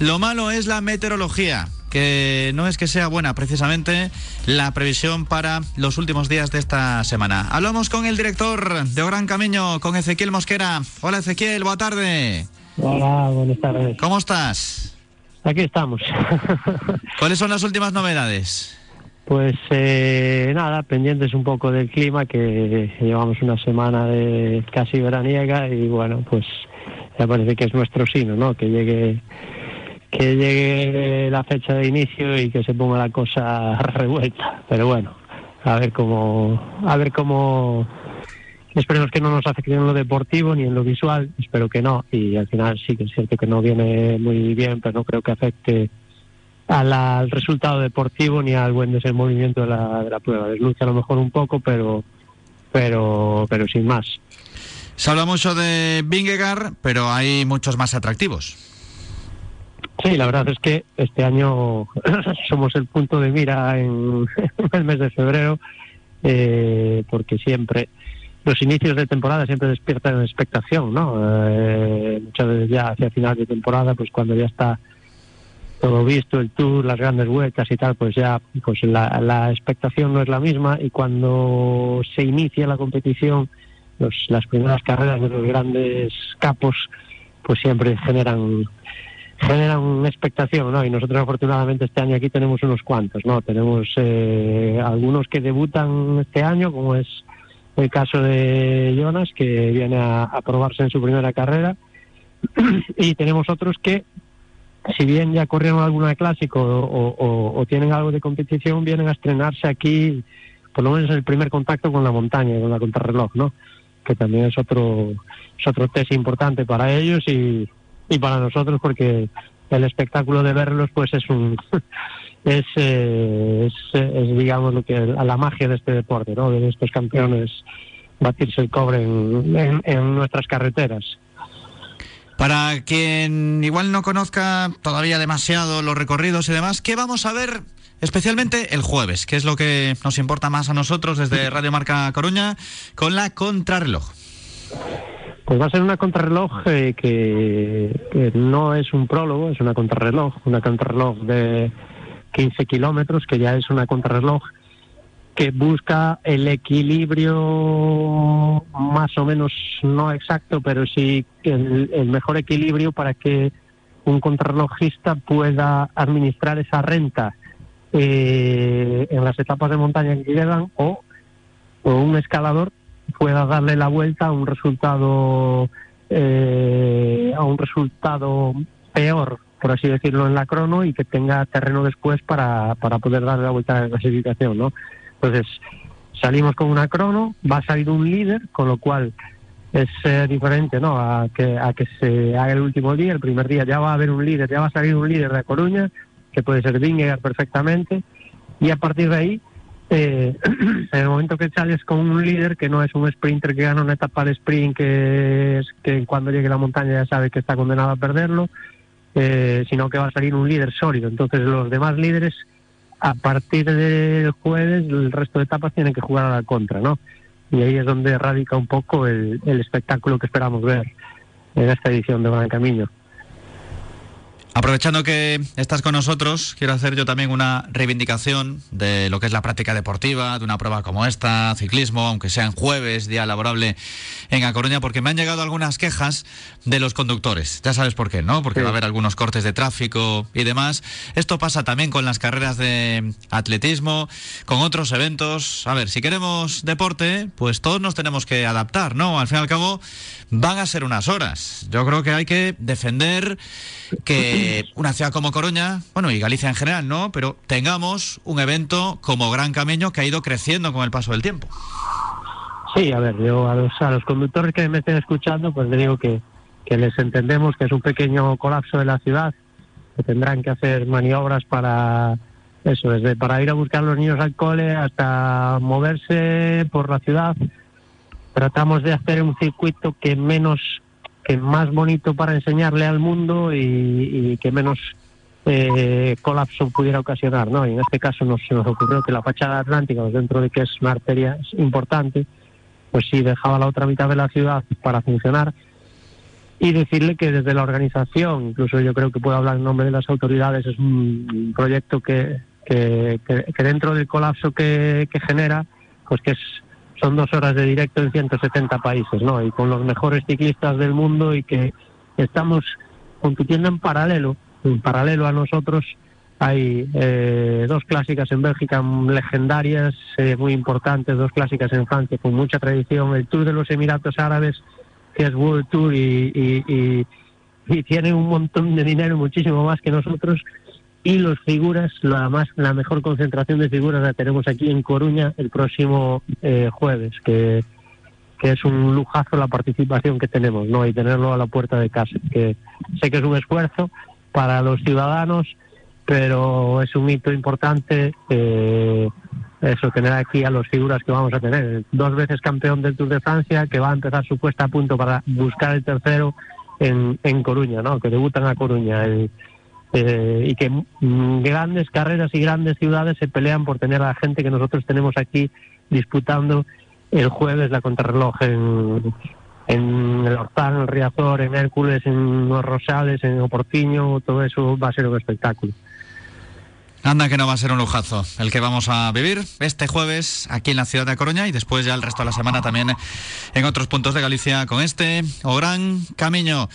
Lo malo es la meteorología que no es que sea buena precisamente la previsión para los últimos días de esta semana. Hablamos con el director de Gran Camino, con Ezequiel Mosquera. Hola Ezequiel, buena tarde. Hola, buenas tardes. ¿Cómo estás? Aquí estamos. (laughs) ¿Cuáles son las últimas novedades? Pues eh, nada, pendientes un poco del clima, que llevamos una semana de casi veraniega y bueno, pues ya parece que es nuestro sino, ¿no? Que llegue que llegue la fecha de inicio y que se ponga la cosa (laughs) revuelta. Pero bueno, a ver cómo, a ver cómo Esperemos que no nos afecte en lo deportivo ni en lo visual, espero que no. Y al final sí que es cierto que no viene muy bien, pero no creo que afecte al resultado deportivo ni al buen desenvolvimiento de la, de la prueba. Desluce a lo mejor un poco, pero, pero, pero sin más. Se habla mucho de Vingegaard, pero hay muchos más atractivos. Sí, la verdad es que este año (laughs) somos el punto de mira en (laughs) el mes de febrero, eh, porque siempre los inicios de temporada siempre despiertan expectación, ¿no? Eh, muchas veces ya hacia final de temporada, pues cuando ya está todo visto, el tour, las grandes vueltas y tal, pues ya pues la, la expectación no es la misma y cuando se inicia la competición, los, las primeras carreras de los grandes capos, pues siempre generan generan expectación, ¿no? Y nosotros afortunadamente este año aquí tenemos unos cuantos, ¿no? Tenemos eh, algunos que debutan este año, como es el caso de Jonas, que viene a, probarse en su primera carrera. (clears throat) y tenemos otros que, si bien ya corrieron alguna clásico o, tienen algo de competición, vienen a estrenarse aquí, por lo menos el primer contacto con la montaña, con la contrarreloj, ¿no? Que también es otro, es otro test importante para ellos y, y para nosotros, porque el espectáculo de verlos, pues es un. (laughs) Eh, es, digamos, lo que la magia de este deporte, ¿no? De estos campeones batirse el cobre en, nuestras carreteras. Para quien igual no conozca todavía demasiado los recorridos y demás, ¿qué vamos a ver especialmente el jueves? ¿Qué es lo que nos importa más a nosotros desde Radio Marca Coruña con la contrarreloj? Pues va a ser una contrarreloj eh, que, no es un prólogo, es una contrarreloj, una contrarreloj de 15 kilómetros, que ya es una contrarreloj que busca el equilibrio más o menos no exacto, pero sí el, mejor equilibrio para que un contrarrelojista pueda administrar esa renta eh, en las etapas de montaña que o, o, un escalador pueda darle la vuelta a un resultado eh, a un resultado peor por así decirlo, en la crono y que tenga terreno después para, para poder darle la vuelta a la clasificación, ¿no? Entonces, salimos con una crono, va a salir un líder, con lo cual es eh, diferente, ¿no? A que, a que se haga el último día, el primer día ya va a haber un líder, ya va a salir un líder de Coruña, que puede ser Vingegaard perfectamente, y a partir de ahí, eh, (clears throat) en el momento que sales con un líder que no es un sprinter que gana una etapa de sprint, que es que cuando llegue la montaña ya sabe que está condenado a perderlo, eh, sino que va a salir un líder sólido. Entonces los demás líderes, a partir del jueves, el resto de etapas tienen que jugar a la contra, ¿no? Y ahí es donde radica un poco el, el espectáculo que esperamos ver en esta edición de Gran Camino. Aprovechando que estás con nosotros, quiero hacer yo también una reivindicación de lo que es la práctica deportiva, de una prueba como esta, ciclismo, aunque sea en jueves, día laborable en A Coruña, porque me han llegado algunas quejas de los conductores. Ya sabes por qué, ¿no? Porque va a haber algunos cortes de tráfico y demás. Esto pasa también con las carreras de atletismo, con otros eventos. A ver, si queremos deporte, pues todos nos tenemos que adaptar, ¿no? Al fin y al cabo, van a ser unas horas. Yo creo que hay que defender que una ciudad como Coruña, bueno, y Galicia en general, ¿no? Pero tengamos un evento como Gran Camino que ha ido creciendo con el paso del tiempo. Sí, a ver, yo a los, a los conductores que me estén escuchando, pues les digo que, que les entendemos que es un pequeño colapso de la ciudad, que tendrán que hacer maniobras para eso, desde para ir a buscar a los niños al cole hasta moverse por la ciudad. Tratamos de hacer un circuito que menos que más bonito para enseñarle al mundo y, que menos eh, colapso pudiera ocasionar, ¿no? Y en este caso nos, nos ocurrió que la fachada atlántica, pues dentro de que es una arteria importante, pues sí dejaba la otra mitad de la ciudad para funcionar y decirle que desde la organización, incluso yo creo que puedo hablar en nombre de las autoridades, es un proyecto que, que, dentro del colapso que genera, pues que es, son dos horas de directo en 170 países, ¿no? Y con los mejores ciclistas del mundo y que estamos compitiendo en paralelo, en paralelo a nosotros hay eh, dos clásicas en Bélgica legendarias, eh, muy importantes, dos clásicas en Francia con mucha tradición, el Tour de los Emiratos Árabes, que es World Tour y, y, y- tiene un montón de dinero, muchísimo más que nosotros, y los figuras, la, más, la mejor concentración de figuras la tenemos aquí en Coruña el próximo eh, jueves, que, que es un lujazo la participación que tenemos, ¿no? Y tenerlo a la puerta de casa, que sé que es un esfuerzo para los ciudadanos, pero es un hito importante eh, eso, tener aquí a las figuras que vamos a tener. Dos veces campeón del Tour de Francia, que va a empezar su puesta a punto para buscar el tercero en, en Coruña, ¿no? Que debutan a Coruña. El- eh, y que mm, grandes carreras y grandes ciudades se pelean por tener a la gente que nosotros tenemos aquí disputando el jueves la contrarreloj en, en el Orzán, en el Riazor, en Hércules, en los Rosales, en Oportiño, todo eso va a ser un espectáculo. Anda que no va a ser un lujazo el que vamos a vivir este jueves aquí en la ciudad de Coruña y después ya el resto de la semana también en otros puntos de Galicia con este o gran camino.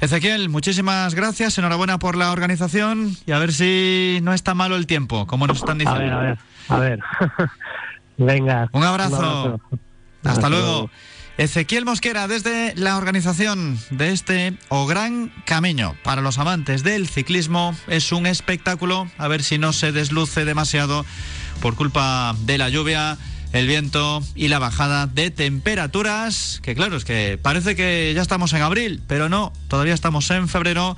Ezequiel, muchísimas gracias, enhorabuena por la organización y a ver si no está malo el tiempo, como nos están A diciendo. ver, a ver, a ver. (laughs) Venga. Un abrazo. abrazo. Hasta luego. Ezequiel Mosquera, desde la organización de este O Gran Camino. Para los amantes del ciclismo es un espectáculo, a ver si no se desluce demasiado por culpa de la lluvia, el viento y la bajada de temperaturas, que claro, es que parece que ya estamos en abril, pero no, todavía estamos en febrero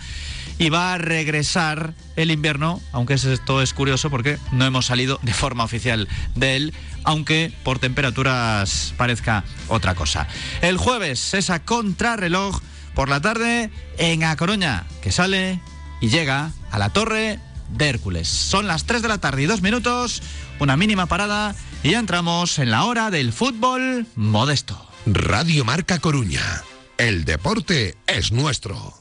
y va a regresar el invierno, aunque es- esto es curioso porque no hemos salido de forma oficial de él, aunque por temperaturas parezca otra cosa. El jueves, esa contrarreloj por la tarde en A Coruña, que sale y llega a la Torre de Hércules. Son las 3 de la tarde y dos minutos, una mínima parada y ya entramos en la hora del fútbol modesto. Radio Marca Coruña. El deporte es nuestro.